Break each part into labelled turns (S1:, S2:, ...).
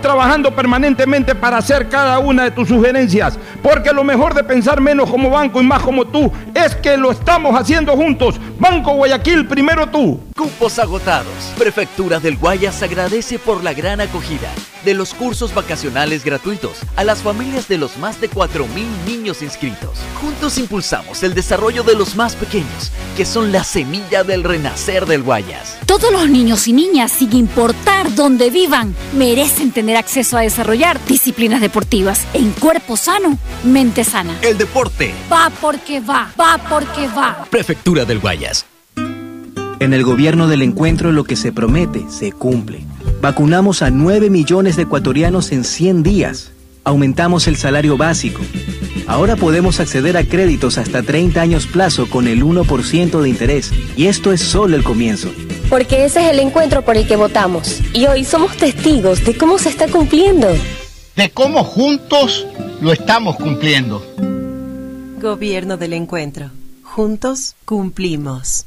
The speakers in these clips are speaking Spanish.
S1: trabajando permanentemente para hacer cada una de tus sugerencias, porque lo mejor de pensar menos como banco y más como tú es que lo estamos haciendo juntos. Banco Guayaquil, primero tú.
S2: Cupos agotados. Prefectura del Guayas agradece por la gran acogida de los cursos vacacionales gratuitos a las familias de los más de 4.000 niños inscritos. Juntos impulsamos el desarrollo de los más pequeños, que son la semilla del renacer del Guayas.
S3: Todos los niños y niñas, sin importar dónde vivan, merecen tener acceso a desarrollar disciplinas deportivas en cuerpo sano, mente sana.
S2: El deporte
S3: va porque va, va porque va.
S2: Prefectura del Guayas.
S4: En el gobierno del encuentro lo que se promete se cumple. Vacunamos a 9 millones de ecuatorianos en 100 días. Aumentamos el salario básico. Ahora podemos acceder a créditos hasta 30 años plazo con el 1% de interés. Y esto es solo el comienzo.
S5: Porque ese es el encuentro por el que votamos. Y hoy somos testigos de cómo se está cumpliendo.
S6: De cómo juntos lo estamos cumpliendo.
S7: Gobierno del encuentro. Juntos cumplimos.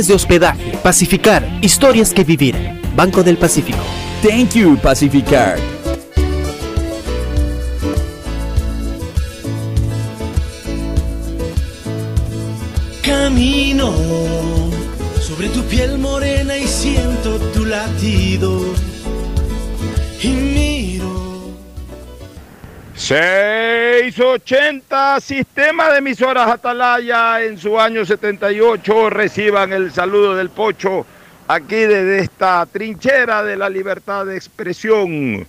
S8: de hospedaje. Pacificar, historias que vivir. Banco del Pacífico.
S9: Thank you, Pacificar.
S10: Camino sobre tu piel morena y siento tu latido.
S1: 680 Sistema de Emisoras Atalaya en su año 78 reciban el saludo del Pocho aquí desde esta trinchera de la libertad de expresión,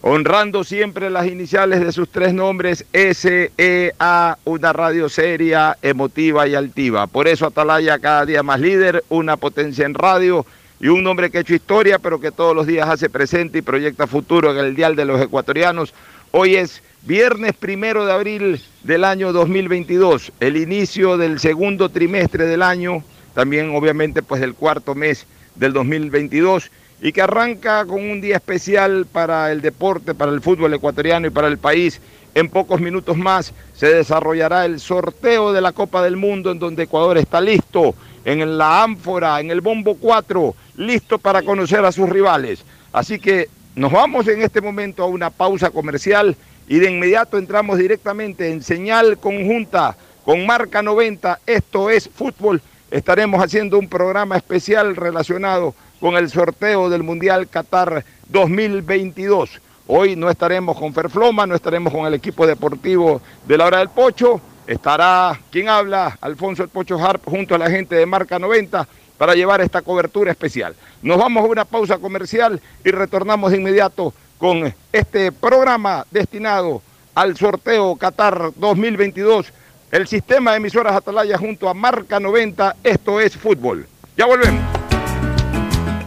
S1: honrando siempre las iniciales de sus tres nombres, SEA, una radio seria, emotiva y altiva. Por eso Atalaya cada día más líder, una potencia en radio y un nombre que ha hecho historia, pero que todos los días hace presente y proyecta futuro en el dial de los ecuatorianos. Hoy es viernes primero de abril del año 2022, el inicio del segundo trimestre del año, también obviamente pues del cuarto mes del 2022 y que arranca con un día especial para el deporte, para el fútbol ecuatoriano y para el país. En pocos minutos más se desarrollará el sorteo de la Copa del Mundo en donde Ecuador está listo en la ánfora, en el bombo 4, listo para conocer a sus rivales. Así que nos vamos en este momento a una pausa comercial y de inmediato entramos directamente en señal conjunta con marca 90. Esto es fútbol. Estaremos haciendo un programa especial relacionado con el sorteo del Mundial Qatar 2022. Hoy no estaremos con Ferfloma, no estaremos con el equipo deportivo de la hora del Pocho. Estará quien habla, Alfonso el Pocho Harp, junto a la gente de Marca 90 para llevar esta cobertura especial. Nos vamos a una pausa comercial y retornamos de inmediato con este programa destinado al sorteo Qatar 2022. El sistema de emisoras Atalaya junto a Marca 90, esto es fútbol. Ya volvemos.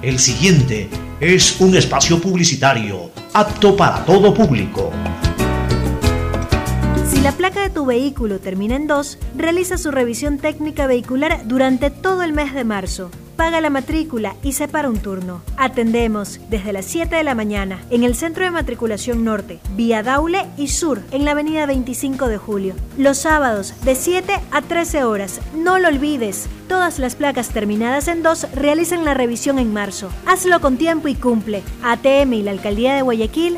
S11: El siguiente es un espacio publicitario apto para todo público.
S12: Si la placa de tu vehículo termina en 2, realiza su revisión técnica vehicular durante todo el mes de marzo. Paga la matrícula y separa un turno. Atendemos desde las 7 de la mañana en el Centro de Matriculación Norte, Vía Daule y Sur, en la avenida 25 de Julio. Los sábados de 7 a 13 horas. No lo olvides. Todas las placas terminadas en 2 realizan la revisión en marzo. Hazlo con tiempo y cumple. ATM y la Alcaldía de Guayaquil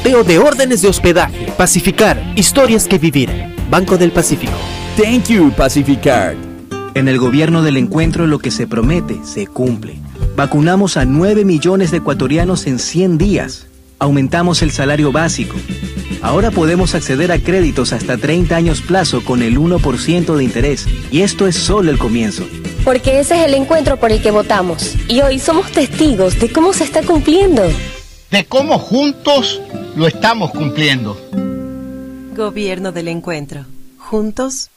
S8: de órdenes de hospedaje. Pacificar, historias que vivir. Banco del Pacífico.
S9: Thank you, Pacificar.
S4: En el gobierno del encuentro lo que se promete se cumple. Vacunamos a 9 millones de ecuatorianos en 100 días. Aumentamos el salario básico. Ahora podemos acceder a créditos hasta 30 años plazo con el 1% de interés. Y esto es solo el comienzo.
S5: Porque ese es el encuentro por el que votamos. Y hoy somos testigos de cómo se está cumpliendo.
S6: De cómo juntos lo estamos cumpliendo.
S7: Gobierno del encuentro. Juntos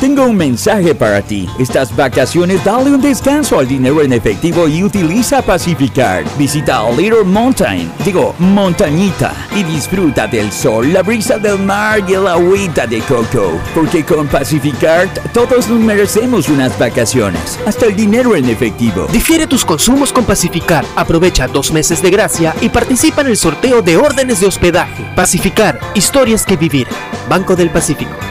S9: Tengo un mensaje para ti. Estas vacaciones dale un descanso al dinero en efectivo y utiliza Pacificard. Visita Little Mountain, digo, montañita, y disfruta del sol, la brisa del mar y el agüita de coco. Porque con Pacificard todos nos merecemos unas vacaciones, hasta el dinero en efectivo.
S13: Difiere tus consumos con Pacificar. Aprovecha dos meses de gracia y participa en el sorteo de órdenes de hospedaje. Pacificar, historias que vivir. Banco del Pacífico.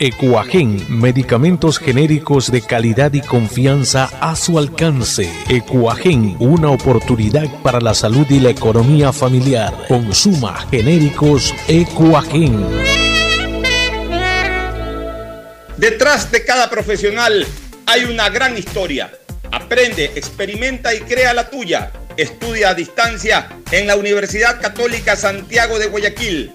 S14: Ecuagen, medicamentos genéricos de calidad y confianza a su alcance. Ecuagen, una oportunidad para la salud y la economía familiar. Consuma genéricos Ecuagen.
S1: Detrás de cada profesional hay una gran historia. Aprende, experimenta y crea la tuya. Estudia a distancia en la Universidad Católica Santiago de Guayaquil.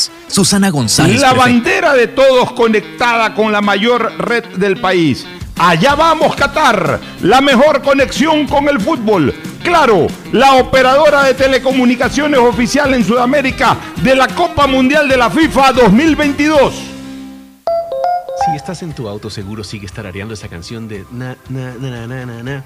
S2: Susana González.
S15: La bandera de todos conectada con la mayor red del país. Allá vamos, Qatar, la mejor conexión con el fútbol. Claro, la operadora de telecomunicaciones oficial en Sudamérica de la Copa Mundial de la FIFA 2022.
S13: Si estás en tu auto, seguro sigues tarareando esa canción de na, na, na, na, na, na, na,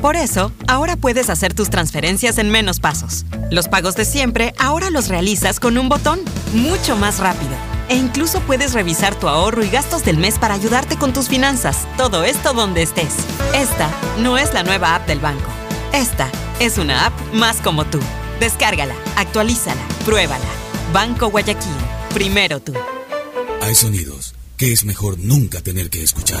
S16: Por eso, ahora puedes hacer tus transferencias en menos pasos. Los pagos de siempre ahora los realizas con un botón, mucho más rápido. E incluso puedes revisar tu ahorro y gastos del mes para ayudarte con tus finanzas. Todo esto donde estés. Esta no es la nueva app del banco. Esta es una app más como tú. Descárgala, actualízala, pruébala. Banco Guayaquil. Primero tú.
S17: Hay sonidos que es mejor nunca tener que escuchar.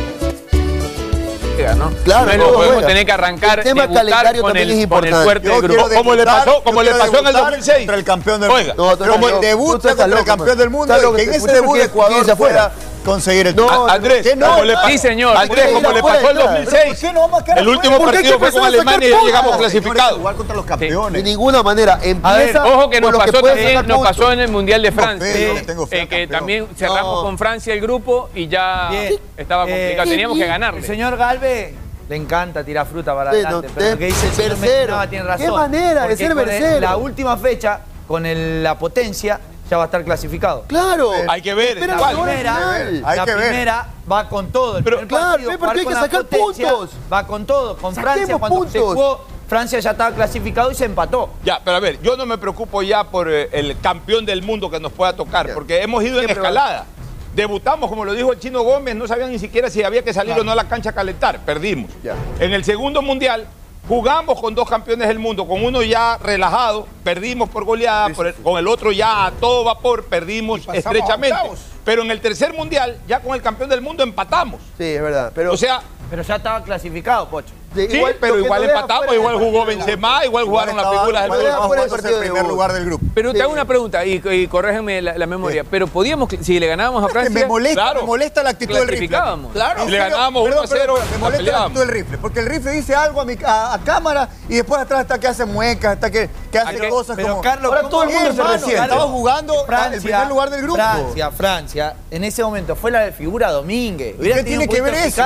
S18: ¿No?
S19: Claro,
S18: no, es
S19: no,
S18: lo podemos
S19: juega.
S18: tener que arrancar
S19: El tema calendario
S18: con
S19: también
S18: el,
S19: es
S18: con el
S19: importante.
S18: fuerte del grupo. Como le pasó, como le pasó en el
S19: debutar
S18: 2006.
S20: Contra el campeón del
S18: Oiga,
S20: mundo. Como el debut contra el campeón del mundo que en ese debut Ecuador
S19: afuera.
S20: Conseguir el
S18: No, Andrés,
S20: ¿Qué no?
S18: le
S20: Sí,
S18: señor.
S20: ¿Por
S18: Andrés, como le pasó el
S20: ¿Por
S18: 2006.
S20: qué no vamos a quedar
S18: El último partido
S20: que
S18: fue con Alemania y llegamos clasificados.
S20: Jugar contra los campeones.
S19: De ninguna manera.
S18: A ver,
S19: Empieza
S18: ojo que nos
S19: que
S18: pasó también, nos pasó en el Mundial de Francia, eh, eh, que también cerramos
S21: No.
S18: con Francia el grupo y ya
S21: Bien.
S18: estaba complicado,
S21: Eh,
S18: teníamos que ganarle.
S21: El señor Galvez le encanta tirar fruta para
S19: Sí,
S21: adelante,
S19: no,
S21: pero
S19: de-
S21: lo que dice el señor tiene razón.
S19: ¿Qué manera de ser?
S21: La última fecha, con el- la potencia, ya va a estar clasificado.
S19: Claro.
S18: Hay que ver.
S19: Espera,
S21: primera.
S20: Hay
S21: la
S20: que ver.
S21: primera va con todo. El
S18: Pero,
S19: claro,
S21: partido,
S19: porque hay que sacar
S21: potencia,
S19: puntos.
S21: Va con todo. Con
S19: Saquemos
S21: Francia, cuando se
S19: puntos.
S21: jugó, Francia ya estaba clasificado y se empató.
S1: Ya, pero a ver, yo no me preocupo ya por eh, el campeón del mundo que nos pueda tocar,
S19: Ya.
S1: porque hemos ido en
S21: Siempre va-
S1: escalada. Debutamos, como lo dijo el chino Gómez, no sabían ni siquiera si había que salir o no a la cancha a calentar, perdimos.
S19: Ya.
S1: En el segundo mundial jugamos con dos campeones del mundo, con uno ya relajado, perdimos por goleada, por el- con el otro ya a todo vapor, perdimos estrechamente. Pero en el tercer mundial, ya con el campeón del mundo empatamos.
S19: Sí, es verdad. Pero
S1: O sea,
S21: Pero ya estaba clasificado, Pocho.
S19: De-
S1: sí, pero igual empatamos, igual jugó. Benzema, igual jugaron las figuras del
S20: el primer lugar del grupo.
S18: Pero te hago una pregunta y, y corréjeme la, la memoria. Pero podíamos, si le ganábamos a Francia,
S20: me molesta,
S1: claro.
S20: me molesta la actitud del rifle.
S18: Clasificábamos.
S20: Claro.
S1: Si le ganábamos
S20: Perdón,
S1: 1 a 0,
S20: perdón, me molesta la actitud del rifle. Porque el rifle dice algo a, mi, a, a cámara y después atrás está que hace muecas, está que, que hace
S18: que-
S20: cosas
S21: Pero
S20: como...
S21: Carlos,
S20: Ahora
S21: ¿cómo-
S20: todo el mundo
S21: Bien,
S20: se resiente.
S21: Carlos,
S20: Estaba jugando
S21: Francia,
S20: el primer lugar del grupo.
S21: Francia, Francia, en ese momento fue la figura Domínguez.
S20: Qué tiene que ver
S21: de
S20: eso?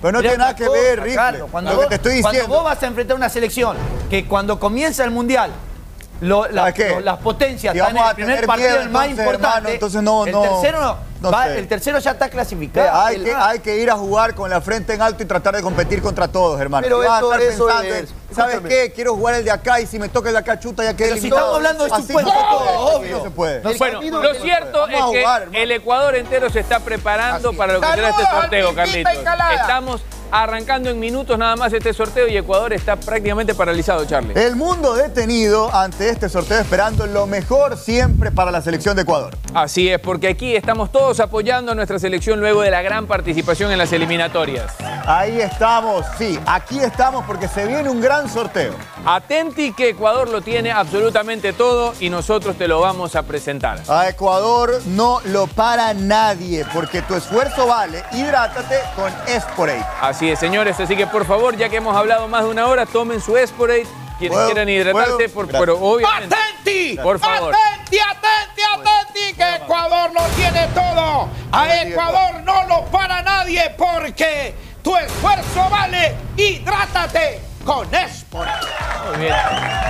S20: Pero no tiene nada que ver.
S21: Carlos. Cuando
S20: Lo que
S21: vos-
S20: te estoy
S21: Cuando
S20: diciendo.
S21: vos vas a enfrentar una selección que cuando comienza el Mundial lo- la-
S20: ¿Sabes qué?
S21: lo- las potencias
S20: Y
S21: están en el primer partido,
S20: miedo,
S21: el más
S20: entonces,
S21: importante.
S20: hermano, entonces no-
S21: el
S20: no-
S21: tercero no.
S20: No
S21: va-
S20: sé.
S21: el tercero ya está
S20: Que
S21: clasificado.
S20: hay,
S21: El-
S20: que, hay que ir a jugar con la frente en alto y tratar de competir contra todos, hermano.
S19: Pero
S20: vas a estar
S19: eso
S20: pensando
S19: es-
S20: en, ¿Sabes
S19: escúchame.
S20: qué? Quiero jugar el de acá y si me toca el de acá, chuta, ya quedé
S21: Pero si estamos hablando de
S20: puede,
S21: obvio.
S20: No se puede.
S19: El
S18: Bueno,
S19: camino
S18: lo
S19: que-
S18: cierto es que el Ecuador entero se está preparando
S20: Así.
S18: para lo que será este
S1: ¡Saludos,
S18: sorteo, Carlitos. Estamos arrancando en minutos nada más este sorteo y Ecuador está prácticamente paralizado, Charlie.
S20: El mundo detenido ante este sorteo esperando lo mejor siempre para la selección de Ecuador.
S18: Así es, porque aquí estamos todos apoyando a nuestra selección luego de la gran participación en las eliminatorias.
S20: Ahí estamos, sí, aquí estamos porque se viene un gran sorteo.
S18: Atenti que Ecuador lo tiene absolutamente todo y nosotros te lo vamos a presentar.
S20: A Ecuador no lo para nadie porque tu esfuerzo vale. Hidrátate con Esporate.
S18: Así es, señores, así que por favor, ya que hemos hablado más de una hora, tomen su Esporate. Quienes quieran hidratarse,
S20: Gracias.
S18: pero obviamente.
S1: ¡Atenti!
S18: Por favor.
S1: ¡Atenti, atenti, atenti! Que Ecuador lo tiene todo. A Ecuador no lo para nadie porque tu esfuerzo vale. Hidrátate con Esporate.
S18: Muy bien.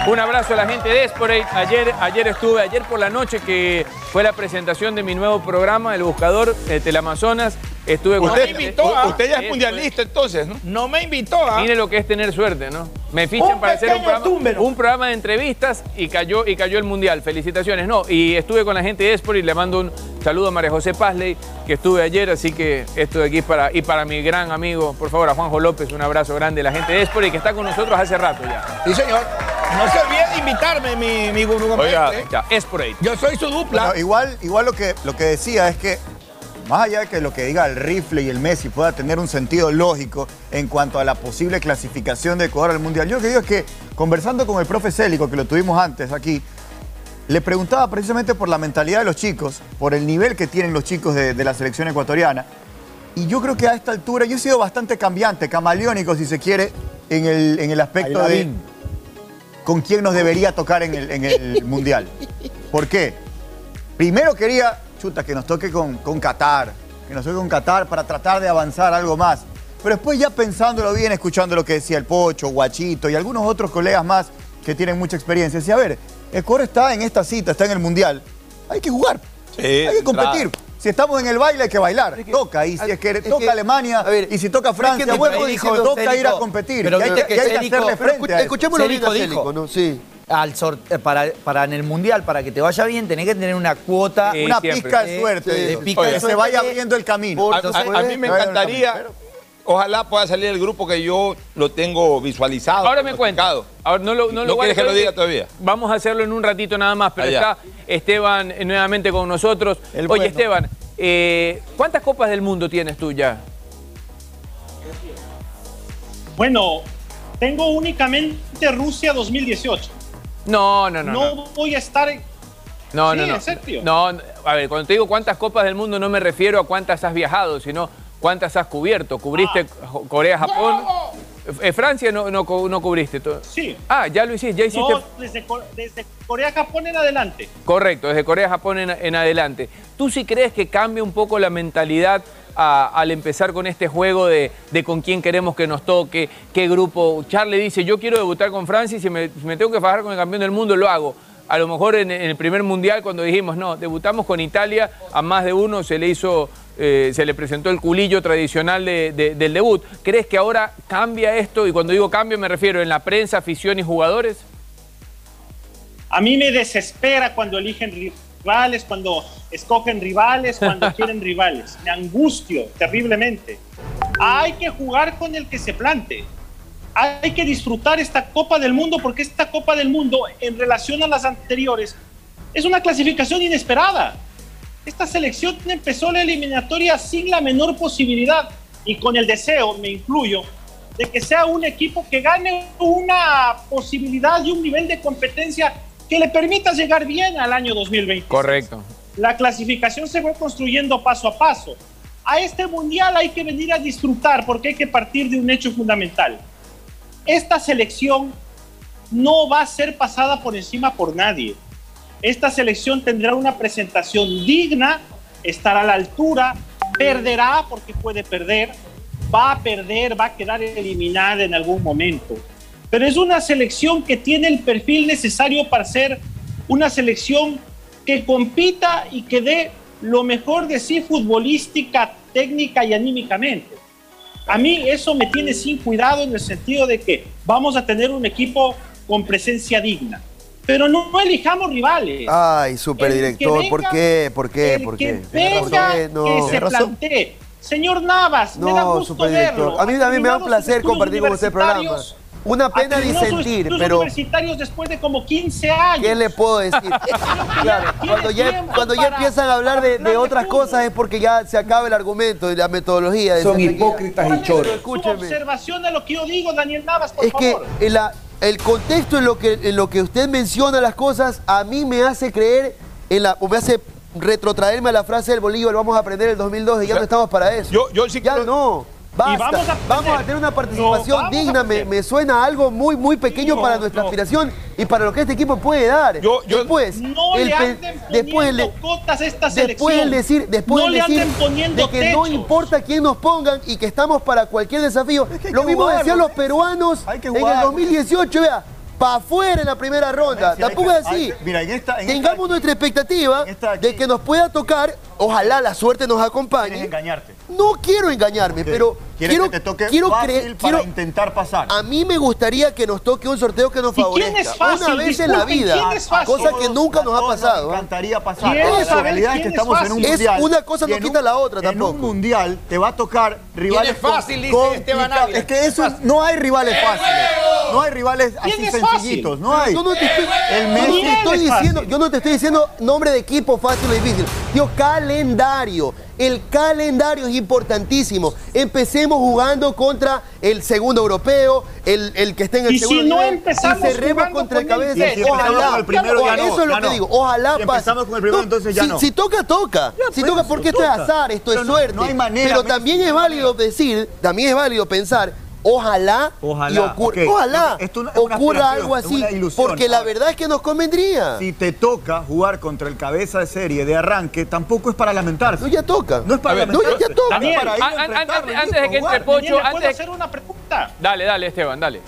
S18: Un abrazo a la gente de Esporate. Ayer, ayer estuve, ayer por la noche que fue la presentación de mi nuevo programa, El Buscador de Teleamazonas. Estuve con
S1: Usted,
S18: gente-
S1: invitó, ¿ah? usted ya es mundialista entonces, ¿no? No me invitó, ¿ah?
S18: Mire lo que es tener suerte, ¿no? Me fichan
S1: Un
S18: para hacer un programa,
S1: túmbero.
S18: un programa de entrevistas y cayó, y cayó el Mundial. Felicitaciones. No, y estuve con la gente de Esport y le mando un saludo a María José Pazley, que estuve ayer, así que esto de aquí es para, y para mi gran amigo, por favor, a Juanjo López, un abrazo grande, la gente de Esport y que está con nosotros hace rato ya.
S1: Sí, señor. No se olvide de invitarme, mi, mi gurú.
S18: Oiga,
S1: ¿eh?
S18: ya, Esporate.
S1: Yo soy su dupla.
S20: Bueno, igual, igual lo que, lo que decía es que, más allá de que lo que diga el rifle y el Messi pueda tener un sentido lógico en cuanto a la posible clasificación de Ecuador al Mundial, yo lo que digo es que, conversando con el profe Célico, que lo tuvimos antes aquí, le preguntaba precisamente por la mentalidad de los chicos, por el nivel que tienen los chicos de, de la selección ecuatoriana. Y yo creo que a esta altura yo he sido bastante cambiante, camaleónico, si se quiere, en el, en el aspecto de con quién nos debería tocar en el, en el Mundial. ¿Por qué? Primero quería, chuta, que nos toque con, con Qatar, que nos juegue con Qatar para tratar de avanzar algo más. Pero después ya pensándolo bien, escuchando lo que decía el Pocho, Guachito y algunos otros colegas más que tienen mucha experiencia, decía, a ver, Ecuador está en esta cita, está en el Mundial, hay que jugar, hay que competir. Si estamos en el baile hay que bailar, toca. Y si es que toca Alemania y si toca Francia,
S21: que
S20: bueno,
S21: dijo
S20: toca ir a competir.
S21: pero
S20: y hay que,
S21: que
S20: y hay que hacerle
S21: pero
S20: frente a eso.
S21: escuchémoslo bien a Célico, ¿no?
S20: Sí.
S21: Al eh, para, para en el mundial, para que te vaya bien, tenés que tener una cuota,
S20: Sí, Una siempre. pizca de suerte,
S21: de
S20: digo.
S21: pizca
S20: Oye,
S21: de
S20: se
S21: suerte
S20: vaya
S21: que-
S20: abriendo el camino.
S1: A,
S21: Entonces,
S1: a- a mí me encantaría, ojalá pueda salir el grupo que yo lo tengo visualizado.
S18: Ahora me cuenta. Ahora no lo, no lo
S1: ¿No quieres que lo diga todavía?
S18: Vamos a hacerlo en un ratito nada más, pero
S1: Allá.
S18: está Esteban nuevamente con nosotros. Oye,
S1: bueno.
S18: Esteban, eh, ¿cuántas copas del mundo tienes tú ya?
S22: Bueno, tengo únicamente Rusia 2018.
S18: No, no, no.
S22: No,
S18: no.
S22: voy a estar. en-
S18: No,
S22: Sí,
S18: no, no.
S22: en serio.
S18: No, a ver, cuando te digo cuántas copas del mundo no me refiero a cuántas has viajado, sino cuántas has cubierto. ¿Cubriste
S22: Ah.
S18: Corea, Japón? Eh, Francia no, no, no cubriste. todo.
S22: Sí.
S18: Ah, ya lo hiciste, ya hiciste.
S22: No, desde, desde Corea, Japón en adelante.
S18: Correcto, desde Corea, Japón en, en adelante. ¿Tú sí crees que cambia un poco la mentalidad a- al empezar con este juego de, de con quién queremos que nos toque, qué grupo? Charlie dice, yo quiero debutar con Francia y si me, si me tengo que fajar con el campeón del mundo, lo hago. A lo mejor en, en el primer mundial, cuando dijimos, no, debutamos con Italia, a más de uno se le hizo, eh, se le presentó el culillo tradicional de- de- del debut. ¿Crees que ahora cambia esto? Y cuando digo cambio me refiero en la prensa, afición y jugadores.
S22: A mí me desespera cuando eligen rivales, cuando escogen rivales, cuando quieren rivales. Me angustio terriblemente. Hay que jugar con el que se plante. Hay que disfrutar esta Copa del Mundo porque esta Copa del Mundo, en relación a las anteriores, es una clasificación inesperada. Esta selección empezó la eliminatoria sin la menor posibilidad y con el deseo, me incluyo, de que sea un equipo que gane una posibilidad y un nivel de competencia que le permita llegar bien al año 2020.
S18: Correcto.
S22: La clasificación se fue construyendo paso a paso. A este mundial hay que venir a disfrutar porque hay que partir de un hecho fundamental. Esta selección no va a ser pasada por encima por nadie. Esta selección tendrá una presentación digna, estará a la altura, perderá porque puede perder, va a perder, va a quedar eliminada en algún momento. Pero es una selección que tiene el perfil necesario para ser una selección que compita y que dé lo mejor de sí futbolística, técnica y anímicamente. A mí eso me tiene sin cuidado en el sentido de que vamos a tener un equipo con presencia digna. Pero no, no elijamos rivales.
S19: Ay, superdirector,
S22: que
S19: ¿por
S22: venga-
S19: qué? ¿Por qué?
S22: el
S19: ¿Por
S22: que
S19: qué?
S22: venga,
S19: ¿Por qué? No.
S22: que se plantee. Señor Navas, me da
S19: No,
S22: gusto
S19: superdirector.
S22: verlo.
S19: A mí también me da un placer compartir con usted el programa. Una pena disentir, pero
S22: universitarios después de como 15 años.
S19: ¿qué le puedo decir? Claro, cuando ya, cuando ya empiezan a hablar de, de otras cosas es porque ya se acaba el argumento y la metodología. de
S23: Son hipócritas y choros.
S22: Su observación de lo que yo digo, Daniel Navas, por
S19: Es que
S22: favor.
S19: en la- el contexto en lo, que, en lo que usted menciona las cosas, a mí me hace creer, en la, o me hace retrotraerme a la frase del Bolívar, vamos a aprender el 2002 y ya no estamos para eso.
S1: Yo, yo sí
S19: ya no. Basta.
S22: vamos a
S19: vamos, a tener una participación digna. Me, me suena algo muy, muy pequeño
S22: No,
S19: para nuestra
S22: no.
S19: aspiración y para lo que este equipo puede dar. después,
S22: No
S19: el
S22: le anden
S19: después
S22: cotas a esta
S19: después el
S22: selección.
S19: decir, después
S22: no
S19: el
S22: le
S19: decir
S22: anden poniendo
S19: de que no importa quién nos pongan y que estamos para cualquier desafío. Lo mismo
S20: jugar,
S19: decían los peruanos en el
S20: jugar.
S19: 2018, vea. Para afuera en la primera ronda. Tampoco
S20: que-
S19: es así.
S20: hay que- mira, en esta- en
S19: Tengamos
S20: esta-
S19: nuestra expectativa de que nos pueda tocar. Ojalá la suerte nos acompañe.
S20: Quieres engañarte.
S19: No quiero engañarme, pero
S20: Quieres
S19: quiero,
S20: que te toque
S19: quiero
S20: fácil
S19: creer.
S20: para
S19: Quiero,
S20: intentar pasar.
S19: a mí me gustaría que nos toque un sorteo que nos
S22: ¿Y quién
S19: favorezca.
S22: es fácil?
S19: Una vez en la vida.
S22: ¿quién es fácil?
S19: Cosa que nunca nos ha pasado.
S20: Me
S19: ¿eh?
S20: encantaría pasar.
S22: ¿Quién
S20: la realidad es
S22: quién
S20: que
S22: es
S20: estamos en un?
S19: Es
S20: mundial.
S19: una cosa no
S20: en
S19: quita la otra
S20: En
S19: tampoco.
S20: un mundial te va a tocar rivales
S1: es fácil? Dice. Esteban Ávila.
S20: Es que eso no hay rivales fáciles. No hay rivales
S22: ¿Quién
S20: así sencillitos. No hay.
S19: Yo no te estoy,
S20: El Messi
S19: diciendo, yo no te estoy diciendo nombre de equipo fácil o difícil. Digo calendario. El calendario es importantísimo. Empecemos jugando contra el segundo europeo, el, el que esté en el
S22: Y si
S19: segundo
S22: no
S19: nivel,
S22: empezamos
S19: y cerremos contra el
S22: con el
S19: cabeza.
S22: Si
S19: Ojalá.
S20: con el primero, ya no,
S19: Eso es lo
S20: ya
S19: que
S20: no.
S19: digo. Ojalá
S20: Si
S19: pase.
S20: empezamos con el primero, entonces ya
S19: si,
S20: no.
S19: si toca, toca. si
S20: pues,
S19: toca, porque esto
S20: toca.
S19: es azar, esto
S20: Pero
S19: es
S20: no-
S19: suerte.
S20: no hay manera,
S19: Pero también es válido decir, también es válido pensar Ojalá,
S20: Ojalá,
S19: y ocurra,
S20: ok.
S19: ojalá
S20: Esto no es una
S19: ocurra
S20: aspiración,
S19: algo así,
S20: ilusión.
S19: porque la verdad es que nos convendría.
S20: Si te toca jugar contra el cabeza de serie de arranque, tampoco es para lamentarse.
S19: No, ya toca.
S20: No es para
S18: ver,
S20: lamentarse.
S19: no, ya toca.
S20: Para
S18: An- an-
S20: y
S18: antes, antes de que entre Pocho,
S22: Daniel, ¿le puedo
S18: antes...
S22: hacer una pregunta?
S18: Dale, dale, Esteban, dale.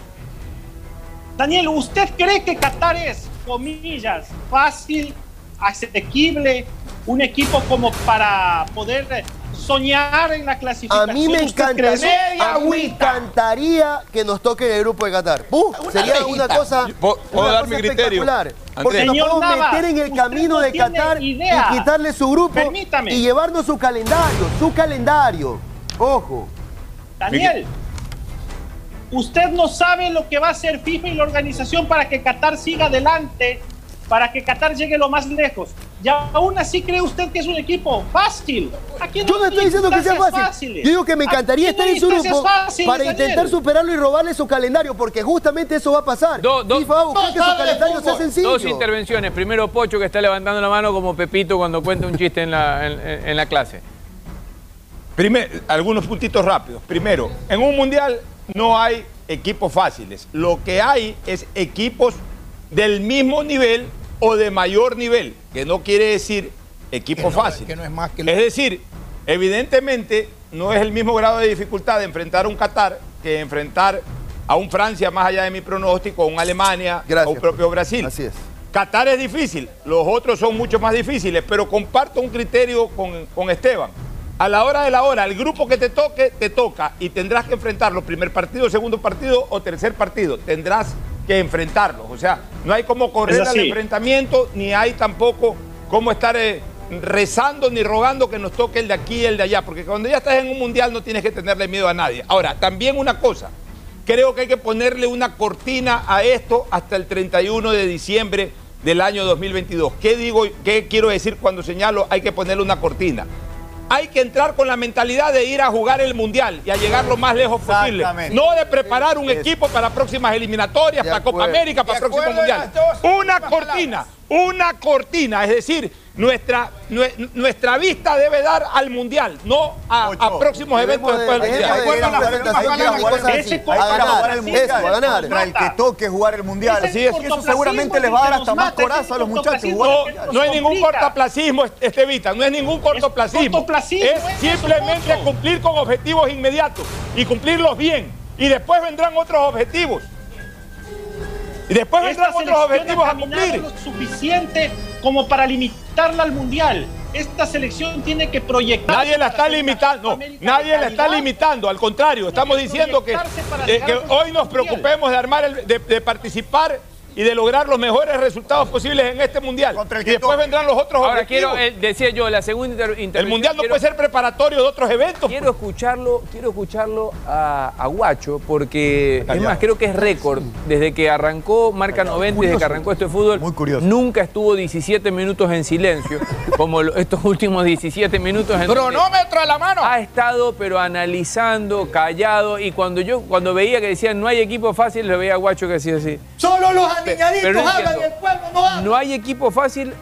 S22: Daniel, ¿usted cree que Qatar es, comillas, fácil, asequible, un equipo como para poder soñar en la
S19: A
S22: clasificación?
S19: mí me a mí me encantaría que nos toque el grupo de Qatar. ¡Buf! sería una cosa,
S1: ¿Puedo- puedo
S19: una
S1: dar
S19: cosa
S1: mi criterio?
S19: espectacular.
S1: Andrés.
S19: Porque nos podemos
S22: Navas,
S19: meter en el camino
S22: no
S19: de Qatar
S22: idea.
S19: y quitarle su grupo
S22: Permítame.
S19: y llevarnos su calendario, su calendario. Ojo.
S22: Daniel, usted no sabe lo que va a hacer FIFA y la organización para que Qatar siga adelante, para que Qatar llegue lo más lejos. Y aún así cree usted que es un equipo fácil. Aquí
S19: Yo no estoy diciendo que sea fácil.
S22: fáciles.
S19: Yo digo que me encantaría estar en su grupo
S22: fáciles,
S19: para
S22: Daniel.
S19: intentar superarlo y robarle su calendario, porque justamente eso va a pasar.
S18: Do- do-
S19: FIFA va a buscar que su calendario sea sencillo.
S18: Dos intervenciones. Primero Pocho, que está levantando la mano como Pepito cuando cuenta un chiste en la, en- en- en la clase.
S1: Primer- algunos puntitos rápidos. Primero, en un mundial no hay equipos fáciles. Lo que hay es equipos del mismo nivel o de mayor nivel, que no quiere decir equipo fácil.
S24: que no es más que
S1: Es decir, evidentemente no es el mismo grado de dificultad de enfrentar a un Qatar que enfrentar a un Francia, más allá de mi pronóstico, a un Alemania, a
S19: Gracias,
S1: un propio Brasil.
S19: Así es.
S1: Qatar es difícil, los otros son mucho más difíciles, pero comparto un criterio con, con Esteban. A la hora de la hora, el grupo que te toque, te toca y tendrás que enfrentarlo, primer partido, segundo partido o tercer partido, tendrás que enfrentarlos. O sea, no hay como correr al enfrentamiento, ni hay tampoco cómo estar eh, rezando ni rogando que nos toque el de aquí y el de allá, porque cuando ya estás en un mundial no tienes que tenerle miedo a nadie. Ahora, también una cosa, creo que hay que ponerle una cortina a esto hasta el 31 de diciembre del año 2022. ¿Qué digo, qué quiero decir cuando señalo hay que ponerle una cortina? Hay que entrar con la mentalidad de ir a jugar el mundial y a llegar lo más lejos posible. No de preparar un equipo para próximas eliminatorias, para Copa. América, para próximo mundial. Una cortina, una cortina, es decir, nuestra, nue- nuestra vista debe dar al mundial, no a, próximos eventos
S19: de-
S1: después del mundial.
S22: ese
S19: a ganar,
S20: jugar el que toque jugar el mundial. Así es, eso
S22: cortoplacismo
S20: seguramente
S22: es
S20: les va a dar hasta más coraza a los muchachos.
S1: No, no hay ningún cortoplacismo, Estevita, no es ningún cortoplacismo.
S22: cortoplacismo,
S1: es simplemente cumplir con objetivos inmediatos y cumplirlos bien. Y después vendrán otros objetivos. Y después
S22: Esta
S1: vendrán otros objetivos
S22: ha
S1: a cumplir.
S22: lo suficiente como para limitarla al mundial. Esta selección tiene que proyectar.
S1: Nadie la está limitando, no, nadie la está limitando, al contrario, estamos diciendo que, eh, que hoy nos preocupemos de armar el- de, de participar y de lograr los mejores resultados posibles en este mundial.
S20: Contra el
S1: Y
S20: que
S1: después vendrán los otros
S18: Ahora
S1: objetivos.
S18: quiero, eh, decía yo, la segunda inter- intervención.
S1: el mundial no
S18: quiero-
S1: puede ser preparatorio de otros eventos.
S18: Quiero escucharlo, quiero escucharlo a, a Guacho, porque es más, creo que es récord. Desde que arrancó Marca 90, desde que arrancó este fútbol,
S20: Muy curioso.
S18: nunca estuvo 17 minutos en silencio, como estos últimos 17 minutos en
S24: Cronómetro a la mano.
S18: ha estado pero analizando, callado, y cuando yo cuando veía que decían no hay equipo fácil, lo veía a Guacho que decía así.
S24: Solo los
S18: No
S24: hablan y
S18: entiendo.
S24: el pueblo no habla.
S18: ¿No hay equipo fácil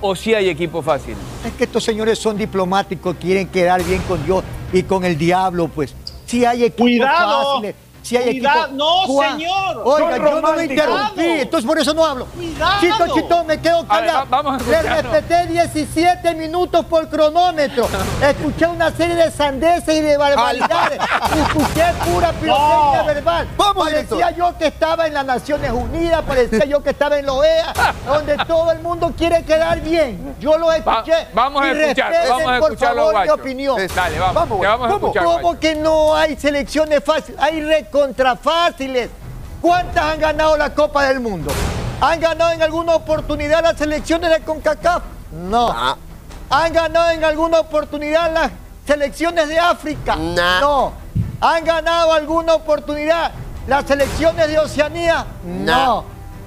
S18: o sí hay equipo fácil?
S24: Es que estos señores son diplomáticos, quieren quedar bien con Dios y con el diablo, pues. Si hay equipos
S22: Cuidado,
S24: fáciles, si hay
S22: cuidado. No,
S24: Juan,
S22: señor.
S24: Oiga, yo no me interrumpí, entonces por eso no hablo.
S22: Cuidado.
S24: Chito, chito, me quedo
S18: A ver,
S24: callado.
S18: va- vamos a
S24: Le respeté 17 minutos por cronómetro. Escuché una serie de sandeces y de barbaridades. Escuché pura pirotecnia
S22: No.
S24: verbal.
S19: Vamos,
S24: parecía yo que estaba en las Naciones Unidas, parecía yo que estaba en la OEA, donde todo el mundo quiere quedar bien. Yo lo escuché.
S18: Va- vamos a escuchar, vamos a
S24: por
S18: escucharlo,
S24: favor, mi opinión.
S18: Dale, vamos,
S19: Vamos,
S18: vamos a
S19: ¿cómo?
S18: escuchar.
S24: ¿Cómo
S18: Guacho.
S24: que no hay selecciones fáciles? Hay recontra fáciles. ¿Cuántas han ganado la Copa del Mundo? ¿Han ganado en alguna oportunidad las selecciones de CONCACAF? No.
S19: Ah.
S24: ¿Han ganado en alguna oportunidad las selecciones de África?
S19: Nah.
S24: No. ¿Han ganado alguna oportunidad las selecciones de Oceanía? No.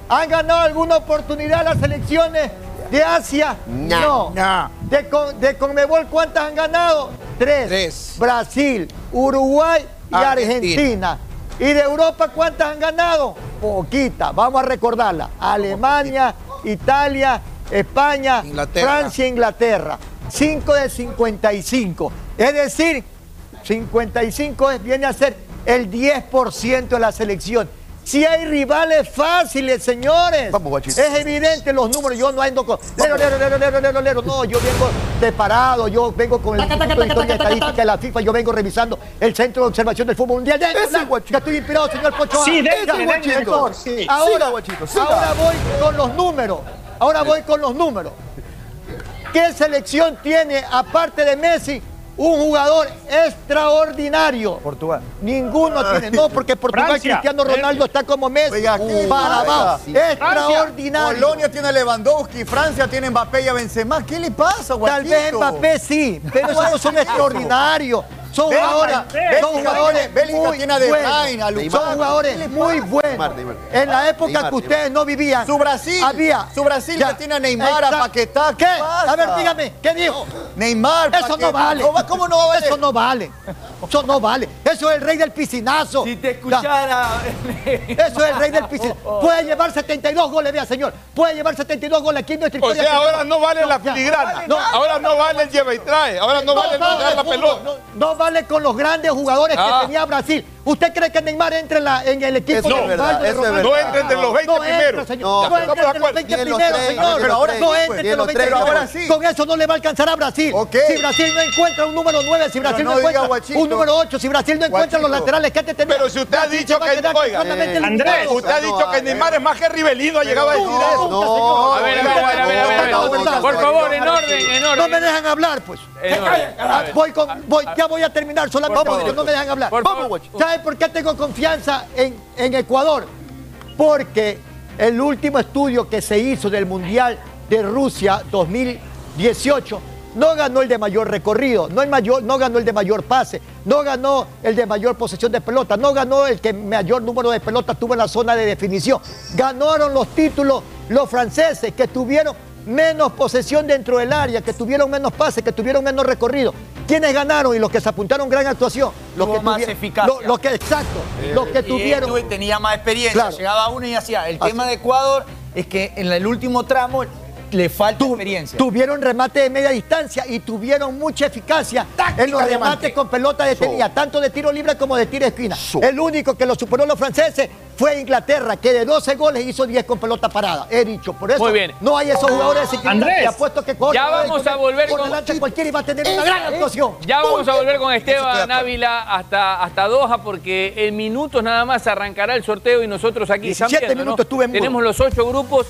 S24: ¿Han ganado alguna oportunidad las selecciones de Asia?
S19: Nah.
S24: No. No. ¿De, Con- de Conmebol cuántas han ganado? Tres. Tres. Brasil, Uruguay y Argentina. Argentina. ¿Y de Europa cuántas han ganado? Poquita. Vamos a recordarla. Alemania, Italia, España, Francia e Inglaterra. 5 de 55. Es decir, 55 es- viene a ser el 10% de la selección. Si hay rivales fáciles, señores. Es evidente los números. Yo no ando con. Lero, lero, lero, lero, lero, lero. No, yo vengo preparado. Yo vengo con el Instituto de Historia y Estadística de la FIFA. Yo vengo revisando el Centro de Observación del Fútbol Mundial. Que estoy inspirado, señor Pocho.
S22: Sí,
S24: Ya,
S22: denle, denle,
S24: guachito.
S22: sí.
S24: Ahora,
S25: Siga, guachito, siga.
S24: ahora voy con los números. Ahora voy con los números. ¿Qué selección tiene, aparte de Messi, un jugador extraordinario?
S26: Portugal.
S24: Ninguno tiene. No, porque Portugal
S26: Francia.
S24: Cristiano Ronaldo está como Messi.
S20: Oiga, ¿qué
S24: para abajo. Extraordinario.
S20: Polonia tiene a Lewandowski, Francia tiene Mbappé y a Benzema. ¿Qué le pasa,
S24: Tal
S20: guachito?
S24: vez Mbappé sí, pero esos no son extraordinarios. Son jugadores, son jugadores muy
S20: tiene a De
S24: buenos.
S20: Bruyne, a Lukaku.
S24: Son jugadores
S20: ¿Qué le
S24: muy buenos. En la época que ustedes no vivían.
S20: Su Brasil,
S24: había.
S20: su Brasil
S24: Ya.
S20: tiene a Neymar, a. Paquetá.
S24: ¿Qué? A ver, dígame, ¿qué dijo?
S20: Neymar,
S24: Eso no vale.
S20: ¿Cómo, no va a valer?
S24: Eso no vale. Eso no vale. Eso es el rey del piscinazo.
S26: Si te escuchara.
S24: Eso es el rey del piscinazo. Puede llevar 72 goles, vea, señor. Puede llevar 72 goles aquí en nuestra
S1: O
S24: historia.
S1: sea, ahora no vale la filigrana.
S24: No.
S1: Ahora no vale el lleva y trae. Ahora no vale el la pelota.
S24: No, no vale con los grandes jugadores
S1: Ah.
S24: que tenía Brasil. ¿Usted cree que Neymar entra en, la- en el equipo
S25: Eso
S24: de
S25: eso es?
S1: No entra entre los 20
S24: No entra,
S1: primeros.
S24: señor.
S25: No,
S24: No, entra entre los
S1: acuerdo.
S24: 20
S25: Ni en los
S24: primeros, señor.
S25: pero ahora
S24: no entra
S25: pues,
S24: entre los
S25: los
S24: 20
S25: tres,
S24: primeros. Con eso no le va a alcanzar a Brasil. Si Brasil no encuentra un número 9, si Brasil
S20: no
S24: no, encuentra un número 8, si Brasil no encuentra los laterales que antes tenía.
S1: Pero si usted ha dicho que- oiga,
S25: eh.
S22: Andrés,
S1: Usted ha
S25: No,
S1: dicho que. Neymar es más que Rivelino. Ha llegado a decir
S24: No,
S1: eso.
S25: No.
S27: A ver, a ver, a ver, a ver.
S24: No,
S27: Por
S24: no,
S27: favor, en orden, en
S24: No
S27: orden.
S24: me dejan hablar, pues. Ah. Voy con, voy, ya voy a terminar, solamente porque no me dejan hablar. Vamos,
S27: favor.
S24: Guacho. ¿Sabe por qué tengo confianza en, en Ecuador? Porque el último estudio que se hizo del Mundial de Rusia 2018 no ganó el de mayor recorrido, no, el mayor, no ganó el de mayor pase, no ganó el de mayor posesión de pelota, no ganó el que mayor número de pelotas tuvo en la zona de definición. Ganaron los títulos los franceses que tuvieron menos posesión dentro del área, que tuvieron menos pases, que tuvieron menos recorrido. ¿Quiénes ganaron y los que se apuntaron gran actuación? Los
S26: Tuvo
S24: que
S26: más eficacia.
S24: lo- Los que, exacto, los que
S26: Y
S24: tuvieron.
S26: tenía más experiencia,
S24: Claro.
S26: llegaba uno y hacía. El
S24: Así.
S26: tema de Ecuador es que en el último tramo le falta experiencia.
S24: Tuvieron remate de media distancia y tuvieron mucha eficacia en los remates con pelota detenida, tanto de tiro libre como de tiro de esquina. El único que lo superó los franceses fue Inglaterra, que de 12 goles hizo 10 con pelota parada. He dicho, por eso
S27: Muy bien.
S24: no hay esos jugadores.
S22: Andrés,
S24: apuesto que
S27: ya vamos a volver con-
S24: delante cualquiera y va a tener una gran actuación.
S27: Ya vamos a volver con Esteban. Ávila hasta, hasta Doha porque en minutos nada más arrancará el sorteo y nosotros aquí
S24: 17
S27: están viendo, ¿no?
S24: minutos estuve en.
S27: Tenemos los ocho grupos.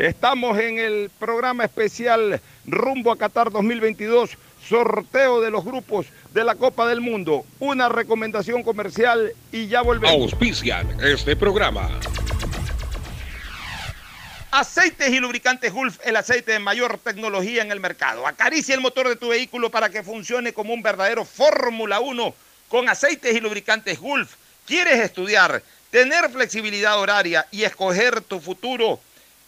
S1: Estamos en el programa especial Rumbo a Qatar 2022, sorteo de los grupos de la Copa del Mundo. Una recomendación comercial y ya volvemos.
S28: Auspician este programa.
S29: Aceites y lubricantes Gulf, el aceite de mayor tecnología en el mercado. Acaricia el motor de tu vehículo para que funcione como un verdadero Fórmula 1 con aceites y lubricantes Gulf. ¿Quieres estudiar, tener flexibilidad horaria y escoger tu futuro?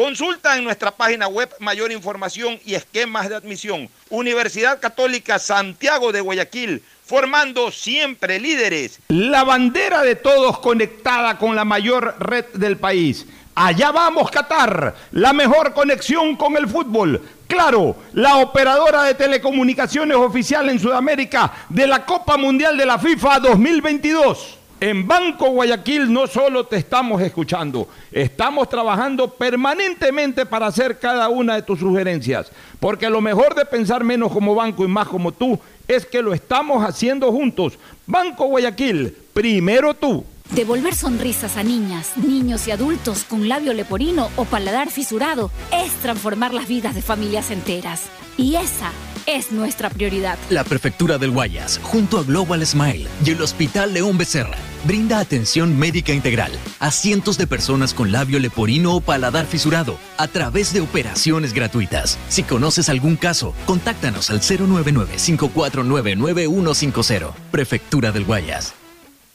S29: Consulta en nuestra página web mayor información y esquemas de admisión. Universidad Católica Santiago de Guayaquil, formando siempre líderes.
S1: La bandera de todos conectada con la mayor red del país. Allá vamos, Qatar, la mejor conexión con el fútbol. Claro, la operadora de telecomunicaciones oficial en Sudamérica de la Copa Mundial de la FIFA 2022. En Banco Guayaquil no solo te estamos escuchando, estamos trabajando permanentemente para hacer cada una de tus sugerencias, porque lo mejor de pensar menos como banco y más como tú es que lo estamos haciendo juntos. Banco Guayaquil, primero tú.
S3: Devolver sonrisas a niñas, niños y adultos con labio leporino o paladar fisurado es transformar las vidas de familias enteras. Y esa es nuestra prioridad.
S2: La Prefectura del Guayas, junto a Global Smile y el Hospital León Becerra, brinda atención médica integral a cientos de personas con labio leporino o paladar fisurado a través de operaciones gratuitas. Si conoces algún caso, contáctanos al 099-549-9150. Prefectura del Guayas.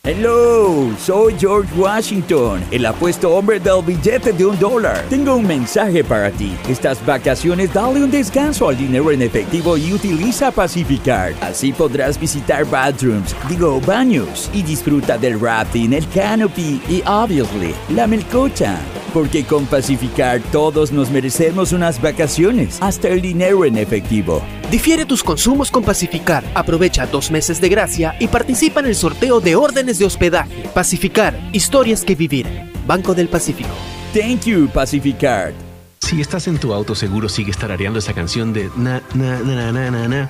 S9: Hello, soy George Washington, el apuesto hombre del billete de un dólar. Tengo un mensaje para ti. Estas vacaciones dale un descanso al dinero en efectivo y utiliza Pacificard. Así podrás visitar bathrooms, digo baños, y disfruta del rafting, el canopy y, obviously, la melcocha. Porque con Pacificard todos nos merecemos unas vacaciones, hasta el dinero en efectivo.
S8: Difiere tus consumos con Pacificar. Aprovecha dos meses de gracia y participa en el sorteo de órdenes de hospedaje. Pacificar, historias que vivir. Banco del Pacífico.
S9: Thank you, Pacificard.
S13: Si estás en tu auto, seguro sigues tarareando esa canción de na, na, na, na, na, na,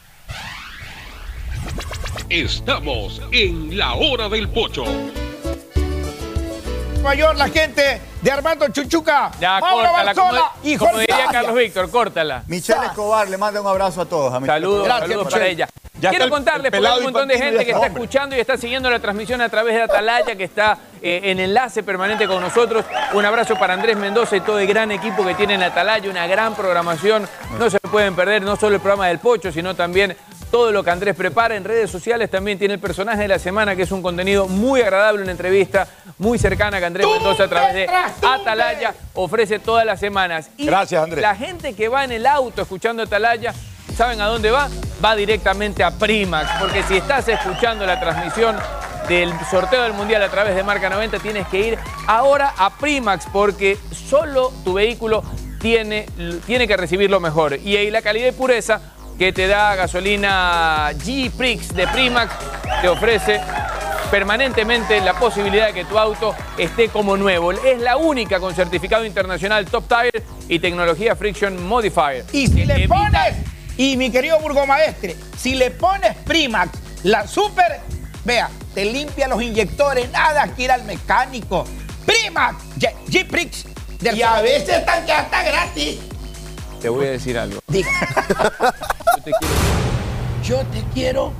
S30: Estamos en la hora del pocho.
S31: Mayor, la gente de Armando Chuchuca.
S18: Ya,
S31: Mauro
S18: córtala. Como, diría. Carlos Víctor, córtala.
S20: Michelle Escobar le manda un abrazo a todos. A Michelle
S18: Saludos,
S20: Escobar.
S18: saludos para ella.
S20: Ya
S18: Quiero
S20: el-
S18: contarles,
S20: el
S18: porque hay un montón de gente que está
S20: hombre.
S18: escuchando y está siguiendo la transmisión a través de Atalaya, que está eh, en enlace permanente con nosotros. Un abrazo para Andrés Mendoza y todo el gran equipo que tiene en Atalaya, una gran programación. No se pueden perder no solo el programa del Pocho, sino también todo lo que Andrés prepara en redes sociales. También tiene el personaje de la semana, que es un contenido muy agradable, una entrevista muy cercana que Andrés Mendoza a través de Atalaya ofrece todas las semanas. Y
S1: Gracias, Andrés.
S18: La gente que va en el auto escuchando Atalaya, ¿saben a dónde va? Va directamente a Primax, porque si estás escuchando la transmisión del sorteo del Mundial a través de Marca 90, tienes que ir ahora a Primax, porque solo tu vehículo tiene, tiene que recibir lo mejor. Y ahí la calidad y pureza que te da gasolina G-Prix de Primax te ofrece permanentemente la posibilidad de que tu auto esté como nuevo. Es la única con certificado internacional Top Tire y tecnología Friction Modifier.
S31: Y si le pones, y mi querido burgomaestre, si le pones Primax, la super, vea, te limpia los inyectores, nada que ir al mecánico. Primax, G-Prix.
S32: Y a veces están que hasta gratis.
S18: Te voy a decir algo.
S32: Yo te quiero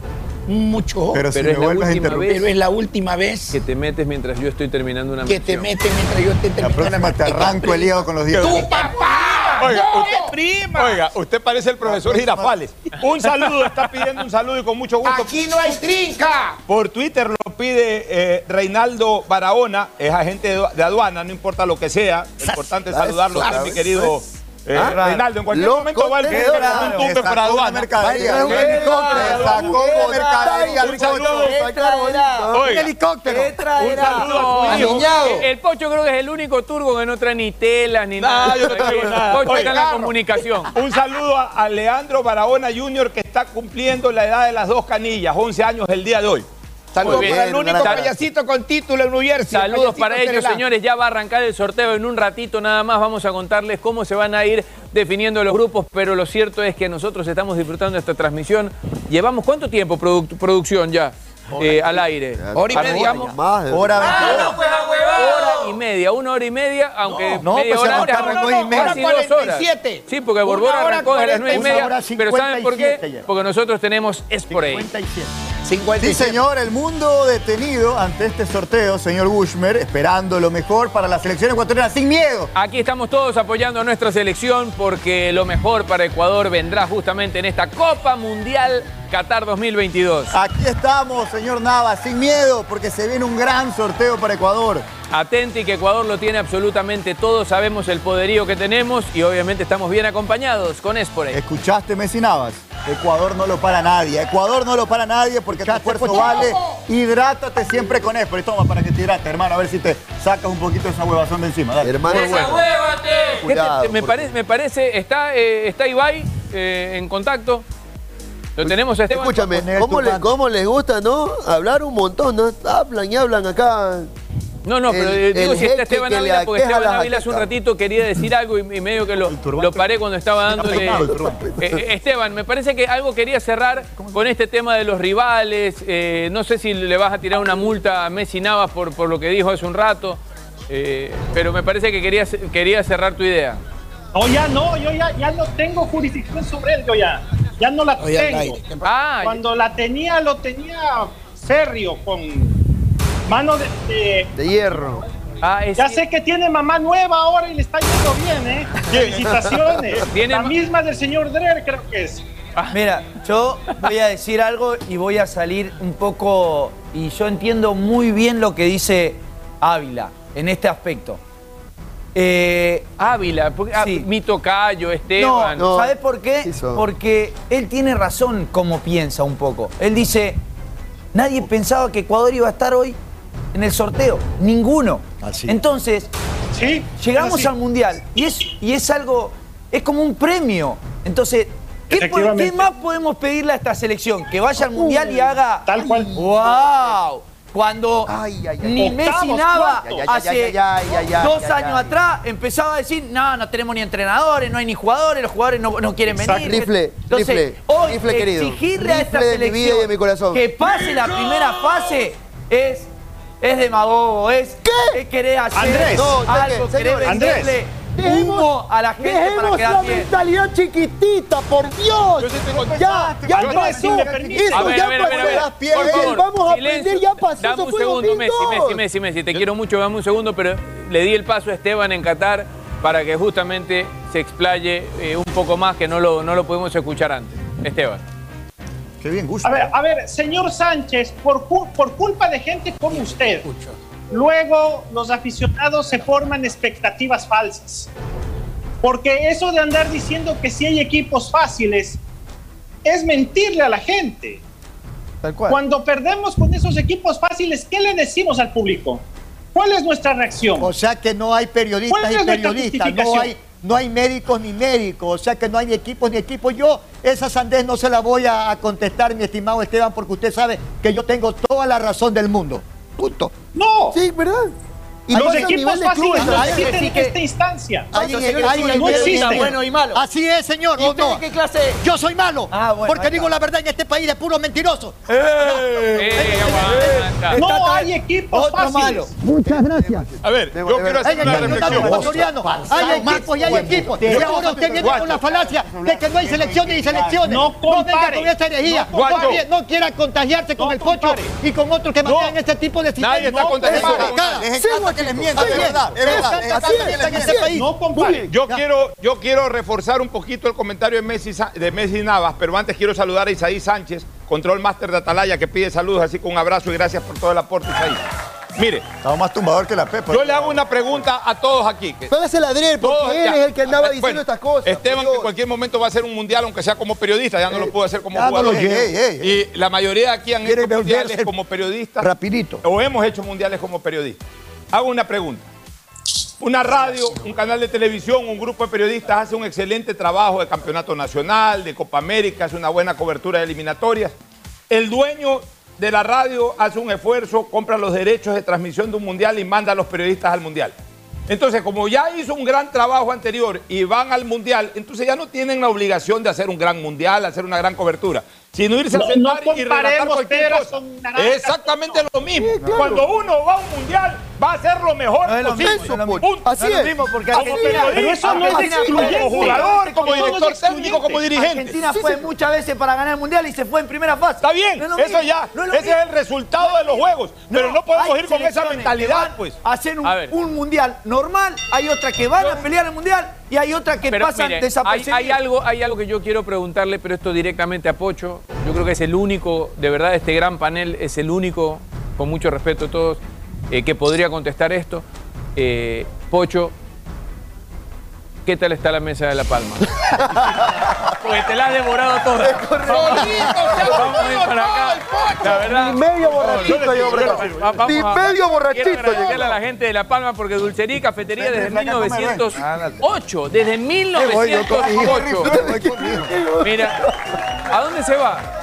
S32: mucho.
S20: Pero si me
S18: es la
S20: vuelves a
S18: última
S20: interrumpir.
S18: vez
S32: Pero es la última vez
S18: que te metes mientras yo estoy terminando una
S32: que te metes mientras yo te
S20: La
S32: termino
S20: próxima te arranco el hígado con los dientes.
S32: ¡Tu papá!
S1: Oiga,
S32: ¡No!
S1: usted,
S32: prima!
S1: oiga, usted parece el profesor Girafales. Un saludo, está pidiendo un saludo y con mucho gusto.
S32: Aquí no hay trinca.
S1: Por Twitter lo pide eh, Reinaldo Barahona, es agente de aduana, no importa lo que sea. Es importante saludarlo, a usted, mi querido eh,
S19: Ah,
S1: Reinaldo. En cualquier
S19: loco,
S1: momento va el un tumbe para aduana.
S20: mercadería.
S19: Un helicóptero.
S20: Sacó mercadería.
S1: Un saludo.
S19: Un
S1: Oiga,
S19: helicóptero.
S1: un saludo a su hijo.
S18: El, Pocho creo que es el único turco que no trae ni telas ni nada.
S1: yo no traigo nada.
S18: Pocho está en la comunicación.
S1: Un saludo a, a Leandro Barahona Jr. que está cumpliendo la edad de las dos canillas, 11 años el día de hoy.
S32: Saludos para el único payasito con título en New Jersey.
S18: Saludos para ellos, señores. Ya va a arrancar el sorteo en un ratito nada más. Vamos a contarles cómo se van a ir definiendo los grupos, pero lo cierto es que nosotros estamos disfrutando de esta transmisión. Llevamos cuánto tiempo produ- producción ya eh, al aire?
S32: Hora y media.
S19: Más de-
S20: Hora
S32: Ah, pues, a huevada.
S18: Hora y media, una hora y media, aunque
S19: No,
S18: media
S19: pues,
S18: hora antes
S19: arrancó
S18: arrancó
S19: dos y media.
S18: casi
S32: Hora
S18: dos horas.
S32: 47.
S18: Sí, porque Borbón arrancó desde las nueve y media. Pero ¿saben por qué?
S19: 57 ya.
S18: Porque nosotros tenemos Es por ahí.
S19: 57.
S20: Sí,
S32: 57.
S20: señor, el mundo detenido ante este sorteo, señor Bushmer, esperando lo mejor para la selección ecuatoriana, sin miedo.
S18: Aquí estamos todos apoyando a nuestra selección porque lo mejor para Ecuador vendrá justamente en esta Copa Mundial Qatar 2022.
S20: Aquí estamos, señor Nava, sin miedo, porque se viene un gran sorteo para Ecuador.
S18: Atenti que Ecuador lo tiene absolutamente todo, sabemos el poderío que tenemos y obviamente estamos bien acompañados con Espore.
S20: ¿Escuchaste, Messi Navas? Ecuador no lo para nadie. Ecuador no lo para nadie porque tu esfuerzo vale. Hidrátate siempre con Espor. Y toma para que te hidrates, hermano. A ver si te sacas un poquito esa huevazón de encima. Dale.
S19: Hermano,
S18: ¿Qué te-
S19: Cuidado,
S18: me, parece, me parece, está, eh, está Ibai eh, en contacto. Lo tenemos a Esteban.
S19: Escúchame, ¿cómo, le. ¿cómo les gusta, no? Hablar un montón, ¿no? Hablan y hablan acá.
S18: No, no, pero
S19: El-
S18: digo
S19: el
S18: si está Esteban Ávila, porque Esteban Ávila hace un ratito quería decir algo y, y medio que lo, lo paré cuando estaba dándole. Eh, eh, Esteban, me parece que algo quería cerrar con este tema de los rivales. eh, no sé si le vas a tirar una multa a Messi Navas por, por lo que dijo hace un rato. Eh, pero me parece que quería, quería cerrar tu idea.
S22: No, ya no, yo ya, ya no tengo jurisdicción sobre él, yo ya. Ya no la tengo.
S18: Ah,
S22: Cuando la tenía, lo tenía serio, con mano de, de,
S19: De hierro.
S18: Ah,
S22: Ya sé que tiene mamá nueva ahora y le está yendo bien, ¿eh? Felicitaciones.
S18: Tiene
S22: la
S18: ma-
S22: misma del señor Drer, creo que es.
S21: Mira, yo voy a decir algo y voy a salir un poco. Y yo entiendo muy bien lo que dice Ávila en este aspecto. Eh,
S18: Ávila, porque, ah, mi tocayo, Esteban.
S21: No, ¿sabes por qué? Porque él tiene razón como piensa un poco. Él dice, nadie pensaba que Ecuador iba a estar hoy en el sorteo. Ninguno. Entonces, llegamos
S22: así.
S21: al Mundial y es, y es algo, es como un premio. Entonces, ¿qué, más podemos pedirle a esta selección? Que vaya al Mundial y haga...
S22: Tal cual.
S21: ¡Wow! Cuando ni Messi hace
S19: Ay, ay, ay, ay, ay,
S21: dos
S19: ay,
S21: años
S19: ay.
S21: atrás empezaba a decir, no, no tenemos ni entrenadores, no hay ni jugadores, los jugadores no, no quieren venir.
S19: Rifle,
S21: Entonces,
S19: rifle,
S21: hoy
S19: rifle querido.
S21: exigirle a esta
S19: mi
S21: selección
S19: vida y de mi corazón.
S21: que pase la primera fase es, es demagogo, es, es querer hacer
S24: Andrés. No,
S21: algo, querer
S24: Andrés.
S21: venderle
S24: Dejemos-
S21: humo a la gente para
S24: Dejemos
S21: quedar
S24: la
S21: bien.
S24: mentalidad chiquitita, por Dios. Ya, ya pasó. ya pasó.
S18: Por
S24: Eh,
S18: favor,
S24: Vamos a aprender, ya pasó.
S18: Dame un segundo, Messi,
S24: 2002.
S18: Messi, Messi, Messi. Te quiero mucho, dame un segundo, pero le di el paso a Esteban en Qatar para que justamente se explaye eh, un poco más, que no lo, no lo pudimos escuchar antes. Esteban.
S20: Qué bien gusta.
S22: A ver, a ver, señor Sánchez, por, por culpa de gente como usted, luego los aficionados se forman expectativas falsas. Porque eso de andar diciendo que si hay equipos fáciles es mentirle a la gente.
S19: Tal cual.
S22: Cuando perdemos con esos equipos fáciles, ¿qué le decimos al público? ¿Cuál es nuestra reacción?
S24: O sea que no hay periodistas
S22: ¿Cuál
S24: y periodistas, no
S22: justificación?
S24: hay, no hay médicos ni médicos, o sea que no hay ni equipos ni equipos. Yo esa sandez no se la voy a contestar, mi estimado Esteban, porque usted sabe que yo tengo toda la razón del mundo. Punto.
S22: No.
S24: Sí, ¿verdad?
S22: Y los equipos
S24: clubes,
S22: no existen en
S24: que-
S22: esta instancia. No
S24: hay-
S22: existe.
S21: bueno y malo.
S24: Así es, señor.
S21: ¿Y
S24: ¿o
S21: usted
S24: no?
S21: de qué clase?
S24: Yo soy malo.
S21: Ah, bueno,
S24: porque digo la verdad en este país de puro mentiroso.
S18: Eh, aguanta.
S22: No hay equipos fáciles.
S21: malo.
S24: Muchas gracias.
S1: A ver, yo quiero hacer
S24: Hay
S1: una reflexión.
S24: Hay equipos y hay equipos. Y ahora usted viene con la falacia de que no hay selecciones y selecciones.
S22: No compare.
S24: con esa herejía.
S22: No
S24: quiera- no quiera contagiarse con el pocho
S22: compare.
S24: y con otros que manejan este tipo de
S1: Nadie está
S24: No, cada-
S20: Les que
S24: así
S20: es verdad, es verdad,
S24: Así es,
S20: que
S24: este país.
S22: No compare.
S1: Yo quiero, yo quiero reforzar un poquito el comentario de Messi, Sa- de Messi Navas, pero antes quiero saludar a Isaí Sánchez, control máster de Atalaya, que pide saludos, así con un abrazo y gracias por todo el aporte, Isaí. Mire,
S20: Estaba más tumbador que la Pepa.
S1: yo le hago una pregunta a todos aquí. que-
S19: Póngase la Adriel, porque
S1: todos
S19: él
S1: ya-
S19: es el que andaba diciendo
S1: bueno,
S19: estas cosas.
S1: Esteban, que en cualquier momento va a hacer un mundial, aunque sea como periodista, ya no lo pudo hacer como
S24: ya no lo
S1: jugador.
S20: ey.
S1: Y la mayoría de aquí han hecho mundiales como periodistas.
S24: Rapidito.
S1: O hemos hecho mundiales como periodistas. Hago una pregunta. Una radio, un canal de televisión, un grupo de periodistas hace un excelente trabajo de campeonato nacional, de Copa América, hace una buena cobertura de eliminatorias. El dueño de la radio hace un esfuerzo, compra los derechos de transmisión de un mundial y manda a los periodistas al mundial. Entonces, como ya hizo un gran trabajo anterior y van al mundial, entonces ya no tienen la obligación de hacer un gran mundial, hacer una gran cobertura, sino irse
S22: No-
S1: a sentar
S22: no
S1: y relatar cualquier cosa.
S22: con naranjas.
S1: Es exactamente lo mismo. Cuando uno va a un mundial, va a hacer lo mejor
S21: No es lo
S1: posible.
S21: mismo, no es lo mismo.
S1: Punto.
S19: Así
S21: No es
S19: es.
S21: lo mismo porque
S1: Como
S22: Pero eso no es
S1: como jugador, como director técnico, como dirigente.
S21: Argentina fue muchas veces para ganar el mundial y se fue en primera fase.
S1: Está bien,
S21: No es lo
S1: eso ya,
S21: no es lo
S1: ese
S21: mismo.
S1: es el resultado de los juegos, pero no podemos ir con esa mentalidad, pues.
S21: a hacer un mundial normal, hay otra que van a pelear el mundial y hay otra que
S18: Pero
S21: pasan
S18: mire, hay, hay algo, hay algo que yo quiero preguntarle, pero esto directamente a Pocho. Yo creo que es el único, de verdad, este gran panel es el único, con mucho respeto a todos, eh, que podría contestar esto. Eh, Pocho, ¿qué tal está la mesa de La Palma? Porque te la has devorado toda. Vamos a ir para acá. La verdad.
S19: Ni medio borrachito yo, Ni medio borrachito
S18: Quiero agradecerle a la gente de La Palma porque Dulcería y Cafetería desde
S20: ven, acá, come, ven.
S18: 1908. Desde
S20: voy yo conmigo.
S18: 1908. Mira, ¿a dónde se va?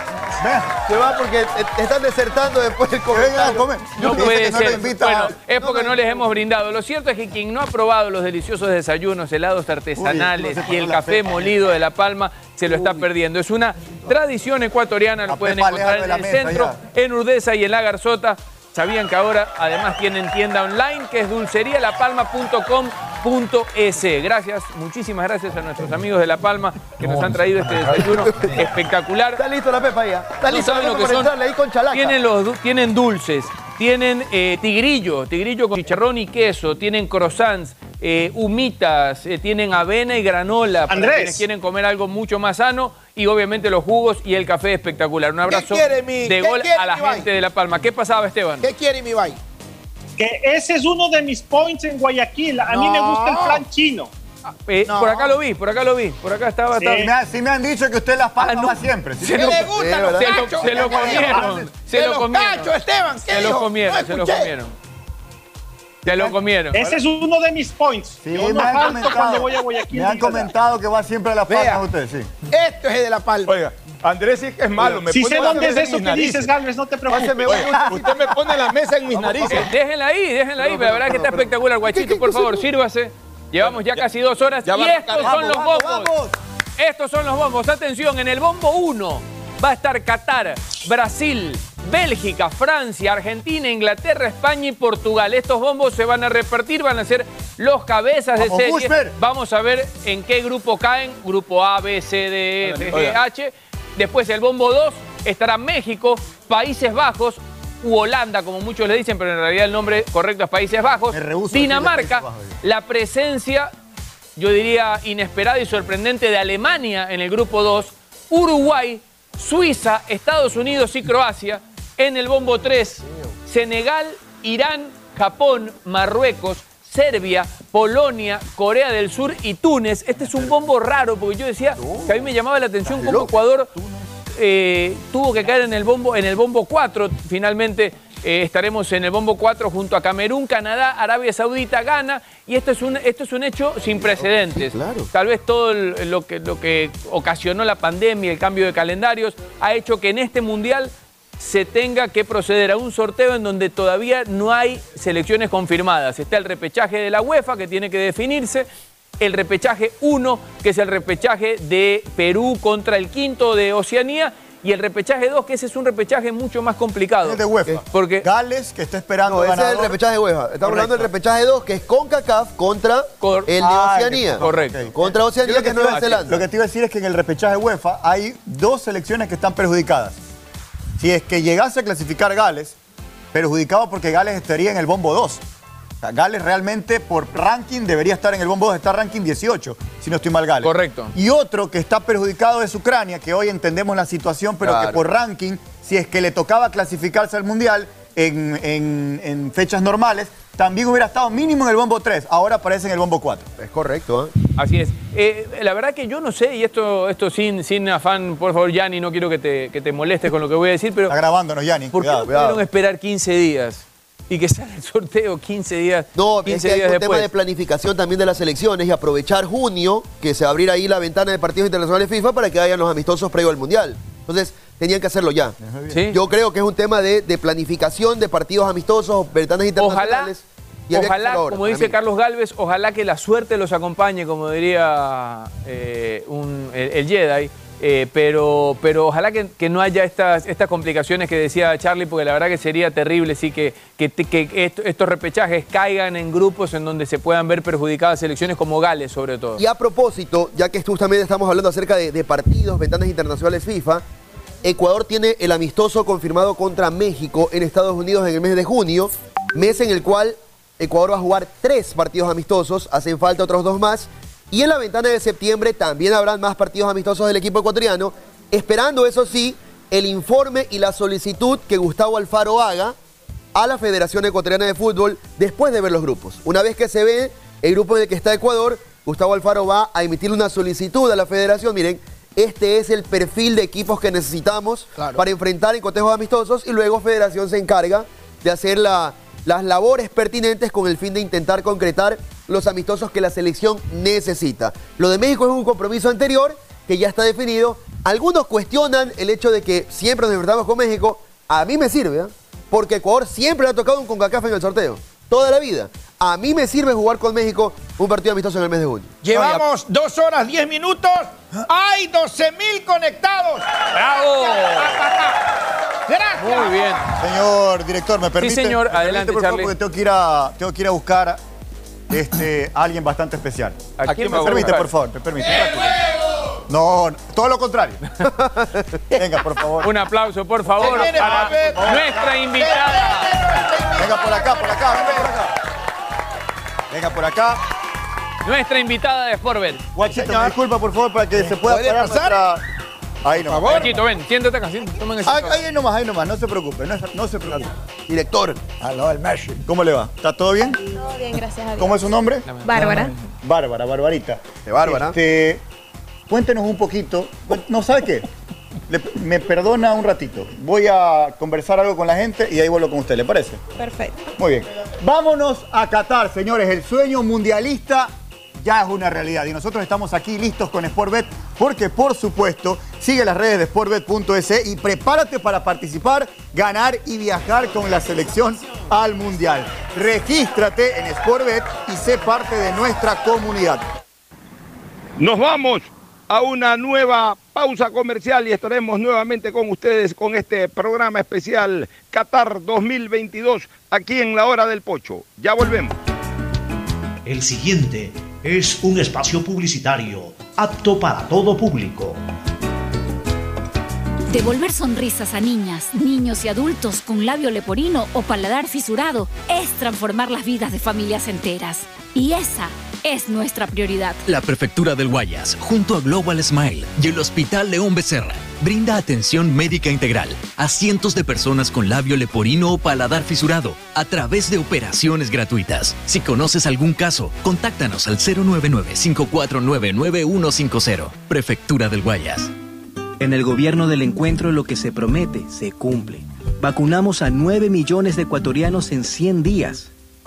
S19: Se va porque te están desertando después del comentario.
S18: No puede
S20: no
S18: ser. Bueno, es porque no les hemos brindado. Lo cierto es que quien no ha probado los deliciosos desayunos, helados artesanales
S20: Uy, no se
S18: y el café molido de La Palma se lo está perdiendo. Es una tradición ecuatoriana, lo
S20: La
S18: pueden encontrar en el centro, en Urdesa y en La Garzota. Sabían que ahora además tienen tienda online que es dulcerialapalma.com.es. Gracias, muchísimas gracias a nuestros amigos de La Palma que nos han traído este desayuno espectacular.
S19: Está listo la pepa ya. Está
S18: No
S19: listo
S18: saben
S19: la
S18: lo que son.
S19: ahí con chalaca.
S18: Tienen, los, du- tienen dulces, tienen eh, tigrillo, tigrillo con chicharrón y queso, tienen croissants, eh, humitas, eh, tienen avena y granola para
S32: Andrés.
S18: quienes quieren comer algo mucho más sano y obviamente los jugos y el café espectacular. Un abrazo
S32: quiere mi-
S18: de gol
S32: quiere
S18: a la gente de La Palma. ¿Qué pasaba, Esteban?
S32: ¿Qué quiere mi bye?
S22: Que ese es uno de mis points en Guayaquil. A mí me gusta el plan chino.
S18: Eh,
S32: No.
S18: Por acá lo vi, por acá lo vi, por acá estaba.
S22: Sí.
S18: estaba-
S20: Me ha- sí me han dicho que usted las palmas va siempre. Sí,
S18: Se lo,
S32: le gustan los
S18: se lo-
S32: cachos?
S18: se lo
S32: ¿Qué
S18: comieron. Se lo comieron.
S32: Esteban, ¿qué
S18: Se lo comieron,
S32: No
S18: se lo comieron. Se lo comieron.
S22: Ese es uno de mis points.
S20: Sí,
S22: Yo
S20: me
S22: no
S20: han comentado,
S22: cuando voy a Guayaquil.
S20: me han comentado que va siempre a las
S32: Vea.
S20: palmas usted, sí.
S32: Esto es de la palma.
S1: Oiga, Andrés sí que es malo. Me
S22: Si
S1: pone
S22: sé
S1: la
S22: dónde es eso que dices,
S1: narices.
S22: Galvez, no te preocupes.
S1: Oye, usted me pone la mesa en mis narices.
S18: Eh, Déjenla ahí, déjenla ahí. La verdad que está espectacular, guachito. Por favor, sírvase. Llevamos ya casi dos horas
S1: ya
S18: y
S1: va
S18: estos son los
S19: Vamos,
S18: bombos.
S19: vamos.
S18: Estos son los bombos. Atención, en el bombo 1 va a estar Qatar, Brasil, Bélgica, Francia, Argentina, Inglaterra, España y Portugal. Estos bombos se van a repartir, van a ser los cabezas de serie.
S20: Bushmer.
S18: Vamos a ver en qué grupo caen. Grupo A, B, C, D, E, F, G. H. Después el bombo 2 estará México, Países Bajos u Holanda, como muchos le dicen, pero en realidad el nombre correcto es Países Bajos. Dinamarca,
S20: Países Bajos.
S18: la presencia, yo diría, inesperada y sorprendente de Alemania en el grupo 2, Uruguay, Suiza, Estados Unidos y Croacia. En el bombo 3, Senegal, Irán, Japón, Marruecos, Serbia, Polonia, Corea del Sur y Túnez. Este es un bombo raro porque yo decía que a mí me llamaba la atención cómo Ecuador eh, tuvo que caer en el bombo, en el bombo 4. Finalmente eh, estaremos en el bombo 4 junto a Camerún, Canadá, Arabia Saudita, Ghana. Y esto es un, esto es un hecho sin precedentes. Tal vez todo el- lo, que, lo que ocasionó la pandemia, el cambio de calendarios, ha hecho que en este mundial se tenga que proceder a un sorteo en donde todavía no hay selecciones confirmadas. Está el repechaje de la UEFA que tiene que definirse, el repechaje 1, que es el repechaje de Perú contra el quinto de Oceanía, y el repechaje 2, que ese es un repechaje mucho más complicado.
S20: Es de UEFA.
S18: Porque
S20: Gales, que está esperando
S19: No, ese es el repechaje de UEFA. Estamos hablando del repechaje 2, que es CONCACAF contra
S18: Cor-
S19: el de
S20: Ah,
S19: Oceanía.
S18: correcto.
S19: Contra Oceanía, que es Nueva Zelanda.
S20: Lo que te iba a decir es que en el repechaje UEFA hay dos selecciones que están perjudicadas. Si es que llegase a clasificar Gales, perjudicado porque Gales estaría en el bombo 2. Sea, Gales realmente por ranking debería estar en el bombo 2, está ranking 18, si no estoy mal Gales.
S18: Correcto.
S20: Y otro que está perjudicado es Ucrania, que hoy entendemos la situación, pero
S19: Claro.
S20: que por ranking, si es que le tocaba clasificarse al Mundial en, en- en fechas normales, también hubiera estado mínimo en el bombo 3, ahora aparece en el bombo 4.
S19: Es correcto, ¿eh?
S18: Así es. Eh, la verdad que yo no sé, y esto, esto sin, sin afán, por favor, Yanni, no quiero que te, que te molestes con lo que voy a decir, pero
S20: Está grabándonos, Yanni.
S18: ¿por qué
S20: cuidado.
S18: no pudieron esperar 15 días? Y que sale el sorteo 15 días,
S19: No,
S18: 15
S19: es que hay
S18: días
S19: un
S18: después.
S19: tema de planificación también de las elecciones y aprovechar junio, que se va a abrir ahí la ventana de partidos internacionales FIFA para que hayan los amistosos previo al Mundial. Entonces, tenían que hacerlo ya.
S18: Sí.
S19: Yo creo que es un tema de, de planificación de partidos amistosos, ventanas
S18: Ojalá,
S19: internacionales. y
S18: ojalá
S19: hacerlo ahora,
S18: como dice. Carlos Galvez, ojalá que la suerte los acompañe, como diría eh, un- el, el Jedi. Eh, pero, pero ojalá que, no haya estas, estas complicaciones que decía Charlie, porque la verdad que sería terrible sí, que, que, que esto- estos repechajes caigan en grupos en donde se puedan ver perjudicadas selecciones como Gales, sobre todo.
S19: Y a propósito, ya que justamente estamos hablando acerca de, de partidos, ventanas internacionales FIFA, Ecuador tiene el amistoso confirmado contra México en Estados Unidos en el mes de junio, mes en el cual Ecuador va a jugar tres partidos amistosos, hacen falta otros dos más, y en la ventana de septiembre también habrán más partidos amistosos del equipo ecuatoriano, esperando eso sí el informe y la solicitud que Gustavo Alfaro haga a la Federación Ecuatoriana de Fútbol después de ver los grupos. Una vez que se ve el grupo en el que está Ecuador, Gustavo Alfaro va a emitir una solicitud a la Federación. Miren, este es el perfil de equipos que necesitamos para enfrentar en cotejos amistosos y luego Federación se encarga de hacer la- las labores pertinentes con el fin de intentar concretar los amistosos que la selección necesita. Lo de México es un compromiso anterior que ya está definido. Algunos cuestionan el hecho de que siempre nos enfrentamos con México. A mí me sirve, ¿eh? porque Ecuador siempre le ha tocado un CONCACAF en el sorteo. Toda la vida. A mí me sirve jugar con México un partido amistoso en el mes de junio.
S32: Llevamos dos horas, diez minutos. ¡Hay 12 mil conectados!
S18: ¡Bravo!
S32: Gracias,
S18: Muy bien.
S20: Señor director, ¿me permite?
S18: señor.
S20: ¿Me permite,
S18: Adelante,
S20: por favor?
S18: Charlie.
S20: Porque tengo que ir a, tengo que ir a buscar este, alguien bastante especial.
S18: ¿A quién
S20: me
S18: a
S20: permite, por favor? ¿Me permite? No, no, todo lo contrario. Venga, por favor.
S18: Un aplauso, por favor,
S20: viene,
S18: para
S20: Robert.
S18: nuestra invitada.
S20: Venga por acá, por acá, venga por acá. Venga por acá.
S18: Nuestra invitada de Forbes.
S20: Guachito, me disculpa, por favor, para que se pueda
S18: ¿Puede
S20: parar
S18: pasar?
S20: nuestra... Ahí nomás.
S18: Guachito, ven, siéntate acá, siéntate, ese
S20: Ahí, ahí nomás, ahí nomás, no se preocupe, no, no se preocupe. Director, aló, el Messi. ¿Cómo le va? ¿Está todo bien?
S33: Todo bien, gracias a Dios.
S20: ¿Cómo es su nombre?
S33: Bárbara.
S20: Bárbara, Barbarita. De Bárbara. Este, cuéntenos un poquito. ¿No sabe qué? Le- me perdona un ratito. Voy a conversar algo con la gente y ahí vuelvo con usted, ¿le parece?
S33: Perfecto.
S20: Muy bien. Vámonos a Qatar, señores. El sueño mundialista ya es una realidad. Y nosotros estamos aquí listos con Sportbet porque, por supuesto, sigue las redes de sportbet.es y prepárate para participar, ganar y viajar con la selección al mundial. Regístrate en Sportbet y sé parte de nuestra comunidad.
S1: Nos vamos a una nueva pausa comercial y estaremos nuevamente con ustedes con este programa especial Qatar 2022 aquí en la hora del pocho. Ya volvemos.
S11: El siguiente es un espacio publicitario apto para todo público.
S3: Devolver sonrisas a niñas, niños y adultos con labio leporino o paladar fisurado es transformar las vidas de familias enteras. Y esa es nuestra prioridad.
S2: La Prefectura del Guayas, junto a Global Smile y el Hospital León Becerra, brinda atención médica integral a cientos de personas con labio leporino o paladar fisurado a través de operaciones gratuitas. Si conoces algún caso, contáctanos al 099-549-9150. Prefectura del Guayas.
S4: En el gobierno del encuentro lo que se promete se cumple. Vacunamos a 9 millones de ecuatorianos en 100 días.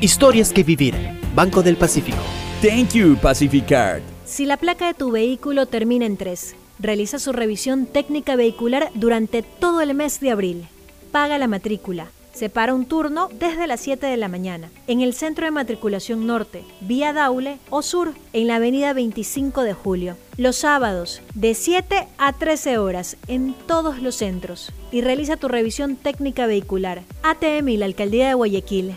S8: historias que vivir. Banco del Pacífico.
S9: Thank you, Pacificard.
S12: Si la placa de tu vehículo termina en 3, realiza su revisión técnica vehicular durante todo el mes de abril. Paga la matrícula. Separa un turno desde las 7 de la mañana en el Centro de Matriculación Norte, vía Daule o Sur, en la avenida 25 de Julio. Los sábados, de 7 a 13 horas, en todos los centros. Y realiza tu revisión técnica vehicular. ATM y la Alcaldía de Guayaquil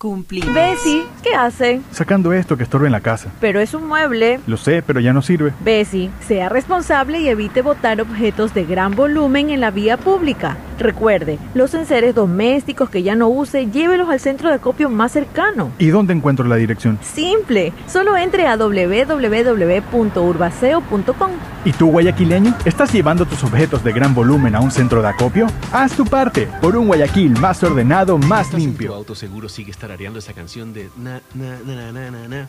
S34: cumplimos.
S35: Bessie, ¿qué hace?
S36: Sacando esto que estorba en la casa.
S35: Pero es un mueble.
S36: Lo sé, pero ya no sirve.
S35: Bessie, sea responsable y evite botar objetos de gran volumen en la vía pública. Recuerde, los enseres domésticos que ya no use, llévelos al centro de acopio más cercano.
S36: ¿Y dónde encuentro la dirección?
S35: Simple, solo entre a www.urbaceo.com.
S36: ¿Y tú, guayaquileño? ¿Estás llevando tus objetos de gran volumen a un centro de acopio? Haz tu parte por un Guayaquil más ordenado, más limpio.
S13: Tu auto seguro sigue tarareando esa canción de na na na na na na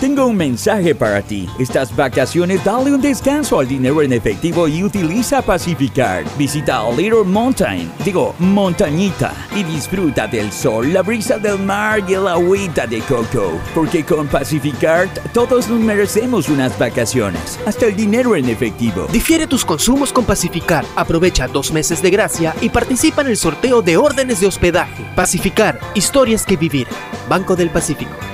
S9: Tengo un mensaje para ti. Estas vacaciones dale un descanso al dinero en efectivo y utiliza Pacificard. Visita Little Mountain, digo, montañita, y disfruta del sol, la brisa del mar y el agüita de coco. Porque con Pacificard todos nos merecemos unas vacaciones, hasta el dinero en efectivo.
S8: Difiere tus consumos con Pacificar. Aprovecha dos meses de gracia y participa en el sorteo de órdenes de hospedaje. Pacificar, historias que vivir. Banco del Pacífico.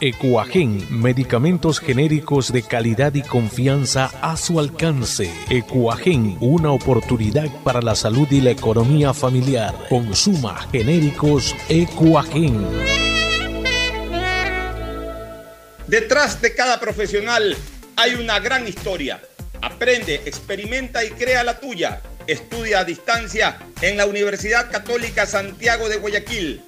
S14: Ecuagen, medicamentos genéricos de calidad y confianza a su alcance. Ecuagen, una oportunidad para la salud y la economía familiar. Consuma genéricos Ecuagen.
S1: Detrás de cada profesional hay una gran historia. Aprende, experimenta y crea la tuya. Estudia a distancia en la Universidad Católica Santiago de Guayaquil.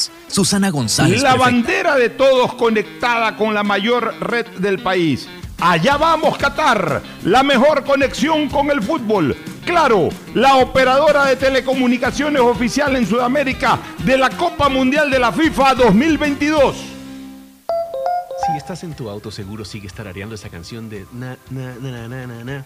S2: Susana González.
S1: La bandera de todos conectada con la mayor red del país. Allá vamos, Qatar, la mejor conexión con el fútbol. Claro, la operadora de telecomunicaciones oficial en Sudamérica de la Copa Mundial de la FIFA 2022.
S13: Si estás en tu auto seguro sigues tarareando esa canción de na na na na na na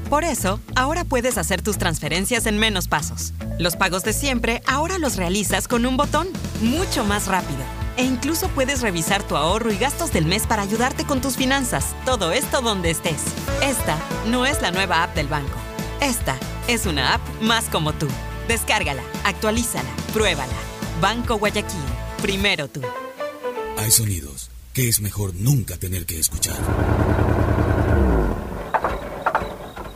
S16: Por eso, ahora puedes hacer tus transferencias en menos pasos. Los pagos de siempre ahora los realizas con un botón, mucho más rápido. E incluso puedes revisar tu ahorro y gastos del mes para ayudarte con tus finanzas. Todo esto donde estés. Esta no es la nueva app del banco. Esta es una app más como tú. Descárgala, actualízala, pruébala. Banco Guayaquil. Primero tú.
S37: Hay sonidos
S17: que es mejor nunca tener que escuchar.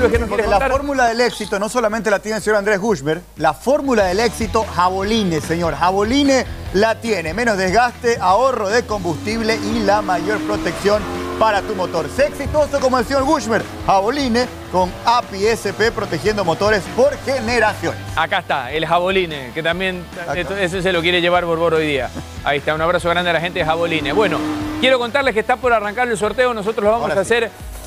S20: Porque la fórmula del éxito no solamente la tiene el señor Andrés Gushmer, la fórmula del éxito Jaboline, señor. Jaboline la tiene. Menos desgaste, ahorro de combustible y la mayor protección para tu motor. Sé exitoso como el señor Gushmer. Jaboline con API SP protegiendo motores por generaciones.
S18: Acá está, el Jaboline, que también esto- ese se lo quiere llevar Borbor hoy día. Ahí está, un abrazo grande a la gente de Jaboline. Bueno, quiero contarles que está por arrancar el sorteo, nosotros lo vamos
S20: Ahora
S18: a
S20: sí.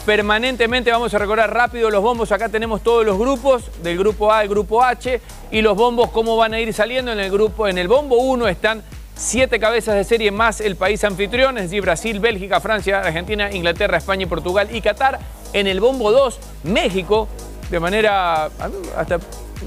S18: Permanentemente, vamos a recorrer rápido los bombos, acá tenemos todos los grupos, del grupo A al grupo H, y los bombos cómo van a ir saliendo en el grupo, en el bombo 1 están siete cabezas de serie más el país anfitrión, es decir, Brasil, Bélgica, Francia, Argentina, Inglaterra, España Portugal y Qatar. En el bombo 2, México, de manera hasta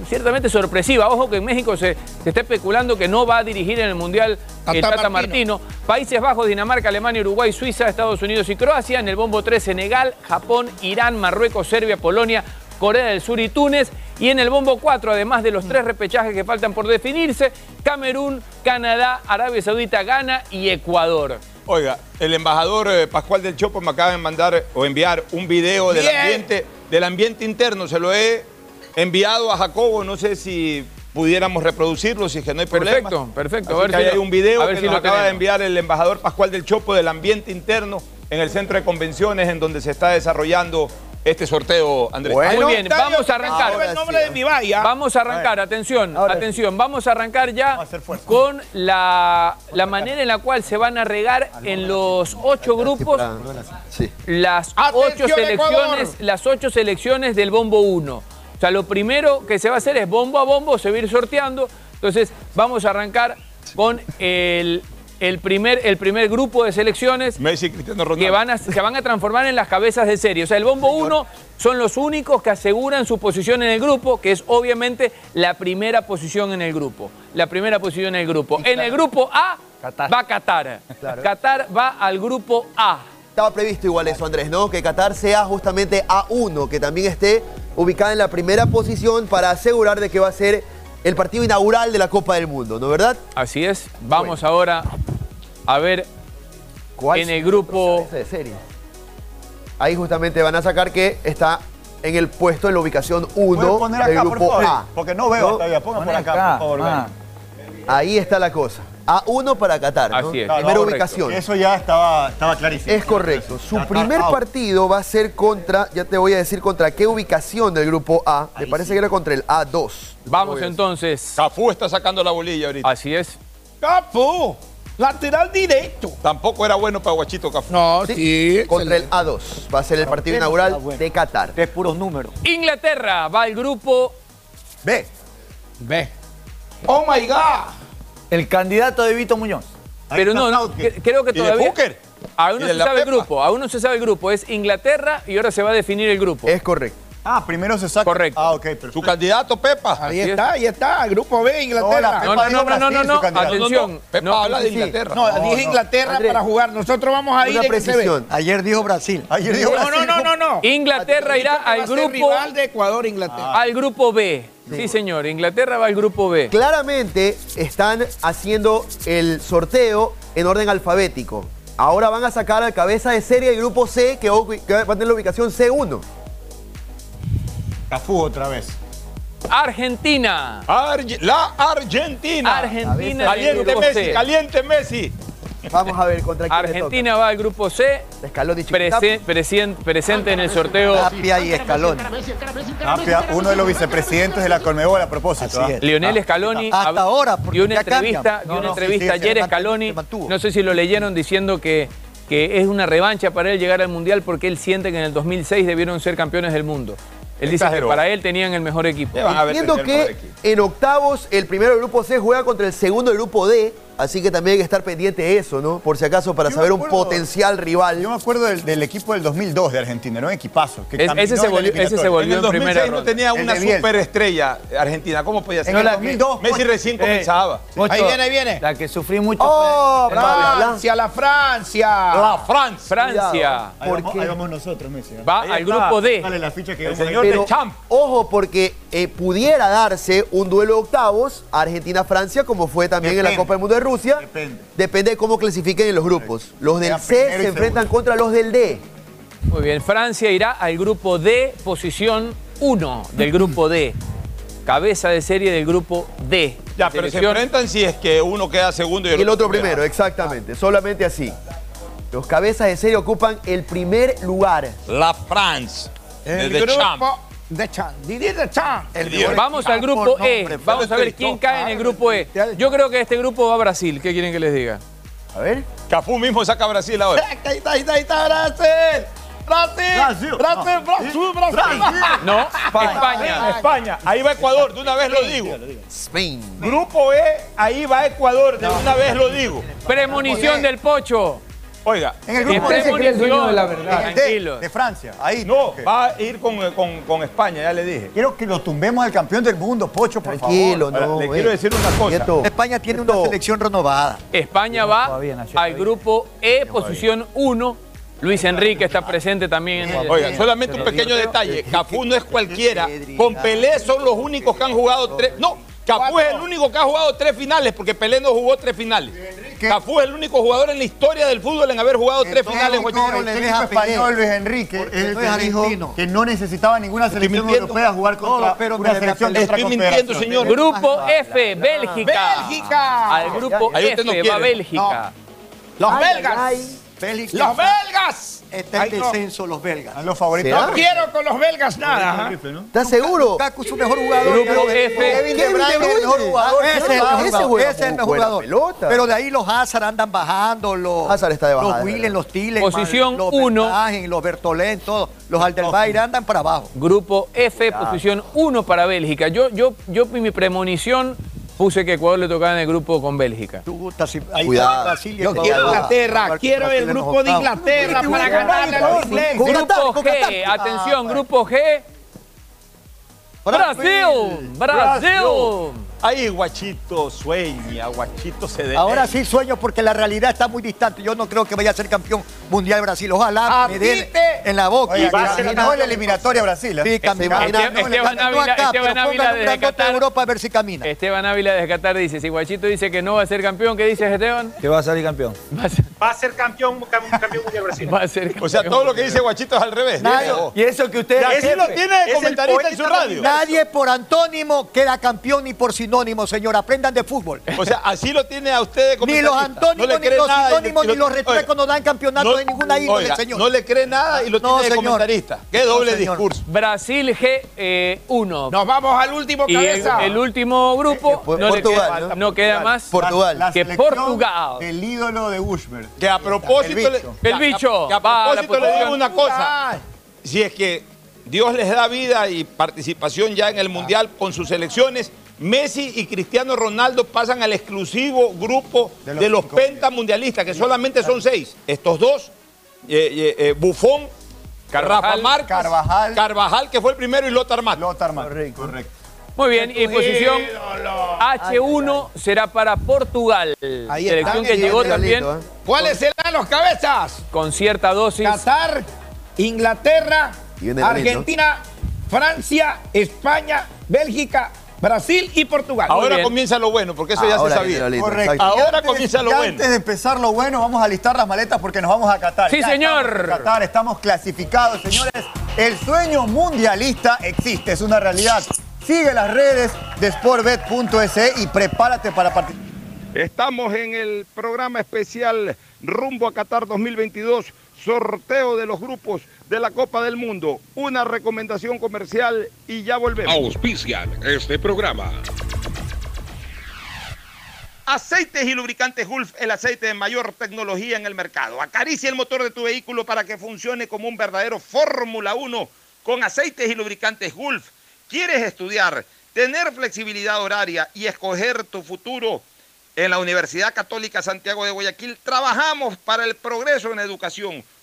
S18: ciertamente sorpresiva. Ojo que en México se, se está especulando que no va a dirigir en el Mundial el
S32: Tata
S18: Tata
S32: Martino.
S18: Martino. Países Bajos, Dinamarca, Alemania, Uruguay, Suiza, Estados Unidos y Croacia. En el bombo 3, Senegal, Japón, Irán, Marruecos, Serbia, Polonia, Corea del Sur y Túnez. Y en el bombo 4, además de los tres repechajes que faltan por definirse, Camerún, Canadá, Arabia Saudita, Ghana y Ecuador.
S1: Oiga, el embajador eh, Pascual del Chopo me acaba de mandar o enviar un video del
S18: Bien.
S1: ambiente, del ambiente interno. Se lo he enviado a Jacobo, no sé si pudiéramos reproducirlo, si es que no hay problema.
S18: Perfecto, perfecto.
S1: Así
S18: A ver
S1: que
S18: si
S1: hay
S18: lo-
S1: un video
S18: a ver
S1: que
S18: si
S1: nos
S18: lo
S1: acaba de enviar el embajador Pascual del Chopo del ambiente interno en el centro de convenciones en donde se está desarrollando este sorteo, Andrés.
S18: Muy bien, vamos a arrancar.
S32: el nombre de mi valla.
S18: Vamos a arrancar, atención, atención, vamos a arrancar ya con la, la manera en la cual se van a regar en los ocho grupos las ocho selecciones, las ocho selecciones del bombo 1. O sea, lo primero que se va a hacer es bombo a bombo, se va a ir sorteando. Entonces, vamos a arrancar con el, el primer, el primer grupo de selecciones
S1: Messi, Cristiano Ronaldo.
S18: que van a, se van a transformar en las cabezas de serie. O sea, el bombo 1 son los únicos que aseguran su posición en el grupo, que es obviamente la primera posición en el grupo. La primera posición en el grupo. En el grupo A va Qatar. Qatar va al grupo A.
S19: Estaba previsto igual eso, Andrés, ¿no? Que Qatar sea justamente A1, que también esté ubicada en la primera posición para asegurar de que va a ser el partido inaugural de la Copa del Mundo, ¿no verdad?
S18: Así es. Vamos ahora a ver en el grupo...
S19: de serie. Ahí justamente van a sacar que está en el puesto, en la ubicación 1
S20: ¿Puedes poner
S19: del
S20: acá, por
S19: grupo
S20: favor?
S19: A.
S20: Porque no veo todavía. Ponga por acá, por favor.
S19: Ah. Ahí está la cosa. A1 para Qatar, ¿no?
S20: Así es.
S19: Primera
S20: Correcto.
S19: ubicación.
S20: Eso ya estaba, estaba clarísimo.
S19: Es correcto. Su
S20: Qatar
S19: primer
S20: out.
S19: partido va a ser contra, ya te voy a decir contra qué ubicación del grupo A. Me parece que era contra el A2.
S18: Vamos entonces.
S1: Cafú está sacando la bolilla ahorita.
S18: Así es.
S32: Cafú, lateral directo.
S1: Tampoco era bueno para Guachito Cafú.
S32: No, sí.
S19: Contra el A2. Va a ser el partido inaugural de Qatar.
S20: Es puros números.
S18: Inglaterra va al grupo
S20: B.
S32: B. Oh my God.
S20: El candidato de Vito Muñoz.
S18: Pero no, no, cre- creo que
S20: ¿Y de
S18: todavía. Aún
S20: ¿Y
S18: no se sabe el grupo, aún no se sabe el grupo. Es Inglaterra y ahora se va a definir el grupo.
S19: Es correcto.
S20: Ah, primero se saca.
S18: Correcto.
S20: Ah, ok, perfecto.
S1: Su candidato, Pepa.
S32: Ahí
S18: Así
S32: está, ahí está. Grupo B, Inglaterra.
S18: No, no, no, no, no, no, no, atención.
S1: Pepa
S18: No,
S1: habla de Inglaterra.
S32: No,
S20: No,
S32: dije. Inglaterra para jugar. Nosotros vamos a ir
S19: Una precisión.
S20: Ayer dijo Brasil. Ayer dijo
S32: No,
S20: Brasil.
S32: no, no, no, no.
S18: Inglaterra irá al grupo,
S32: rival de Ecuador, Inglaterra.
S18: al grupo B. Sí, señor. Inglaterra va al grupo B.
S19: Claramente están haciendo el sorteo en orden alfabético. Ahora van a sacar al cabeza de serie el grupo C, que va a tener la ubicación C1.
S20: Cafú otra vez.
S18: Argentina.
S1: Arge- la Argentina.
S18: Argentina
S1: Caliente Messi,
S18: C.
S1: caliente Messi.
S19: Vamos a ver contra quién
S18: Argentina va al grupo C.
S19: Scaloni,
S18: prese- presien- presente en el sorteo.
S20: Tapia y Escalón. Tapia, uno de los vicepresidentes de la Colmebol a propósito. ¿ah?
S18: Lionel Scaloni
S20: Hasta
S18: hab-
S20: ahora, porque
S18: dio una
S20: ya
S18: entrevista, dio
S20: No,
S18: una
S20: no, sí,
S18: entrevista
S20: sí, se
S18: ayer
S20: mantuvo,
S18: Scaloni,
S20: se mantuvo.
S18: no sé si lo leyeron diciendo que, que es una revancha para él llegar al Mundial porque él siente que en el 2006 debieron ser campeones del mundo. Él dice que para él tenían el mejor equipo.
S19: Entiendo que en octavos el primero del grupo C juega contra el segundo del grupo D, así que también hay que estar pendiente de eso, ¿no? Por si acaso, para
S20: Yo
S19: saber un potencial rival.
S20: Yo me acuerdo del, del equipo del 2002 de Argentina, era un equipazo. Que
S18: Es-
S20: caminó
S18: ese se volvió- ese se
S20: eliminatoria.
S18: volvió
S1: En el 2006 no tenía
S20: El
S1: una superestrella Argentina. ¿Cómo podía ser?
S20: En el 2002,
S1: Messi recién comenzaba.
S32: Ahí viene, ahí viene.
S24: La que sufrí mucho
S32: ¡Oh,
S24: fue-
S32: Francia, la Francia!
S1: La Francia.
S18: Francia.
S20: Ahí vamos, ahí vamos nosotros, Messi. ¿eh?
S18: Va
S1: Ahí
S18: al
S1: está.
S18: grupo D.
S20: Dale la ficha que
S1: El señor
S19: Pero,
S1: de Champ.
S19: ojo, porque eh, pudiera darse un duelo de octavos Argentina-Francia, como fue también en la. Copa del Mundo de Rusia.
S20: Depende.
S19: Depende de cómo clasifiquen en los grupos. Los del C se enfrentan contra los del D.
S18: Muy bien, Francia irá al grupo D, posición 1 del grupo D. Cabeza de serie del grupo D.
S1: Ya, pero se enfrentan si es que uno queda segundo y
S19: Y el otro primero, exactamente. Solamente así. Los cabezas de serie ocupan el primer lugar.
S1: La France.
S32: El
S1: de Champ.
S32: Didier de Chan. El
S1: Didier.
S18: Vamos al grupo E. Vamos a ver quién cae en el grupo E. Yo creo que este grupo va a Brasil. ¿Qué quieren que les diga?
S19: A ver.
S1: Cafú mismo saca a Brasil ahora.
S32: Ahí está, ahí está, ahí está, Brasil. Brasil. Brasil, Brasil, Brasil.
S18: No, España.
S1: España. Ahí va Ecuador, de una vez lo digo.
S19: Spain.
S1: Grupo E, ahí va Ecuador, de una vez lo digo.
S18: Premonición del Pocho.
S1: Oiga,
S20: En el grupo
S18: Este se cree el dueño de la
S20: en
S18: verdad.
S20: el D,
S18: Tranquilo.
S20: de Francia. Ahí.
S1: no, va a ir con, con- con España, ya le dije.
S20: Quiero que lo tumbemos al campeón del mundo, Pocho, por
S19: Tranquilo,
S20: favor.
S19: no.
S1: Le quiero decir una cosa.
S19: Quieto.
S20: España tiene una selección renovada.
S18: España va al grupo E, posición 1. Luis Enrique está presente también en el.
S1: Oiga, solamente un pequeño detalle. Cafú no es cualquiera. Con Pelé son los únicos que han jugado tres. No, Cafú es el único que ha jugado tres finales, porque Pelé no jugó tres finales. Cafú es el único jugador en la historia del fútbol en haber jugado tres finales.
S20: El
S1: Guachito.
S20: técnico español Luis Enrique es el
S24: no
S20: que dijo que no necesitaba ninguna selección europea jugar contra
S24: No, pero
S20: una selección de
S1: Estoy mintiendo, señor.
S18: Grupo F, Bélgica.
S32: Bélgica.
S18: Al grupo
S1: no
S18: F va. Bélgica.
S32: Los belgas. Los belgas.
S24: Está
S32: Ay,
S24: en
S32: no.
S24: descenso los belgas.
S20: A los favoritos.
S19: ¿Será?
S32: No quiero con los belgas nada. ¿ah?
S19: ¿Estás seguro?
S24: Lukaku es su mejor jugador.
S18: Grupo F.
S19: Kevin De
S20: Bruyne es el mejor jugador.
S24: Ese es el
S19: Ese
S24: mejor jugador. Ese es el mejor jugador.
S19: pelota.
S24: Pero de ahí los Hazard andan bajando, los,
S19: Hazard está de bajada,
S24: los Willen, los Tiles,
S18: Posición
S24: los
S18: uno.
S24: Vertagen, los Bertolén, todos. Los Alderweireld andan para abajo.
S18: Grupo F, posición 1 para Bélgica. Yo, yo, yo mi premonición puse que Ecuador le tocaba en el grupo con Bélgica.
S24: Tú gustas, si- ahí
S19: Cuidado.
S24: Brasil y
S32: Yo quiero Inglaterra. Quiero el grupo de. Inglaterra para ganarle a los ingleses.
S24: Con
S18: Grupo G, atención,
S24: Ah,
S18: grupo G. Brasil, Brasil.
S1: Ahí Guachito sueña, Guachito se dé.
S24: Ahora sí sueño porque la realidad está muy distante. Yo no creo que vaya a ser campeón mundial Brasil. Ojalá me den en la boca. Y
S20: va a ser la eliminatoria Brasil. ¿eh?
S24: Sí, caminando.
S18: Esteban- Ávila- desde Qatar.
S24: Europa a ver si camina.
S18: Esteban Ávila de Qatar dice, si Guachito dice que no va a ser campeón, ¿qué dices Esteban?
S24: Que va a salir campeón.
S18: Va a ser,
S22: Va a ser campeón, cam- campeón mundial Brasil.
S18: va a ser
S1: O sea, todo lo que dice Guachito es al revés.
S24: Nadie-
S1: oh.
S24: y eso que usted
S1: Y así
S24: jefe,
S1: lo tiene de comentarista en su radio.
S24: Nadie por antónimo queda campeón ni por sinónimo, señor. Aprendan de fútbol.
S1: O sea, así lo tiene a usted de
S24: Ni los antónimos,
S1: No
S24: ni los
S1: nada y le-
S24: sinónimos, ni
S1: lo-
S24: los retruecos no dan campeonato
S1: no-
S24: de ninguna índole,
S1: oiga,
S24: señor.
S1: No le cree nada y lo
S24: No,
S1: tiene de
S24: señor.
S1: comentarista. Qué doble discurso.
S18: Brasil G1.
S32: Nos vamos al último
S18: y el,
S32: cabeza.
S18: el último grupo no, le
S19: Portugal,
S18: queda,
S19: ¿no?
S18: no queda más
S19: Portugal.
S20: La
S18: que Portugal.
S20: El ídolo de Bushmer.
S1: Que a propósito,
S20: El
S1: le,
S20: bicho.
S1: que a-
S18: El bicho.
S1: que a
S18: Va a la
S1: propósito le digo una cosa. Si es que Dios les da vida y participación ya en el Mundial con sus selecciones, Messi y Cristiano Ronaldo pasan al exclusivo grupo
S20: De
S1: de
S20: los
S1: pentamundialistas, que solamente son seis. Estos dos, eh, eh, eh, Buffon,
S18: Carvajal,
S1: Rafa Márquez,
S20: Carvajal.
S1: Carvajal, que fue el primero, y Lothar Matt.
S20: Lothar Matt. Correcto.
S18: Muy bien, y posición H1 será para Portugal.
S32: Ahí
S18: Selección
S32: está.
S18: que llegó también
S19: ¿eh?
S32: ¿Cuáles serán los cabezas?
S18: con cierta dosis.
S32: Qatar, Inglaterra. Argentina, Francia, España, Bélgica, Brasil y Portugal.
S1: Ahora comienza lo bueno, porque eso ya se sabía.
S20: Correcto.
S1: Ahora
S20: antes-
S1: comienza lo
S20: y
S1: bueno.
S20: Antes de empezar lo bueno, vamos a listar las maletas porque nos vamos a Qatar.
S18: Sí,
S20: Ya
S18: señor.
S20: estamos Qatar, estamos clasificados, señores. El sueño mundialista existe, es una realidad. Sigue las redes de sportbet.es y prepárate para participar.
S38: Estamos en el programa especial Rumbo a Qatar 2022, sorteo de los grupos de la Copa del Mundo. Una recomendación comercial y ya volvemos.
S39: Auspician este programa.
S1: Aceites y lubricantes Gulf, el aceite de mayor tecnología en el mercado. Acaricia el motor de tu vehículo para que funcione como un verdadero Fórmula 1 con aceites y lubricantes Gulf. ¿Quieres estudiar, tener flexibilidad horaria y escoger tu futuro? En la Universidad Católica Santiago de Guayaquil trabajamos para el progreso en educación,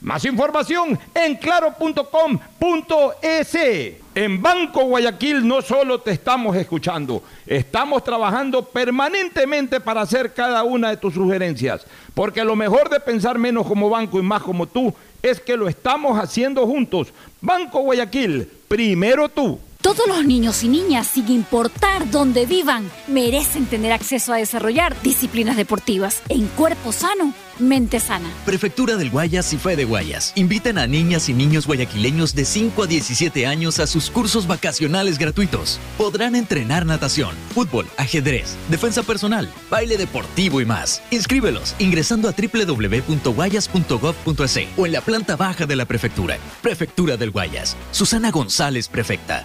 S38: Más información en claro.com.es. En Banco Guayaquil no solo te estamos escuchando, estamos trabajando permanentemente para hacer cada una de tus sugerencias. Porque lo mejor de pensar menos como banco y más como tú es que lo estamos haciendo juntos. Banco Guayaquil, primero tú.
S3: Todos los niños y niñas, sin importar dónde vivan, merecen tener acceso a desarrollar disciplinas deportivas en cuerpo sano, mente sana.
S2: Prefectura del Guayas y Fede Guayas invitan a niñas y niños guayaquileños de 5 a 17 años a sus cursos vacacionales gratuitos. Podrán entrenar natación, fútbol, ajedrez, defensa personal, baile deportivo y más. Inscríbelos ingresando a www.guayas.gov.es o en la planta baja de la prefectura. Prefectura del Guayas. Susana González, prefecta.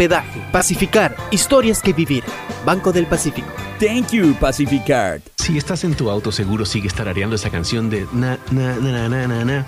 S8: hospedaje. Pacificar, historias que vivir. Banco del Pacífico.
S9: Thank you, Pacificard.
S13: Si estás en tu auto, seguro sigues tarareando esa canción de na, na, na, na, na, na,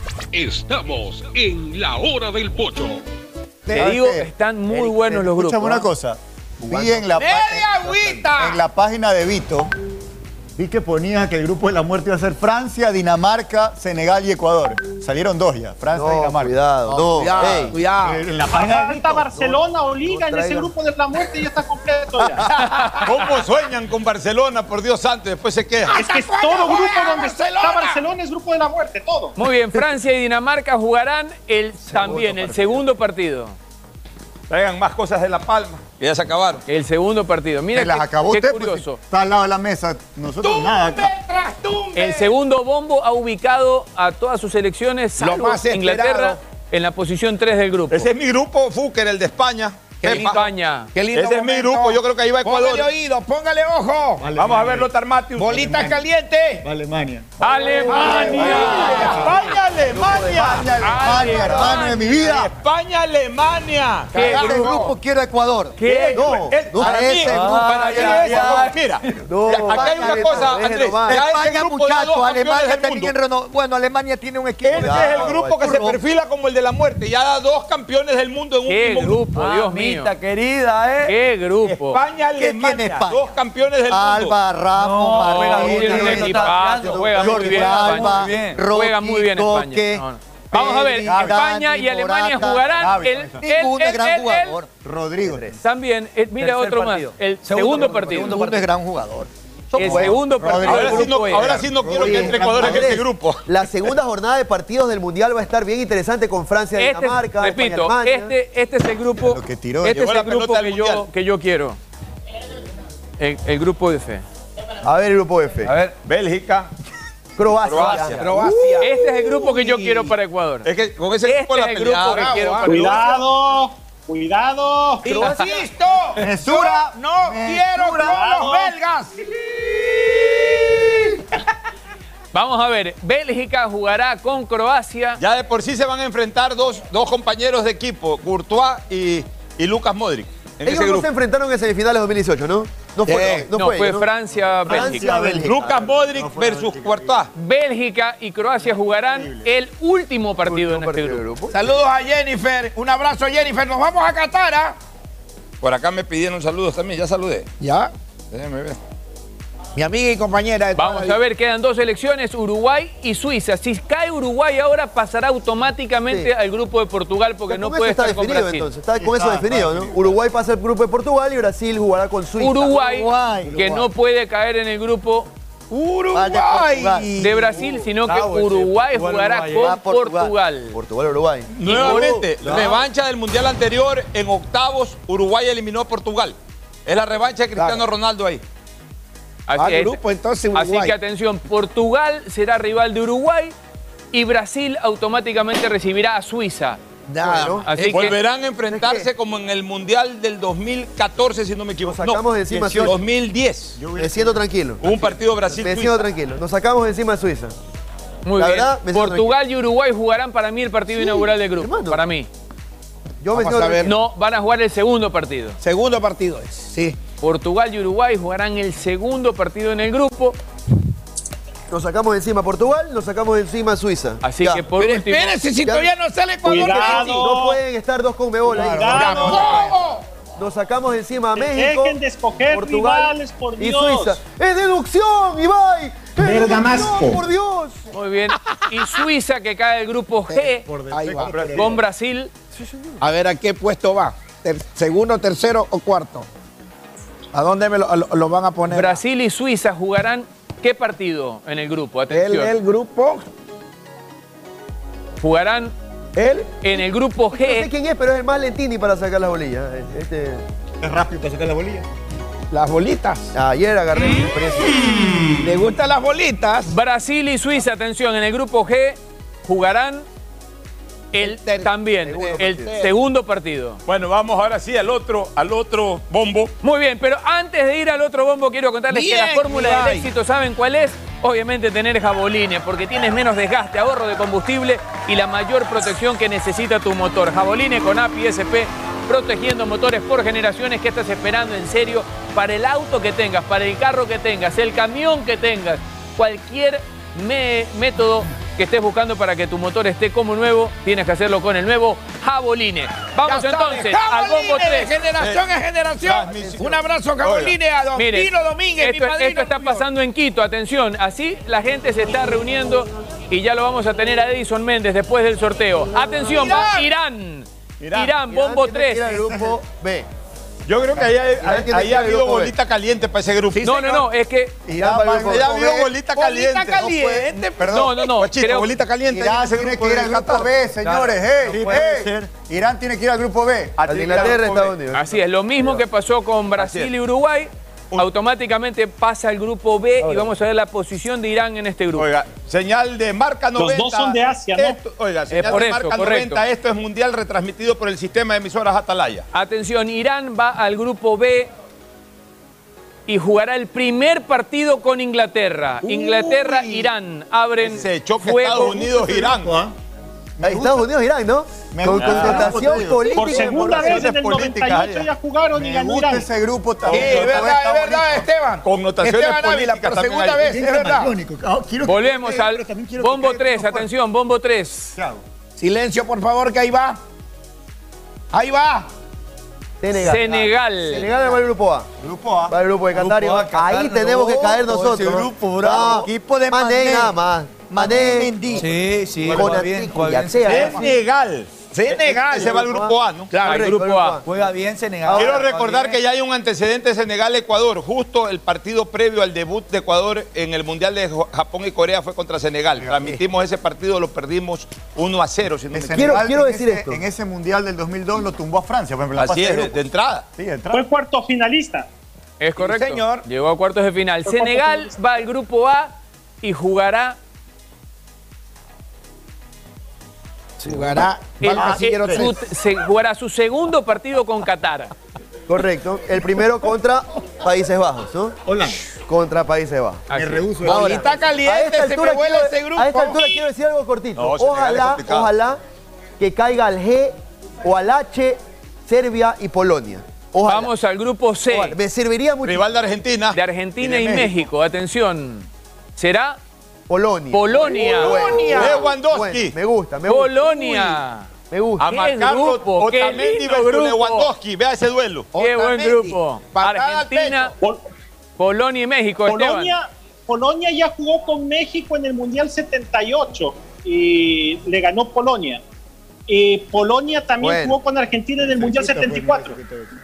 S39: Estamos en la hora del pocho.
S18: Te digo, están muy buenos los grupos.
S20: Escúchame una cosa. Vi en la, pa- en la página de Vito, vi que ponía que el grupo de la muerte iba a ser Francia, Dinamarca, Senegal y Ecuador. Salieron dos ya, Francia y Dinamarca.
S19: cuidado, no,
S22: Cuidado, cuidado.
S20: En la página de
S22: Falta Barcelona o Liga en ese grupo de la muerte y ya está completo ya.
S1: ¿Cómo sueñan con Barcelona? Por Dios santo, después se quejan.
S22: Es que es todo grupo donde está Barcelona es grupo de la muerte, todo.
S18: Muy bien, Francia y Dinamarca jugarán el, también el segundo partido.
S1: Traigan más cosas de La Palma. Que ya se acabaron.
S18: El segundo partido. Mira
S20: Se las
S18: qué,
S20: acabó
S18: qué
S20: usted, pues,
S18: curioso.
S20: Está al lado de la mesa. Nosotros nada acá.
S18: El segundo bombo ha ubicado a todas sus selecciones, salvo
S1: más esperado.
S18: Inglaterra, en la posición 3 del grupo.
S1: Ese es mi grupo, Fúker, el de España.
S18: España.
S1: Qué lindo Ese es mi grupo, yo creo que ahí va Ecuador.
S32: Póngale oído, póngale ojo.
S1: Vamos a ver Lothar Matthews.
S32: Bolitas calientes.
S20: Alemania.
S18: Alemania.
S1: España, Alemania.
S20: España, Alemania, hermano de mi vida.
S1: España, Alemania.
S20: ¿Qué ese grupo quiero Ecuador?
S1: ¿Qué?
S20: No,
S1: Es-
S20: no,
S1: para
S20: ese grupo.
S1: para
S20: ya,
S1: ese
S20: ya.
S1: grupo- Mira,
S20: No,
S1: acá hay una cosa, Andrés.
S20: España,
S1: grupo
S20: muchachos, Alemania también Bueno, Alemania tiene un equipo.
S1: Ese es el grupo que se perfila como el de la muerte. Ya da dos campeones del mundo en un
S18: Qué
S1: mismo
S18: grupo, Dios mío.
S21: Mamita querida, ¿eh?
S18: Qué grupo.
S1: España,
S20: ¿Qué tiene
S1: Alemania.
S20: España?
S1: Dos campeones del mundo.
S20: Alba, Ramos,
S21: No, juega
S18: muy bien
S20: Alba,
S18: España.
S21: muy bien.
S18: Juega muy bien
S20: Rocky,
S18: España.
S20: Coque.
S18: No, no. Vamos a ver, España y Alemania
S20: Morata,
S18: jugarán el, el, el-
S20: gran
S18: el- el-
S20: jugador. Rodrigo.
S18: También, eh, mira
S20: Tercer
S18: otro
S20: partido.
S18: más. El segundo, partido.
S20: Segundo es gran jugador.
S18: El segundo partido.
S1: Ahora
S18: del
S1: sí no,
S18: E.
S1: ahora sí no quiero que entre Ecuador en este grupo.
S19: La segunda jornada de partidos del Mundial va a estar bien interesante con Francia,
S18: Este,
S19: Dinamarca,
S18: repito,
S19: España, Alemania.
S18: este, este es el grupo,
S19: tiró.
S18: este es el grupo que yo, que yo quiero. El, el grupo F.
S19: A ver el grupo F.
S1: A ver, Bélgica.
S19: Croacia.
S1: Croacia.
S18: Este es el grupo que yo quiero para Ecuador.
S1: Es que con ese
S18: Este
S1: grupo
S18: es
S1: la
S18: grupo
S1: peleada.
S18: que quiero para
S22: Cuidado, cuidado.
S1: ¡Insisto!
S20: Mesura,
S1: Yo no quiero con los belgas.
S18: Vamos a ver, Bélgica jugará con Croacia.
S1: Ya de por sí se van a enfrentar dos, dos compañeros de equipo, Courtois y, y Lucas Modric. En
S19: Ellos
S1: ese
S19: no se enfrentaron en semifinales 2018, ¿no? No fue,
S1: Eh,
S19: no,
S18: No,
S19: fue,
S18: fue
S19: ¿no?
S18: Francia-Bélgica.
S19: Francia-Bélgica.
S1: Lucas Modric versus Courtois.
S18: Bélgica y Croacia jugarán el último partido en este grupo.
S1: Saludos a Jennifer. Un abrazo Jennifer. Nos vamos a Qatar. ¿ah? Por acá me pidieron saludos también. Ya saludé.
S32: Ya.
S1: Déjeme ver.
S32: Mi amiga y compañera de
S18: Vamos a ver, quedan dos elecciones, Uruguay y Suiza. Si cae Uruguay ahora, pasará automáticamente
S19: Sí.
S18: al grupo de Portugal porque no
S19: con
S18: puede estar con
S19: definido
S18: Brasil.
S19: entonces, está con eso definido, ¿no? Uruguay pasa al grupo de Portugal y Brasil jugará con Suiza.
S18: Uruguay,
S19: Uruguay.
S18: que no puede caer en el grupo
S19: Uruguay.
S18: de Brasil, sino que Uruguay jugará
S19: Uruguay.
S18: con
S19: Ah, Portugal.
S18: Portugal.
S19: Portugal, Uruguay.
S1: Nuevamente,
S19: No.
S1: revancha del Mundial anterior. En octavos, Uruguay eliminó a Portugal. Es la revancha de Cristiano Ronaldo ahí.
S18: Así, es.
S32: grupo, entonces,
S18: Así
S32: Uruguay.
S18: que atención, Portugal será rival de Uruguay y Brasil automáticamente recibirá a Suiza.
S32: Nada.
S19: Bueno,
S18: Así que
S1: Volverán a enfrentarse como en el Mundial del 2014, si no me equivoco.
S19: Nos sacamos
S1: no,
S19: de encima
S1: 18,
S19: Suiza.
S1: 2010.
S19: Me siento tranquilo.
S1: Un partido
S19: Me siento tranquilo. Nos sacamos de encima a Suiza.
S18: muy
S19: La
S18: bien.
S19: verdad,
S18: Portugal y Uruguay jugarán para mí el partido
S19: Sí,
S18: inaugural del grupo.
S19: hermano.
S18: Para mí.
S19: Yo
S32: Vamos a ver.
S18: No, van a jugar el segundo partido.
S32: Segundo partido es. Sí.
S18: Portugal y Uruguay jugarán el segundo partido en el grupo.
S19: Nos sacamos de encima Portugal, nos sacamos de encima a Suiza.
S18: Así
S19: Ya.
S18: que por
S32: Pero
S18: último.
S32: espérense si
S19: Ya.
S32: todavía no sale Ecuador.
S22: Cuidado.
S19: No pueden estar dos con Mebola ahí.
S22: Cuidado.
S19: Nos sacamos de encima a México,
S22: Dejen de escoger
S19: Portugal
S22: rivales, por
S19: y. Suiza. ¡Es deducción, Ibai! ¡Es
S32: Bergamasco.
S19: deducción, por Dios!
S18: Muy bien. Y Suiza que cae del grupo G
S32: Ahí va. A ver a qué puesto va. Ter- segundo, tercero o cuarto. ¿A dónde me lo, lo- lo van a poner?
S18: Brasil y Suiza jugarán ¿qué partido en el grupo?
S32: El,
S18: Atención.
S32: el grupo.
S18: Jugarán
S32: El.
S18: en el grupo
S19: No sé
S18: G.
S19: quién es, pero es el más Lentini para sacar las bolillas. Este,
S40: Es rápido para sacar la bolilla.
S32: Las bolitas.
S19: ayer agarré mi.
S32: ¿Le gustan las bolitas?
S18: Brasil y Suiza, atención, en el grupo G jugarán el, también el segundo partido.
S1: Bueno, vamos ahora sí al otro, al otro bombo.
S18: Muy bien, pero antes de ir al otro bombo, quiero contarles que la fórmula del éxito, ¿saben cuál es? Obviamente tener Jaboline, porque tienes menos desgaste, ahorro de combustible y la mayor protección que necesita tu motor. Jaboline con API SP, protegiendo motores por generaciones. ¿Qué estás esperando en serio? Para el auto que tengas, para el carro que tengas, el camión que tengas, cualquier me- método que estés buscando para que tu motor esté como nuevo, tienes que hacerlo con el nuevo Jaboline. Vamos entonces al bombo
S32: Jaboline,
S18: 3.
S32: De generación en generación. Un abrazo, Jaboline, a Don
S18: Mire,
S32: Pino Domínguez, mi
S18: esto,
S32: padrino.
S18: esto está pasando en Quito, atención, así la gente se está reuniendo y ya lo vamos a tener a Edison Méndez después del sorteo. Atención,
S32: Irán.
S18: Irán. Irán,
S1: Irán.
S18: bombo
S19: Irán tiene que
S18: 3.
S19: ir al grupo B.
S1: Yo creo que ahí, ha habido bolita caliente para ese grupo.
S18: No, no, no, es que
S1: Ahí ha habido bolita caliente.
S32: Bolita caliente.
S1: Perdón.
S18: No, no, no, creo-
S1: bolita caliente.
S20: Irán tiene
S1: grupo
S20: que ir al grupo. B, señores.
S19: No.
S20: Irán tiene que ir al grupo B.
S19: De Inglaterra, Estados Unidos.
S18: así es, lo mismo que pasó con Brasil y Uruguay, automáticamente pasa al grupo B y vamos a ver la posición de Irán en este grupo.
S1: Oiga, señal de marca 90.
S22: dos son de Asia, ¿no?
S1: Esto- oiga, señal
S18: por
S1: de
S18: eso,
S1: marca
S18: correcto.
S1: 90. Esto es mundial retransmitido por el sistema de emisoras Atalaya.
S18: Atención, Irán va al grupo B y jugará el primer partido con Inglaterra. Inglaterra, Irán abren
S1: Ese choque. Estados Unidos-Irán.
S19: Ahí Estados Unidos, Irán, ¿no?
S20: Me
S19: Con contestación
S20: Por
S19: política.
S22: Por segunda vez en el
S1: políticas
S22: 98
S1: allá.
S22: ya jugaron y
S20: Me
S22: ganó
S20: gusta
S22: Irán.
S20: ese grupo
S32: Sí, es verdad, es verdad, Esteban.
S1: Connotaciones
S32: Esteban Ávila,
S1: políticas
S32: por segunda
S1: hay.
S32: vez, es verdad.
S20: Ah,
S18: Volvemos al bombo 3, atención, bombo 3.
S32: Silencio, por favor, que ahí va. Ahí va.
S19: Senegal.
S18: Senegal.
S19: Senegal va al grupo A.
S20: Grupo A.
S19: Va al grupo de Qatar, Ahí tenemos que caer nosotros.
S20: ese
S19: ¿no?
S20: grupo, bravo.
S19: No,
S20: Equipo de
S19: Mané
S20: Mané.
S19: Mané,
S20: Sí, sí,
S19: Con
S20: juega bien, juega bien.
S19: Yatea.
S1: Senegal. Senegal, ese va al grupo A, ¿no?
S18: Claro, el grupo A.
S20: Juega bien Senegal.
S1: Quiero recordar que ya hay un antecedente Senegal-Ecuador. Justo el partido previo al debut de Ecuador en el Mundial de Japón y Corea fue contra Senegal. Transmitimos ese partido, lo perdimos 1 a 0. Si no me
S20: Ese
S1: equivoco.
S20: Senegal en ese- En ese mundial del 2002 lo tumbó a Francia, por ejemplo.
S1: Así es, de, entrada.
S20: Sí, de entrada.
S22: Fue cuarto finalista.
S18: Es correcto.
S1: señor.
S18: Llegó a cuartos de final.
S22: Fue
S18: Senegal va al grupo A y jugará
S32: Jugará.
S18: el-
S32: al casillero
S18: eh, su, se jugará su segundo partido con Qatar.
S19: Correcto. El primero contra Países Bajos, ¿no?
S20: Holanda.
S19: Contra Países Bajos. Ahora,
S1: está caliente,
S19: a esta
S1: se
S19: altura
S1: me huele
S19: quiero-
S1: ese grupo.
S19: A esta altura quiero decir algo cortito.
S1: No,
S19: ojalá, ojalá que caiga al G o al H, Serbia y Polonia. Ojalá.
S18: Vamos al grupo C.
S19: Ojalá. Me serviría mucho.
S1: Rival de Argentina.
S18: De Argentina
S1: Y
S18: y,
S1: de
S18: México.
S1: México.
S18: Atención. Será
S19: Polonia.
S18: Polonia.
S1: Polonia. Lewandowski.
S19: Bueno, me gusta, me gusta.
S18: Polonia.
S19: Me gusta.
S1: A
S18: Qué
S1: marcarlo
S18: grupo, qué
S1: Otamendi versus
S18: grupo.
S1: Lewandowski. Vea ese duelo.
S18: Qué buen grupo.
S1: Patada
S18: Argentina,
S22: Pol-
S18: Polonia y México. Esteban.
S22: Polonia, Polonia ya jugó con México en el Mundial 78 y le ganó Polonia. Y Polonia también
S19: Bueno.
S22: jugó con Argentina en el Mundial 74.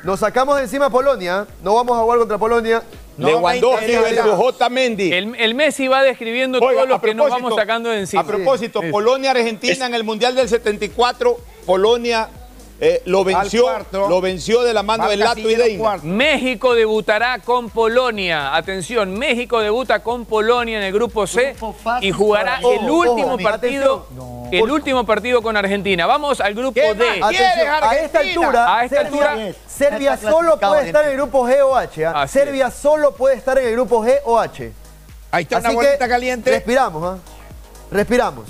S19: Nos sacamos de encima a Polonia. No vamos a jugar contra Polonia.
S32: No
S1: Lewandowski versus Otamendi.
S18: El, el Messi va describiendo
S1: Oiga,
S18: todos los
S1: a
S18: que nos
S1: propósito,
S18: vamos sacando de encima.
S1: A propósito,
S18: Sí.
S1: Polonia-Argentina en el Mundial del 74, Polonia eh, lo venció,
S32: cuarto.
S1: lo venció de la mano de
S32: Marca
S1: Lato y Deina.
S18: México debutará con Polonia. Atención, México debuta con Polonia en el grupo C
S20: Grupo fácil
S18: y jugará
S20: para-
S18: el último partido, el último partido con Argentina. Vamos al grupo
S1: ¿Qué
S18: D.
S19: a esta altura,
S18: A esta
S19: Serbia,
S18: altura-
S19: Serbia solo puede estar en el grupo G o H. ¿ah? Serbia solo puede estar en el grupo G o H.
S32: Ahí está una
S19: Así
S32: bolita
S19: que
S32: caliente.
S19: respiramos, ¿ah? Respiramos.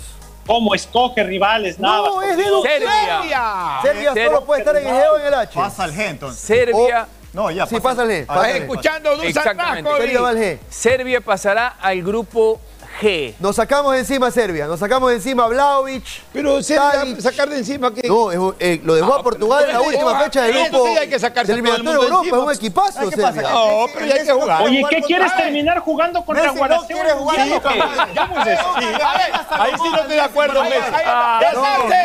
S22: ¿Cómo escoge rivales? Nada.
S19: No, es de
S18: Serbia.
S19: Serbia
S18: Ser-
S19: solo puede estar en el G o en el H.
S20: Pasa el G entonces.
S18: Serbia,
S20: No, ya.
S19: Sí, pásale.
S32: Estás escuchando Dusan
S18: Exactamente.
S19: Serbia al.
S18: Serbia pasará al grupo G.
S19: Nos sacamos de encima a Serbia. Nos sacamos de encima a Vlaovic.
S1: Pero Serbia, sacar de encima que.
S19: No, es eh, lo dejó
S1: Ah,
S19: a Portugal en la última
S1: ah,
S19: fecha del grupo.
S1: sí hay que sacarse
S19: del
S1: a todo el
S19: eliminatorio de
S1: mundo
S19: Europa. Es un
S1: encima.
S19: equipazo,
S20: Ay, ¿qué pasa?
S19: Serbia.
S1: No, pero ya hay que jugar.
S22: Oye, ¿qué quieres terminar jugando contra
S20: Messi no jugar
S22: Sí,
S1: ahí sí no estoy de acuerdo, Messi.
S18: Ah,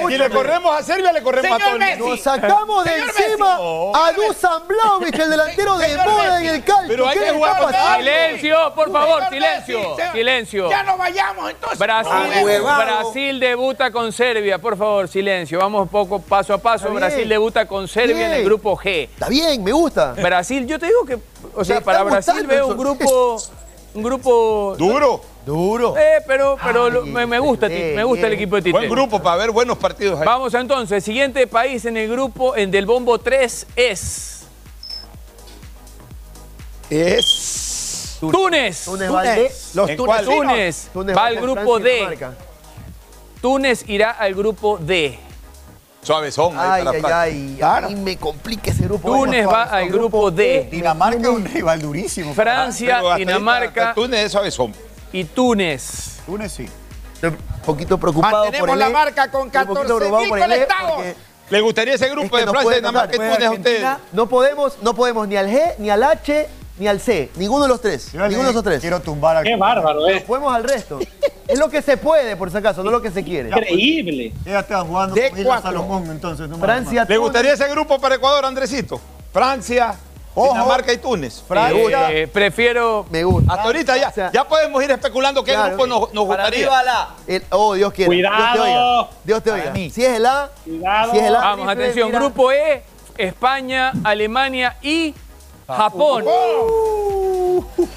S1: si le corremos a Serbia, le corremos a mundo.
S32: Messi.
S19: Nos sacamos de encima a Dusan Vlaovic, el delantero de moda en el calcio.
S1: Pero hay
S19: ¿Qué
S1: que jugar?
S18: Silencio, por favor, silencio. Silencio.
S32: Ya no vayamos entonces.
S18: Brasil, debuta con Serbia, por favor, silencio. Vamos poco paso a paso.
S19: Está bien.
S18: Brasil debuta con Serbia en el grupo G.
S19: Está bien, me gusta.
S18: Brasil, yo te digo que, o sea, para Brasil
S19: gustando
S18: veo un grupo, un grupo,
S1: Duro.
S19: Duro.
S18: eh, pero, pero
S19: Ay,
S18: me, me gusta,
S19: eh,
S18: me gusta el
S19: eh.
S18: equipo de Tite.
S1: Buen grupo para ver buenos partidos ahí.
S18: Vamos entonces, siguiente país en el grupo en del bombo 3 es
S1: Es.
S18: Túnez.
S19: Túnez va al D.
S32: Los tunecinos.
S18: Túnez
S19: Túnez
S18: va
S19: va
S18: al grupo
S19: y
S18: D. Túnez irá al grupo D.
S1: Suavezón
S19: Ay, ay, ay. A mí me complica ese grupo.
S18: Túnez va al grupo D.
S20: Dinamarca es un rival durísimo.
S18: Francia, Dinamarca
S1: Túnez es suavezón.
S18: y Túnez.
S20: Túnez sí.
S19: Estoy un poquito preocupado por
S32: Mantenemos
S19: el
S32: la
S19: E.
S32: marca con
S19: Estoy un poquito
S32: 14
S19: preocupado
S32: mil
S19: por el E
S32: conectados.
S1: ¿Le gustaría ese grupo
S19: es que
S1: de
S19: no
S1: Francia, Dinamarca y. Túnez a ustedes?
S19: No podemos, no podemos ni al G, ni al H, ni al C. Ninguno de los tres.
S20: Yo
S19: Ninguno de esos tres.
S20: Quiero tumbar a
S22: Qué bárbaro,
S19: Nos
S22: eh.
S19: podemos al resto. es lo que se puede, por si acaso, no lo que se quiere.
S22: Increíble.
S20: Ella está jugando
S32: De
S20: con
S32: cuatro.
S20: Salomón, entonces. no
S19: Francia,
S1: ¿Le gustaría ese grupo para Ecuador, Andresito? Francia,
S20: Ojo.
S1: Dinamarca y Túnez.
S20: Francia.
S18: Eh, prefiero
S19: Me gusta.
S1: Hasta ahorita ya,
S19: O sea,
S1: ya podemos ir especulando qué
S19: claro.
S1: grupo nos, nos gustaría.
S19: el- oh, Dios quiera. Dios te
S22: Cuidado.
S19: oiga. Dios te
S20: Para
S19: oiga.
S20: mí.
S19: Si es el A,
S22: Cuidado.
S19: si es el A.
S18: Vamos, atención,
S19: mira.
S18: grupo E, España, Alemania y Japón.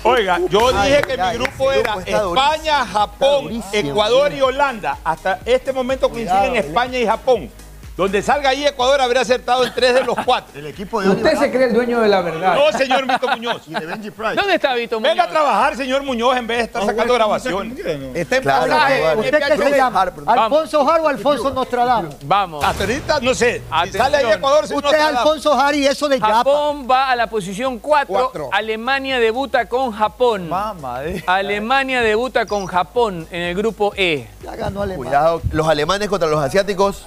S1: Oiga, yo
S19: Ay,
S1: dije que
S19: ay,
S1: mi grupo
S19: grupo
S1: era. España, Japón, Ecuador y. Holanda. Hasta este momento coinciden España y Japón. Donde salga ahí Ecuador habría acertado en tres de los cuatro.
S20: El equipo de Oliver
S21: Usted se cree el dueño de la verdad.
S1: No, señor Mito Muñoz.
S20: y de Benji Price.
S18: ¿Dónde está Vito Muñoz?
S1: Venga a trabajar, señor Muñoz, en vez de estar sacando grabaciones.
S32: Está en
S19: Claro,
S32: pasaje.
S19: claro.
S24: ¿Usted qué se llama? ¿Alfonso Jaro o Alfonso Nostradamus?
S18: Vamos.
S1: Hasta ahorita, no sé. Si sale ahí Ecuador,
S24: Usted es. Alfonso Jari, eso de Yapa.
S18: Japón va a la posición 4.
S32: Cuatro.
S18: Alemania debuta con Japón.
S20: Mamá, eh.
S18: Alemania debuta con Japón en el grupo E.
S24: Ya ganó Alemania.
S19: Cuidado, los alemanes contra los asiáticos.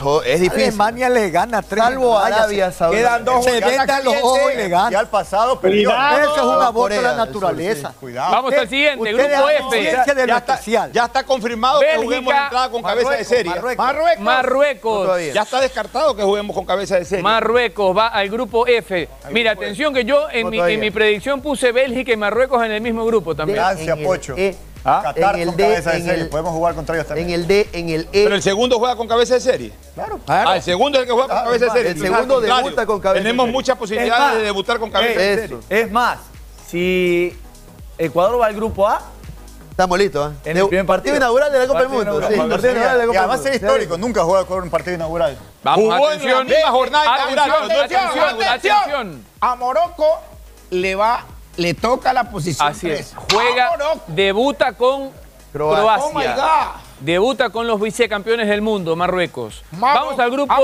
S19: So- es difícil.
S24: Alemania le gana tres.
S19: Salvo. Arabia Saudita.
S24: Quedan dos. Se venda los ojos y le gana.
S20: Y al pasado perdió.
S24: Eso es un aborto de la naturaleza.
S20: sí, Cuidado.
S18: Vamos al siguiente, grupo F.
S24: lo
S1: Ya está,
S24: especial.
S1: ya está confirmado que juguemos la entrada con cabeza de
S24: Marruecos,
S1: serie.
S24: Marruecos.
S1: Marruecos.
S18: Marruecos.
S1: Ya está descartado que juguemos con cabeza de serie.
S18: Marruecos va al grupo F. Mira,
S1: grupo
S18: atención que yo en
S19: No
S18: mi,
S19: todavía.
S18: en mi predicción puse Bélgica y Marruecos en el mismo grupo también.
S20: Gracias, Pocho.
S19: E.
S20: Qatar
S19: En el
S20: con
S19: D,
S20: cabeza de serie.
S19: el-
S20: Podemos jugar contra ellos también.
S19: En el D, en el E.
S1: Pero el segundo juega con cabeza de serie.
S20: Claro.
S1: Ah, el segundo es el que juega con
S20: Ah,
S1: cabeza de serie.
S19: el segundo debuta con cabeza de
S1: Tenemos muchas
S21: Es
S1: posibilidades
S21: más,
S1: de debutar con cabeza de serie.
S21: Es más, si Ecuador va al grupo A,
S19: Estamos listos, ¿eh?
S21: En el primer
S19: partido
S21: partido.
S19: inaugural de la Copa del Mundo. Sí, partido inaugural de la
S20: además
S19: Mundo.
S20: histórico. Nunca juega con un partido inaugural.
S18: Vamos,
S1: Jugó en la
S18: atención.
S1: misma jornada inaugural.
S18: Atención, atención, atención.
S32: A Morocco le va, le toca la posición
S18: Así es.
S32: 3.
S18: Juega, debuta con
S19: Croacia.
S32: Oh my. God.
S18: Debuta con los vicecampeones del mundo, Marruecos. Vamos al grupo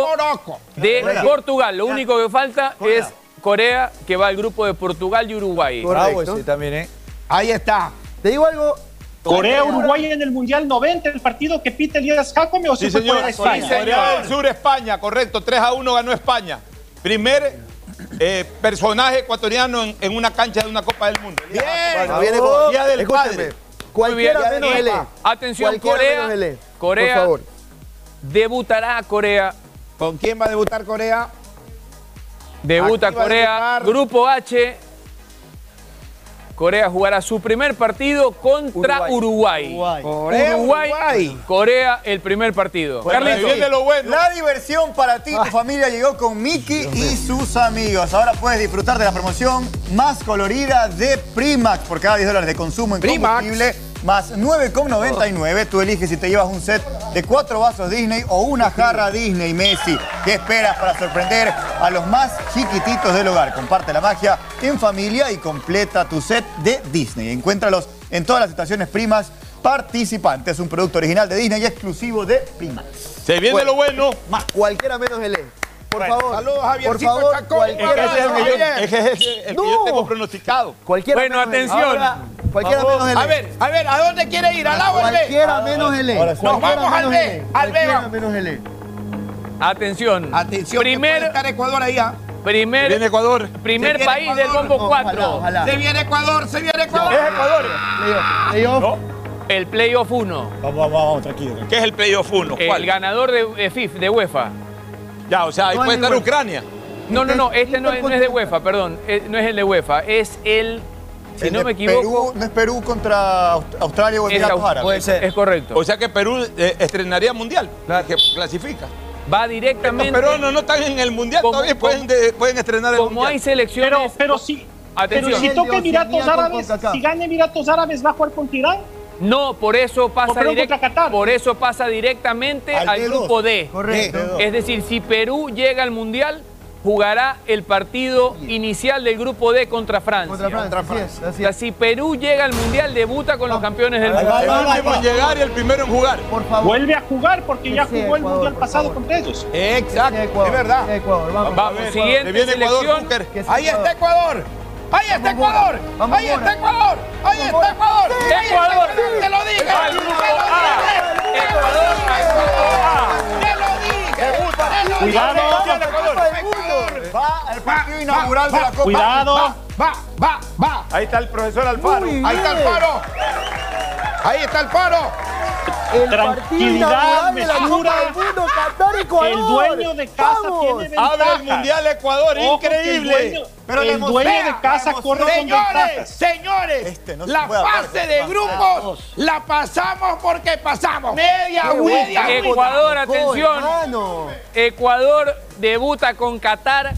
S18: de. Portugal. Lo único que falta es Corea, que va al grupo de Portugal y Uruguay.
S21: bravo
S19: Correcto.
S21: ese también, ¿eh?
S32: Ahí está.
S19: Te digo algo.
S22: Corea-Uruguay en el Mundial 90, el partido que pita Elías Jacome o
S1: Sí,
S22: si fue
S1: señor.
S22: Corea-España.
S1: Sí, Corea del Sur, España, correcto. 3 a 1 ganó España. Primer eh, personaje ecuatoriano en, en una cancha de una Copa del Mundo.
S32: Bien.
S19: Bueno, viene con-
S1: Día del
S19: Escúchame,
S1: Padre.
S19: Cualquiera
S18: Muy bien.
S19: menos E.
S18: Atención,
S19: Cualquiera
S18: Corea.
S19: menos.
S18: Corea
S19: Por favor.
S18: debutará Corea.
S32: ¿Con quién va a debutar Corea?
S18: Debuta Corea.
S32: debutar.
S18: Grupo H. Corea jugará su primer partido contra Uruguay.
S24: Uruguay.
S32: Corea,
S18: Uruguay,
S32: Uruguay.
S18: Corea, el primer partido.
S1: Viene lo bueno.
S20: La diversión para ti y tu familia llegó con Mickey y sus amigos. Ahora puedes disfrutar de la promoción más colorida de Primax por cada 10 dólares de consumo en
S32: Primax.
S20: combustible. Más 9,99. Tú eliges si te llevas un set de cuatro vasos Disney o una jarra Disney Messi. ¿Qué esperas para sorprender a los más chiquititos del hogar? Comparte la magia en familia y completa tu set de Disney. Encuéntralos en todas las estaciones Primax participantes. Es un producto original de Disney y exclusivo de Primax.
S1: Se viene lo bueno.
S19: Más cualquiera menos el E. Por favor.
S32: Saludos,
S19: Por
S32: Javiercito
S19: favor.
S1: Es que ese es el que
S19: el
S1: yo, es que ese es el que yo
S19: No.
S1: tengo pronosticado.
S19: Cualquiera
S18: Bueno,
S19: menos el
S18: atención.
S19: Ahora, Cualquiera menos el E.
S32: A ver, a ver, ¿a dónde quiere ir? ¿Al agua o al B?
S19: Cualquiera menos el E.
S32: Nos vamos al B, al B
S19: Cualquiera
S32: vamos.
S19: menos el E.
S18: Atención.
S32: Atención, que
S18: Primer-
S32: puede estar Ecuador ahí. ¿ah?
S18: Primer,
S1: Viene Ecuador.
S18: primer
S32: viene
S18: país del
S32: Ecuador.
S18: bombo
S19: Ojalá,
S18: 4.
S19: ojalá.
S32: Se viene Ecuador, se viene Ecuador.
S1: Es Ecuador.
S19: Playoff.
S1: ¿No?
S18: El playoff 1.
S20: Vamos, vamos, vamos, tranquilo.
S1: ¿Qué es el playoff 1?
S18: El ganador de, de FIF, de UEFA.
S1: Ya, o sea, ahí
S19: No
S1: puede
S19: hay
S1: estar. Ucrania.
S18: No, no, no, este no es, no es de UEFA, perdón. eh, No es el de UEFA, es el, si no me equivoco,
S20: Perú, no es Perú contra Aust- Australia o
S18: es,
S20: Emiratos Árabes.
S21: Puede ser.
S18: es correcto.
S1: O sea que Perú eh, estrenaría mundial. Que clasifica.
S18: Va
S1: Los
S18: directamente.
S1: peruanos no están en el mundial
S18: Como-
S1: todavía pueden,
S18: como-
S1: de- pueden estrenar el
S18: Como hay
S1: mundial.
S18: selecciones.
S22: Pero, pero si, pero
S18: Atención.
S22: si toca Emiratos
S19: con
S22: Árabes, si gana Emiratos Árabes, ¿va a jugar contra Irán?
S18: No, por eso pasa direct-
S22: contra
S18: por eso pasa directamente
S20: Al
S18: al
S20: D2.
S18: grupo D.
S19: Correcto.
S18: Es decir, si Perú llega al mundial, jugará el partido inicial del grupo D contra Francia.
S19: Contra Francia. Así es, así
S18: O sea, si Perú llega al mundial, debuta con los campeones del mundo.
S1: El último en llegar y el primero en jugar.
S19: Por favor.
S22: Vuelve a jugar porque ya jugó el Mundial pasado contra ellos.
S32: Exacto,
S19: Ecuador,
S32: es verdad.
S19: Ecuador, vamos.
S18: Siguiente
S1: viene Ecuador,
S18: selección.
S32: Ahí está Ecuador. Ahí está Ecuador. Ahí está. Ecuador. Ahí está. Ecuador.
S18: Ecuador.
S32: Te lo dije.
S18: Ecuador.
S32: Te lo dije. Te lo dije.
S22: Cuidado.
S32: Ecuador.
S20: Va al partido inaugural de la Copa.
S22: Cuidado.
S32: Va, va, va.
S1: Ahí está el profesor Alfaro.
S32: Ahí está el faro. Ahí está el faro.
S19: El
S22: Tranquilidad,
S19: partido inaugural de la
S22: mesura.
S19: Copa del Mundo, Qatar, Ecuador.
S22: El dueño de casa
S19: Vamos.
S22: tiene ventaja.
S1: Abre el mundial Ecuador,
S22: Ojo
S1: increíble.
S22: El dueño,
S20: Pero la
S22: el dueño de casa corre con
S32: Señores, señores,
S20: Este no
S32: la
S20: hablar.
S32: fase de grupos la pasamos porque pasamos. Media,
S19: bueno.
S18: Ecuador, atención. Ecuador debuta con Qatar,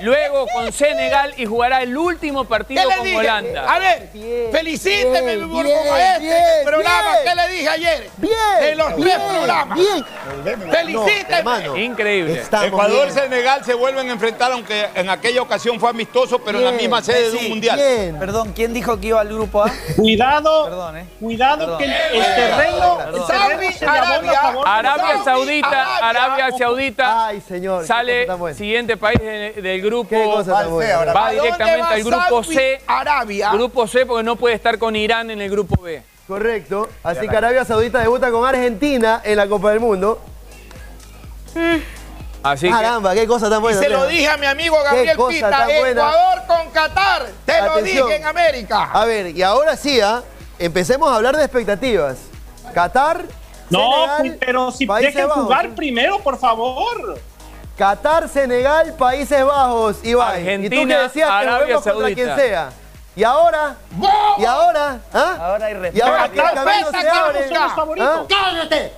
S18: luego con Senegal y jugará el último
S32: ¿Qué
S18: partido con
S32: dije?
S18: Holanda.
S32: A ver,
S19: Bien,
S32: felicíteme
S19: bien,
S32: por este
S19: bien,
S32: programa.
S19: bien.
S32: ¿Qué le dije ayer?
S19: Bien.
S32: De los
S19: bien,
S32: tres programas.
S19: Bien.
S32: Felicíteme.
S19: hermano.
S18: Increíble.
S19: Estamos
S1: Ecuador,
S19: bien.
S1: Senegal se vuelven a enfrentar, aunque en aquella ocasión fue amistoso, pero en la misma sede de un mundial.
S19: Bien.
S21: Perdón, ¿quién dijo que iba al grupo A?
S22: Cuidado,
S21: Perdón, eh.
S22: cuidado
S21: Perdón.
S22: que el, el terreno, el
S21: Perdón.
S22: terreno a
S32: Arabia,
S18: Arabia
S22: Saudi.
S18: Saudita, Arabia Saudita
S19: Ay, señor.
S18: sale siguiente país de- del grupo.
S20: Al.
S18: Va
S32: ¿A dónde
S18: directamente
S32: va
S18: al grupo
S32: Saudi
S18: C.
S32: Arabia.
S18: Grupo C porque no puede estar con Irán en el grupo B.
S19: Correcto. Así que Arabia Saudita debuta con Argentina en la Copa del Mundo.
S18: Así que-
S19: Caramba, qué cosa tan
S1: Y
S19: buena.
S1: se lo dije a mi amigo
S19: Qué
S1: Gabriel
S19: cosa
S1: Pita,
S19: tan buena.
S1: Ecuador con Qatar. Te lo dije en América.
S19: A ver, y ahora sí, ¿ah? empecemos a hablar de expectativas. Qatar,
S22: No,
S19: Senegal,
S22: pero si dejen
S19: Bajos.
S22: jugar primero, por favor.
S19: Qatar, Senegal, Países Bajos, Iván. y tú que
S18: Argentina,
S19: decías que
S18: Arabia
S19: juguemos contra
S18: Saudita.
S19: quien sea. Y ahora, y ahora, ¿ah?
S21: Ahora hay
S19: Y
S21: respeto.
S19: ahora que el camino se abre.
S22: son los favoritos.
S19: ¿ah?
S24: ¡Cállate!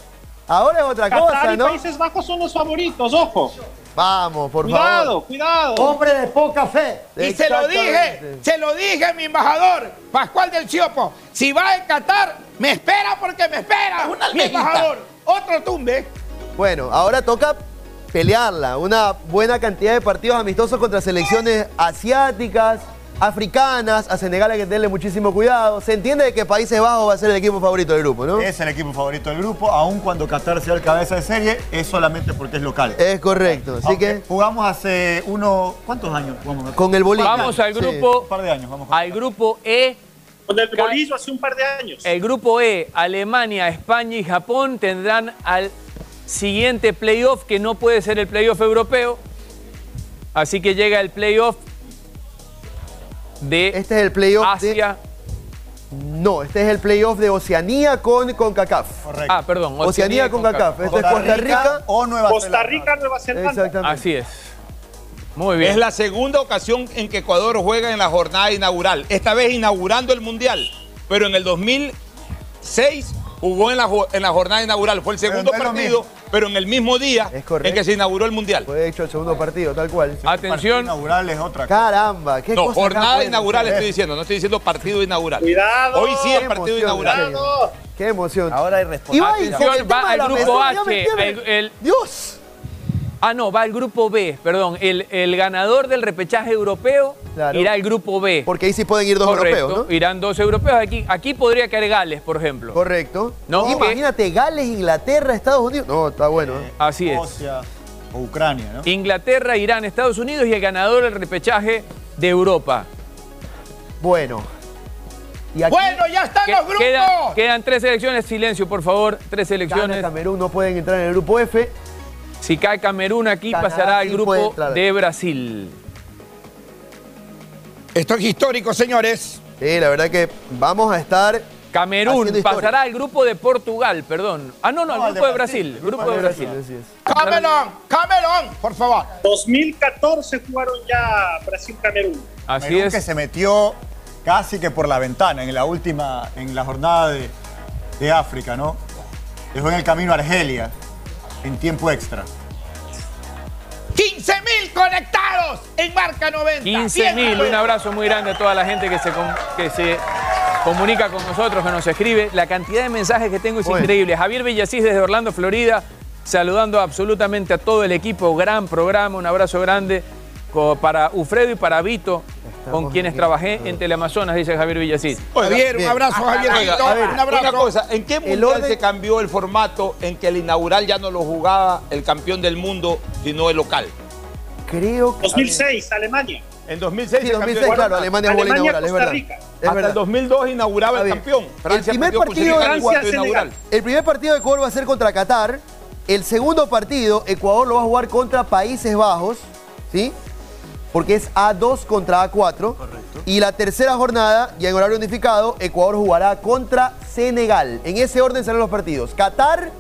S19: Ahora es otra
S22: Qatar
S19: cosa,
S22: y
S19: ¿no?
S22: Países Bajos son los favoritos, ojo.
S19: Vamos, por
S22: cuidado,
S19: favor.
S22: cuidado.
S24: Hombre de poca fe.
S1: Y se lo dije, se lo dije a mi embajador, Pascual del Ciopo. Si va a Qatar, me espera porque me espera. mi
S24: almejita.
S1: embajador. Otro tumbe.
S19: Bueno, ahora toca pelearla. Una buena cantidad de partidos amistosos contra selecciones asiáticas, africanas. A Senegal hay que tenerle muchísimo cuidado. Se entiende de que Países Bajos va a ser el equipo favorito del grupo, ¿no?
S20: Es el equipo favorito del grupo, aun cuando Qatar sea el cabeza de serie, es solamente porque es local.
S19: Es correcto. Así
S20: Aunque
S19: que
S20: jugamos hace uno, ¿cuántos años jugamos?
S19: con el Bolivia.
S18: Vamos al
S19: Sí.
S18: grupo,
S20: Un par de años, vamos.
S18: al grupo E.
S22: Con el bolillo hace un par de años.
S18: El grupo E, Alemania, España y Japón tendrán al siguiente playoff, que no puede ser el playoff europeo. Así que llega el playoff de
S19: Este es el playoff
S18: Asia.
S19: No, este es el playoff de Oceanía con CONCACAF.
S20: Correcto.
S18: Ah, perdón.
S19: Oceanía con CONCACAF. Este es Costa Rica.
S20: o Nueva
S22: Costa
S20: Zelanda.
S22: Rica, Nueva Zelanda.
S19: Exactamente.
S18: Así es. Muy bien.
S1: Es la segunda ocasión en que Ecuador juega en la jornada inaugural. Esta vez inaugurando el Mundial. Pero en el 2006 jugó en la, en la jornada inaugural. Fue el segundo
S20: es
S1: partido, pero en el mismo día
S19: Es
S1: en que se inauguró el Mundial.
S19: Fue hecho el segundo partido, tal cual.
S20: Partido
S18: Atención.
S20: inaugural es otra cosa.
S19: Caramba, qué
S1: No,
S19: cosa
S1: jornada inaugural estoy diciendo, no estoy diciendo partido inaugural.
S22: Cuidado.
S1: Hoy sí el partido
S19: emoción,
S1: inaugural.
S19: Qué emoción.
S21: Ahora hay responsabilidad.
S18: Atención, va al grupo H.
S19: entiende.
S18: El- el-
S19: Dios.
S18: Ah, no, va el grupo B, perdón. El, el ganador del repechaje europeo
S19: Claro.
S18: irá al grupo B.
S19: Porque ahí sí pueden ir dos
S18: Correcto,
S19: europeos, ¿no?
S18: irán dos europeos. Aquí, aquí podría caer Gales, por ejemplo.
S19: Correcto.
S18: No,
S19: Imagínate, Gales, Inglaterra, Estados Unidos. No, está bueno. ¿eh?
S18: Así es.
S20: O Ucrania, ¿no?
S18: Inglaterra, Irán, Estados Unidos y el ganador del repechaje de Europa.
S19: Bueno. Y aquí
S1: Bueno, ya están
S18: Que-
S1: los grupos.
S18: quedan, quedan tres selecciones. Silencio, por favor. Tres selecciones.
S19: Camerún no pueden entrar en el grupo F.
S18: Si cae Camerún aquí,
S19: Canadá
S18: pasará al grupo de Brasil.
S1: Esto es histórico, señores.
S19: Sí, la verdad que vamos a estar.
S18: Camerún pasará al grupo de Portugal, perdón. Ah, no, no, al grupo de
S20: Brasil.
S18: Brasil. Grupo de Brasil.
S1: Camelón, Camelón, por favor.
S22: 2014 jugaron ya Brasil-Camerún.
S18: Así
S20: Camerún
S18: es.
S20: que se metió casi que por la ventana en la última, en la jornada de, de África, ¿no? Dejó en el camino a Argelia en tiempo extra.
S1: 15 mil conectados en marca 90.
S18: 15 mil, un abrazo muy grande a toda la gente que se, que se comunica con nosotros, que nos escribe. La cantidad de mensajes que tengo es
S19: Bueno.
S18: increíble. Javier Villasís desde Orlando, Florida, saludando absolutamente a todo el equipo. Gran programa, un abrazo grande para Ufredo y para Vito, con quienes trabajé en Teleamazonas, dice Javier Villasís.
S1: Javier, un abrazo, Javier.
S18: Oiga,
S1: Oiga,
S18: a ver,
S1: un abrazo.
S18: una
S1: cosa, ¿en qué mundial
S19: orden-
S1: se cambió el formato en que el inaugural ya no lo jugaba el campeón del mundo, sino el local?
S19: Creo que.
S22: 2006, Alemania.
S1: En 2006
S19: Sí,
S1: se cambió
S19: 2006,
S1: el
S19: claro,
S1: formato.
S19: Alemania jugó el
S22: Alemania,
S19: inaugural, es
S22: Costa
S19: verdad.
S22: Rica.
S19: Es
S1: Hasta
S19: verdad.
S1: el 2002 inauguraba el campeón. Francia
S19: el primer partido de.
S1: El
S19: primer partido de Ecuador va a ser contra Qatar. El segundo partido, Ecuador lo va a jugar contra Países Bajos, ¿sí? Porque es A2 contra A4. Y la tercera jornada, ya en horario unificado, Ecuador jugará contra Senegal. En ese orden serán los partidos. Qatar,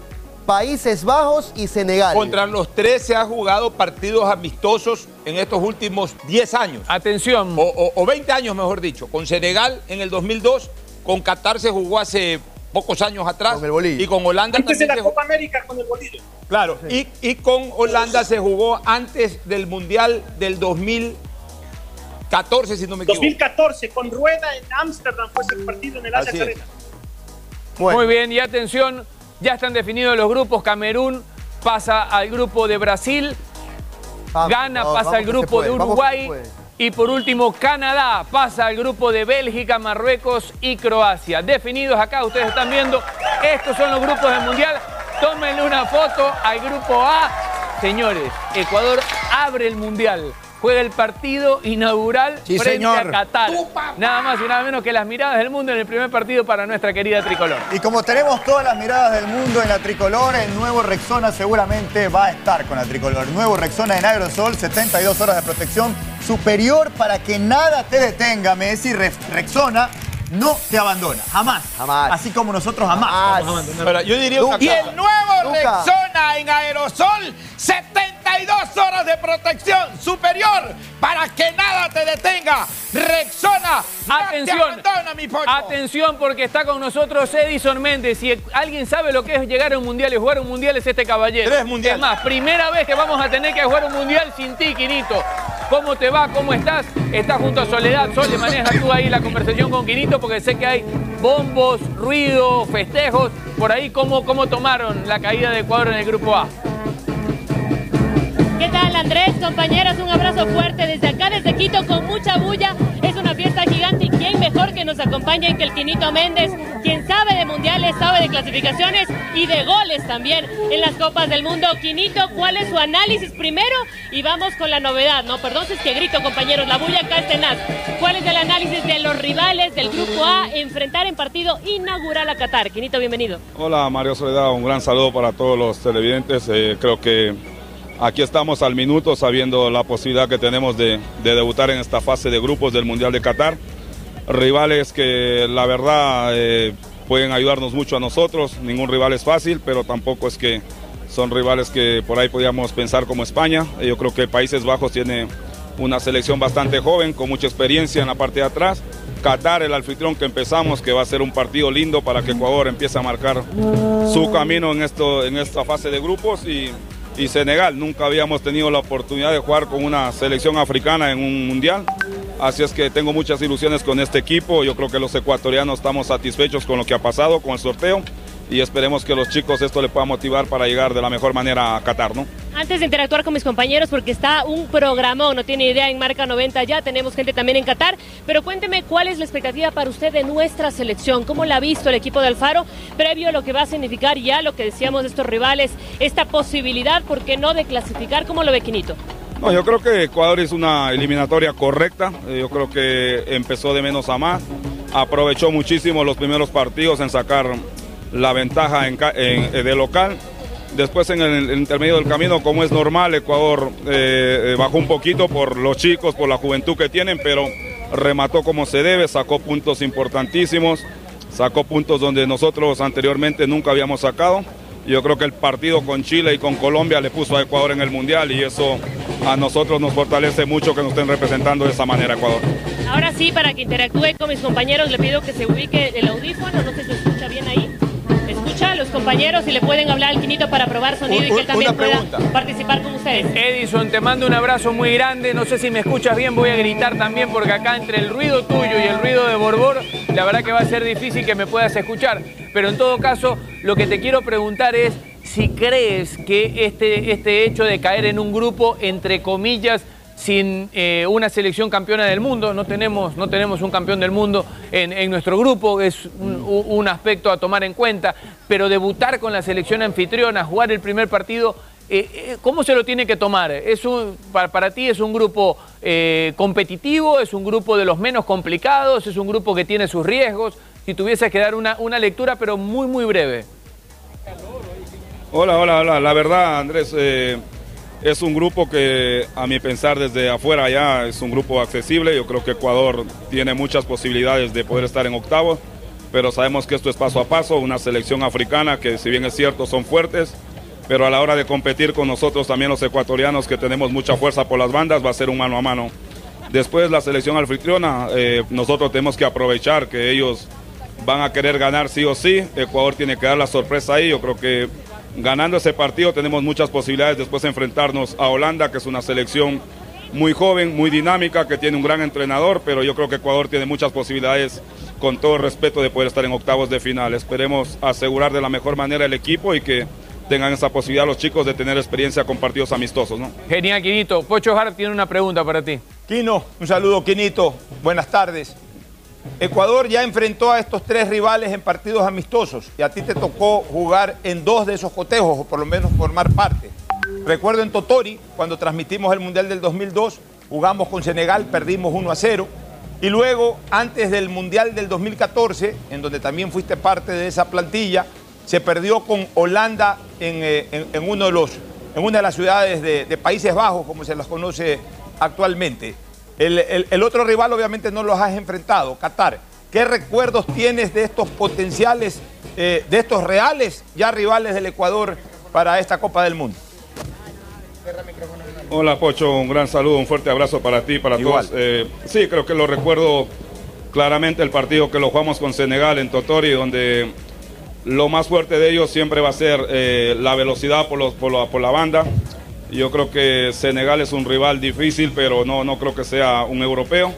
S19: Países Bajos y Senegal.
S1: Contra los tres se han jugado partidos amistosos en estos últimos 10 años.
S18: Atención.
S1: O, o- o 20 años, mejor dicho. Con Senegal en el 2002, con Qatar se jugó hace pocos años atrás.
S19: Con el Bolillo.
S1: Y con Holanda
S22: Antes de
S1: también
S22: la. Copa América con el bolillo.
S1: Claro, y, y con Holanda se jugó antes del Mundial del 2014, si no me equivoco.
S22: 2014, con Rueda en Ámsterdam fue ese partido en el Ajax. Arena.
S19: Bueno,
S18: Muy bien, y atención, ya están definidos los grupos. Camerún pasa al grupo de Brasil.
S19: vamos,
S18: Ghana
S19: vamos,
S18: pasa al grupo
S19: puede,
S18: de Uruguay. Y por último, Canadá pasa al grupo de Bélgica, Marruecos y Croacia. Definidos acá, ustedes están viendo, estos son los grupos del Mundial. Tómenle una foto al grupo A. Señores, Ecuador abre el Mundial juega el partido inaugural
S32: Sí,
S18: frente
S32: señor.
S18: a Qatar. Nada más y nada menos que las miradas del mundo en el primer partido para nuestra querida tricolor.
S41: Y como tenemos todas las miradas del mundo en la tricolor, el nuevo Rexona seguramente va a estar con la tricolor. Nuevo Rexona en aerosol, 72 horas de protección superior para que nada te detenga. Messi, Re- Rexona no te abandona, jamás. Jamás. Así como nosotros jamás. vamos a abandonar.
S42: Ahora, yo diría una
S32: Y
S42: cosa.
S32: el nuevo
S41: Nunca.
S32: Rexona en aerosol, 72 horas de protección superior para que nada te detenga. Rexona, no
S18: Atención,
S32: te abandona, mi pocho.
S18: atención porque está con nosotros Edison Méndez. Si alguien sabe lo que es llegar a un mundial y jugar un mundial es este caballero.
S42: Tres mundiales.
S18: Es más, primera vez que vamos a tener que jugar un mundial sin ti, Quinito. ¿Cómo te va? ¿Cómo estás? Estás junto a Soledad. Sole, maneja tú ahí la conversación con Quinito porque sé que hay bombos, ruido, festejos. Por ahí, ¿cómo, cómo tomaron la caída de Ecuador en el grupo A?
S43: ¿Qué tal Andrés, compañeros? Un abrazo fuerte desde acá, desde Quito, con mucha bulla. Es una fiesta gigante y quién mejor que nos acompañe que el Quinito Méndez, quien sabe de mundiales, sabe de clasificaciones y de goles también en las Copas del Mundo. Quinito, ¿cuál es su análisis primero? Y vamos con la novedad, ¿no? Perdón es que grito, compañeros, la bulla acá es tenaz. ¿Cuál es el análisis de los rivales del Grupo A enfrentar en partido inaugural a Qatar? Quinito, bienvenido.
S44: Hola Mario Soledad, un gran saludo para todos los televidentes. Eh, creo que aquí estamos al minuto sabiendo la posibilidad que tenemos de, de debutar en esta fase de grupos del Mundial de Qatar. Rivales que la verdad eh, pueden ayudarnos mucho a nosotros. Ningún rival es fácil, pero tampoco es que son rivales que por ahí podíamos pensar como España. Eh, Yo creo que Países Bajos tiene una selección bastante joven, con mucha experiencia en la parte de atrás. Qatar, el anfitrión que empezamos, que va a ser un partido lindo para que Ecuador empiece a marcar su camino en, esto, en esta fase de grupos. Y, y Senegal, nunca habíamos tenido la oportunidad de jugar con una selección africana en un mundial. Así es que tengo muchas ilusiones con este equipo. Yo creo que los ecuatorianos estamos satisfechos con lo que ha pasado, con el sorteo. Y esperemos que los chicos esto les pueda motivar para llegar de la mejor manera a Qatar, ¿no?
S43: Antes de interactuar con mis compañeros, porque está un programón, no tiene idea, en Marca 90 ya, tenemos gente también en Qatar, pero cuénteme cuál es la expectativa para usted de nuestra selección, cómo la ha visto el equipo de Alfaro, previo a lo que va a significar ya lo que decíamos de estos rivales, esta posibilidad, ¿por qué no?, de clasificar, ¿cómo lo ve Quinito?
S44: No, yo creo que Ecuador es una eliminatoria correcta. Eh, Yo creo que empezó de menos a más. Aprovechó muchísimo los primeros partidos en sacar la ventaja en eh, de local. Después en el, el intermedio del camino, como es normal, Ecuador eh, eh, bajó un poquito por los chicos, por la juventud que tienen, pero remató como se debe, sacó puntos importantísimos, sacó puntos donde nosotros anteriormente nunca habíamos sacado. Yo creo que el partido con Chile y con Colombia le puso a Ecuador en el Mundial y eso a nosotros nos fortalece mucho que nos estén representando de esa manera Ecuador.
S43: Ahora sí, para que interactúe con mis compañeros, le pido que se ubique el audífono, no sé si se escucha bien ahí. Compañeros y le pueden hablar al Quinito para probar sonido y que él también pueda participar con ustedes.
S18: Edison, te mando un abrazo muy grande. No sé si me escuchas bien, voy a gritar también porque acá entre el ruido tuyo y el ruido de Borbor, la verdad que va a ser difícil que me puedas escuchar. Pero en todo caso, lo que te quiero preguntar es si crees que este, este hecho de caer en un grupo, entre comillas, sin eh, una selección campeona del mundo, no tenemos, no tenemos un campeón del mundo en, en nuestro grupo, es un, aspecto a tomar en cuenta, pero debutar con la selección anfitriona, jugar el primer partido, eh, eh, ¿cómo se lo tiene que tomar? ¿Es un, para, para ti es un grupo competitivo, es un grupo de los menos complicados, es un grupo que tiene sus riesgos? Si tuvieses que dar una, una lectura, pero muy, muy breve.
S44: Hola, hola, hola. La verdad, Andrés, es un grupo que a mi pensar desde afuera ya es un grupo accesible. Yo creo que Ecuador tiene muchas posibilidades de poder estar en octavos, pero sabemos que esto es paso a paso, una selección africana que si bien es cierto son fuertes, pero a la hora de competir con nosotros también los ecuatorianos que tenemos mucha fuerza por las bandas va a ser un mano a mano. Después la selección anfitriona, eh, nosotros tenemos que aprovechar que ellos van a querer ganar sí o sí. Ecuador tiene que dar la sorpresa ahí. Yo creo que ganando ese partido tenemos muchas posibilidades después de enfrentarnos a Holanda, que es una selección muy joven, muy dinámica, que tiene un gran entrenador, pero yo creo que Ecuador tiene muchas posibilidades, con todo el respeto, de poder estar en octavos de final. Esperemos asegurar de la mejor manera el equipo y que tengan esa posibilidad los chicos de tener experiencia con partidos amistosos. ¿no?
S18: Genial, Quinito. Pocho Hart tiene una pregunta para ti.
S42: Quino, un saludo, Quinito. Buenas tardes. Ecuador ya enfrentó a estos tres rivales en partidos amistosos y a ti te tocó jugar en dos de esos cotejos o por lo menos formar parte. Recuerdo en Totori, cuando transmitimos el Mundial del 2002,
S1: jugamos con Senegal, perdimos 1 a 0. Y luego, antes del Mundial del 2014, en donde también fuiste parte de esa plantilla, se perdió con Holanda en, eh, uno de los, en una de las ciudades de, de Países Bajos, como se las conoce actualmente. El, el- el otro rival obviamente no los has enfrentado, Qatar. ¿Qué recuerdos tienes de estos potenciales, eh, de estos reales ya rivales del Ecuador para esta Copa del Mundo?
S44: Hola Pocho, un gran saludo, un fuerte abrazo para ti, para
S1: Igual.
S44: todos. Eh, sí, creo que lo recuerdo claramente el partido que lo jugamos con Senegal en Totori, donde lo más fuerte de ellos siempre va a ser eh, la velocidad por, los- por la, por la banda. Yo creo que Senegal es un rival difícil, pero no, no creo que sea un europeo.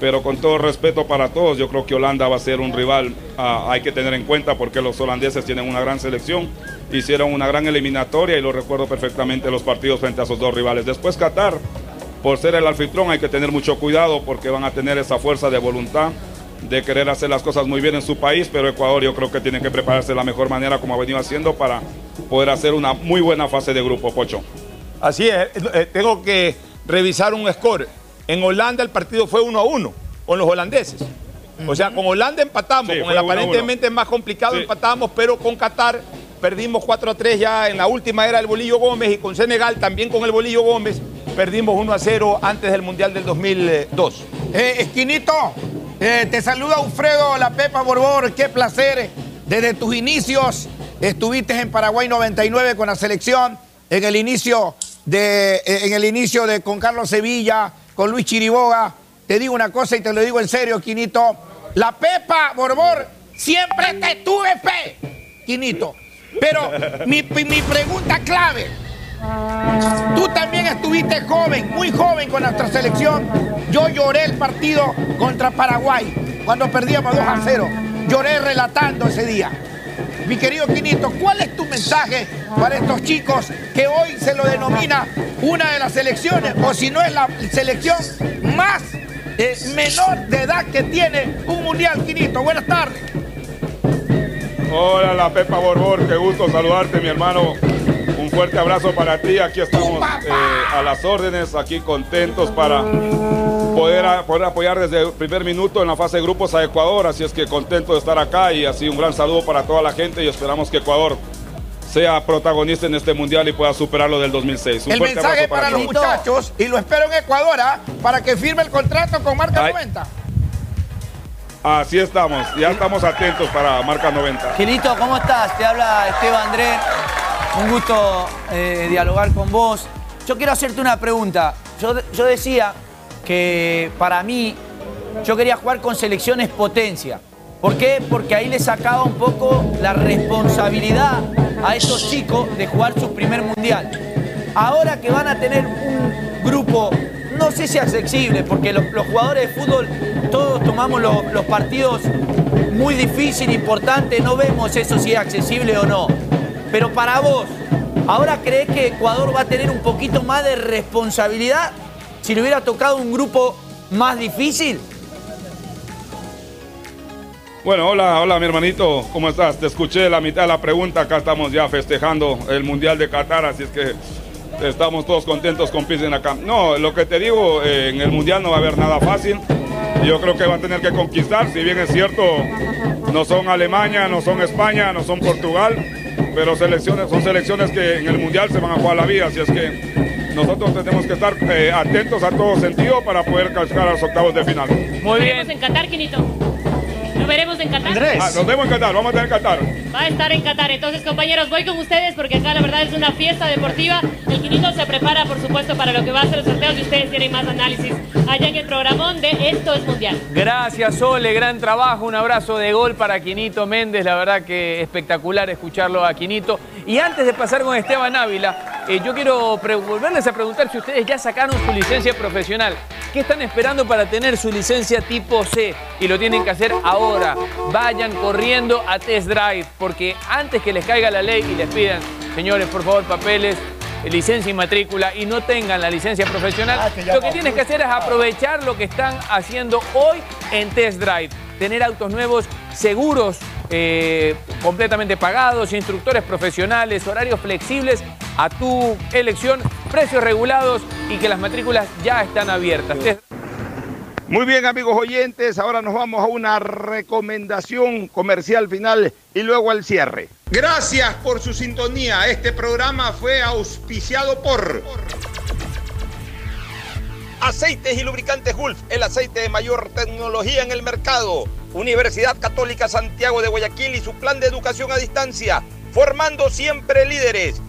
S44: Pero con todo respeto para todos, yo creo que Holanda va a ser un rival, ah, hay que tener en cuenta porque los holandeses tienen una gran selección, hicieron una gran eliminatoria y lo recuerdo perfectamente los partidos frente a esos dos rivales. Después Qatar, por ser el anfitrión hay que tener mucho cuidado porque van a tener esa fuerza de voluntad de querer hacer las cosas muy bien en su país, pero Ecuador yo creo que tiene que prepararse de la mejor manera como ha venido haciendo para poder hacer una muy buena fase de grupo, Pocho.
S1: Así es, eh, tengo que revisar un score. En Holanda el partido fue 1 a 1 con los holandeses. O sea, con Holanda empatamos,
S44: Sí,
S1: con el
S44: 1 a 1.
S1: aparentemente más complicado
S44: Sí.
S1: empatamos, pero con Qatar perdimos 4 a 3 ya en la última era el Bolillo Gómez y con Senegal también con el Bolillo Gómez perdimos 1 a 0 antes del Mundial del 2002.
S32: Eh, Esquinito, eh, te saluda Alfredo La Pepa Borbor, qué placer. Desde tus inicios estuviste en Paraguay 99 con la selección, en el inicio eh, en el inicio con Carlos Sevilla, con Luis Chiriboga. Te digo una cosa y te lo digo en serio, Quinito. La Pepa Borbor, siempre te tuve fe, Quinito. Pero mi, mi pregunta clave, Tú también estuviste joven, muy joven con nuestra selección. Yo lloré el partido contra Paraguay cuando perdíamos 2 a 0. Lloré relatando ese día. Mi querido Quinito, ¿cuál es tu mensaje para estos chicos que hoy se lo denomina una de las selecciones, o si no es la selección más eh, menor de edad que tiene un mundial, Quinito? Buenas tardes.
S44: Hola, la Pepa Borbor, qué gusto saludarte, mi hermano. Un fuerte abrazo para ti. Aquí estamos eh, a las órdenes, aquí contentos para poder, a- poder apoyar desde el primer minuto en la fase de grupos a Ecuador. Así es que contento de estar acá y así un gran saludo para toda la gente y esperamos que Ecuador sea protagonista en este mundial y pueda superar lo del 2006. Un
S32: El
S44: fuerte
S32: mensaje
S44: abrazo
S32: para los muchachos, y lo espero en Ecuador, ¿ah? para que firme el contrato con Marca 90.
S44: Así estamos, ya estamos atentos para Marca 90.
S21: Quinito, ¿cómo estás? Te habla Esteban Andrés. Un gusto eh, dialogar con vos. Yo quiero hacerte una pregunta. Yo, yo decía que para mí yo quería jugar con selecciones potencia. ¿Por qué? Porque ahí le sacaba un poco la responsabilidad a estos chicos de jugar su primer mundial. Ahora que van a tener un grupo, no sé si accesible, porque los, los jugadores de fútbol todos tomamos los, los partidos muy difícil, importante, no vemos eso si es accesible o no. Pero para vos, ¿ahora crees que Ecuador va a tener un poquito más de responsabilidad si le hubiera tocado un grupo más difícil?
S44: Bueno, hola, hola mi hermanito, ¿cómo estás? Te escuché la mitad de la pregunta, acá estamos ya festejando el Mundial de Qatar, así es que estamos todos contentos con Pisen acá. No, lo que te digo, eh, en el Mundial no va a haber nada fácil, yo creo que va a tener que conquistar, si bien es cierto, no son Alemania, no son España, no son Portugal, pero selecciones, son selecciones que en el Mundial se van a jugar la vida, así es que nosotros tenemos que estar eh, atentos a todo sentido para poder calcar a los octavos de final.
S43: Muy bien. En Qatar, Quinito. Nos veremos en Qatar.
S44: Ah, nos vemos en Qatar, vamos a tener Qatar.
S43: Va a estar en Qatar. Entonces, compañeros, voy con ustedes porque acá la verdad es una fiesta deportiva. El Quinito se prepara, por supuesto, para lo que va a ser el sorteo y ustedes tienen más análisis allá en el programón de Esto es Mundial.
S18: Gracias, Ole, gran trabajo. Un abrazo de gol para Quinito Méndez. La verdad que espectacular escucharlo a Quinito. Y antes de pasar con Esteban Ávila, eh, yo quiero volverles a preguntar si ustedes ya sacaron su licencia profesional. ¿Qué están esperando para tener su licencia tipo C? Y lo tienen que hacer ahora. Vayan corriendo a test drive, porque antes que les caiga la ley y les pidan, señores, por favor, papeles, licencia y matrícula y no tengan la licencia profesional, lo que tienes que hacer es aprovechar lo que están haciendo hoy en Test Drive. Tener autos nuevos seguros, eh, completamente pagados, instructores profesionales, horarios flexibles a tu elección precios regulados y que las matrículas ya están abiertas.
S1: Muy bien, amigos oyentes, ahora nos vamos a una recomendación comercial final y luego al cierre.
S45: Gracias por su sintonía. Este programa fue auspiciado por Aceites y Lubricantes Gulf, el aceite de mayor tecnología en el mercado. Universidad Católica Santiago de Guayaquil y su plan de educación a distancia, formando siempre líderes.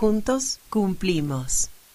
S34: Juntos cumplimos.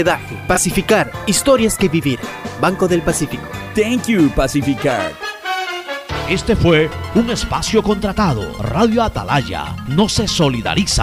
S8: hospedaje Pacificar, historias que vivir. Banco del Pacífico.
S9: Thank you, Pacificar.
S14: Este fue un espacio contratado. Radio Atalaya no se solidariza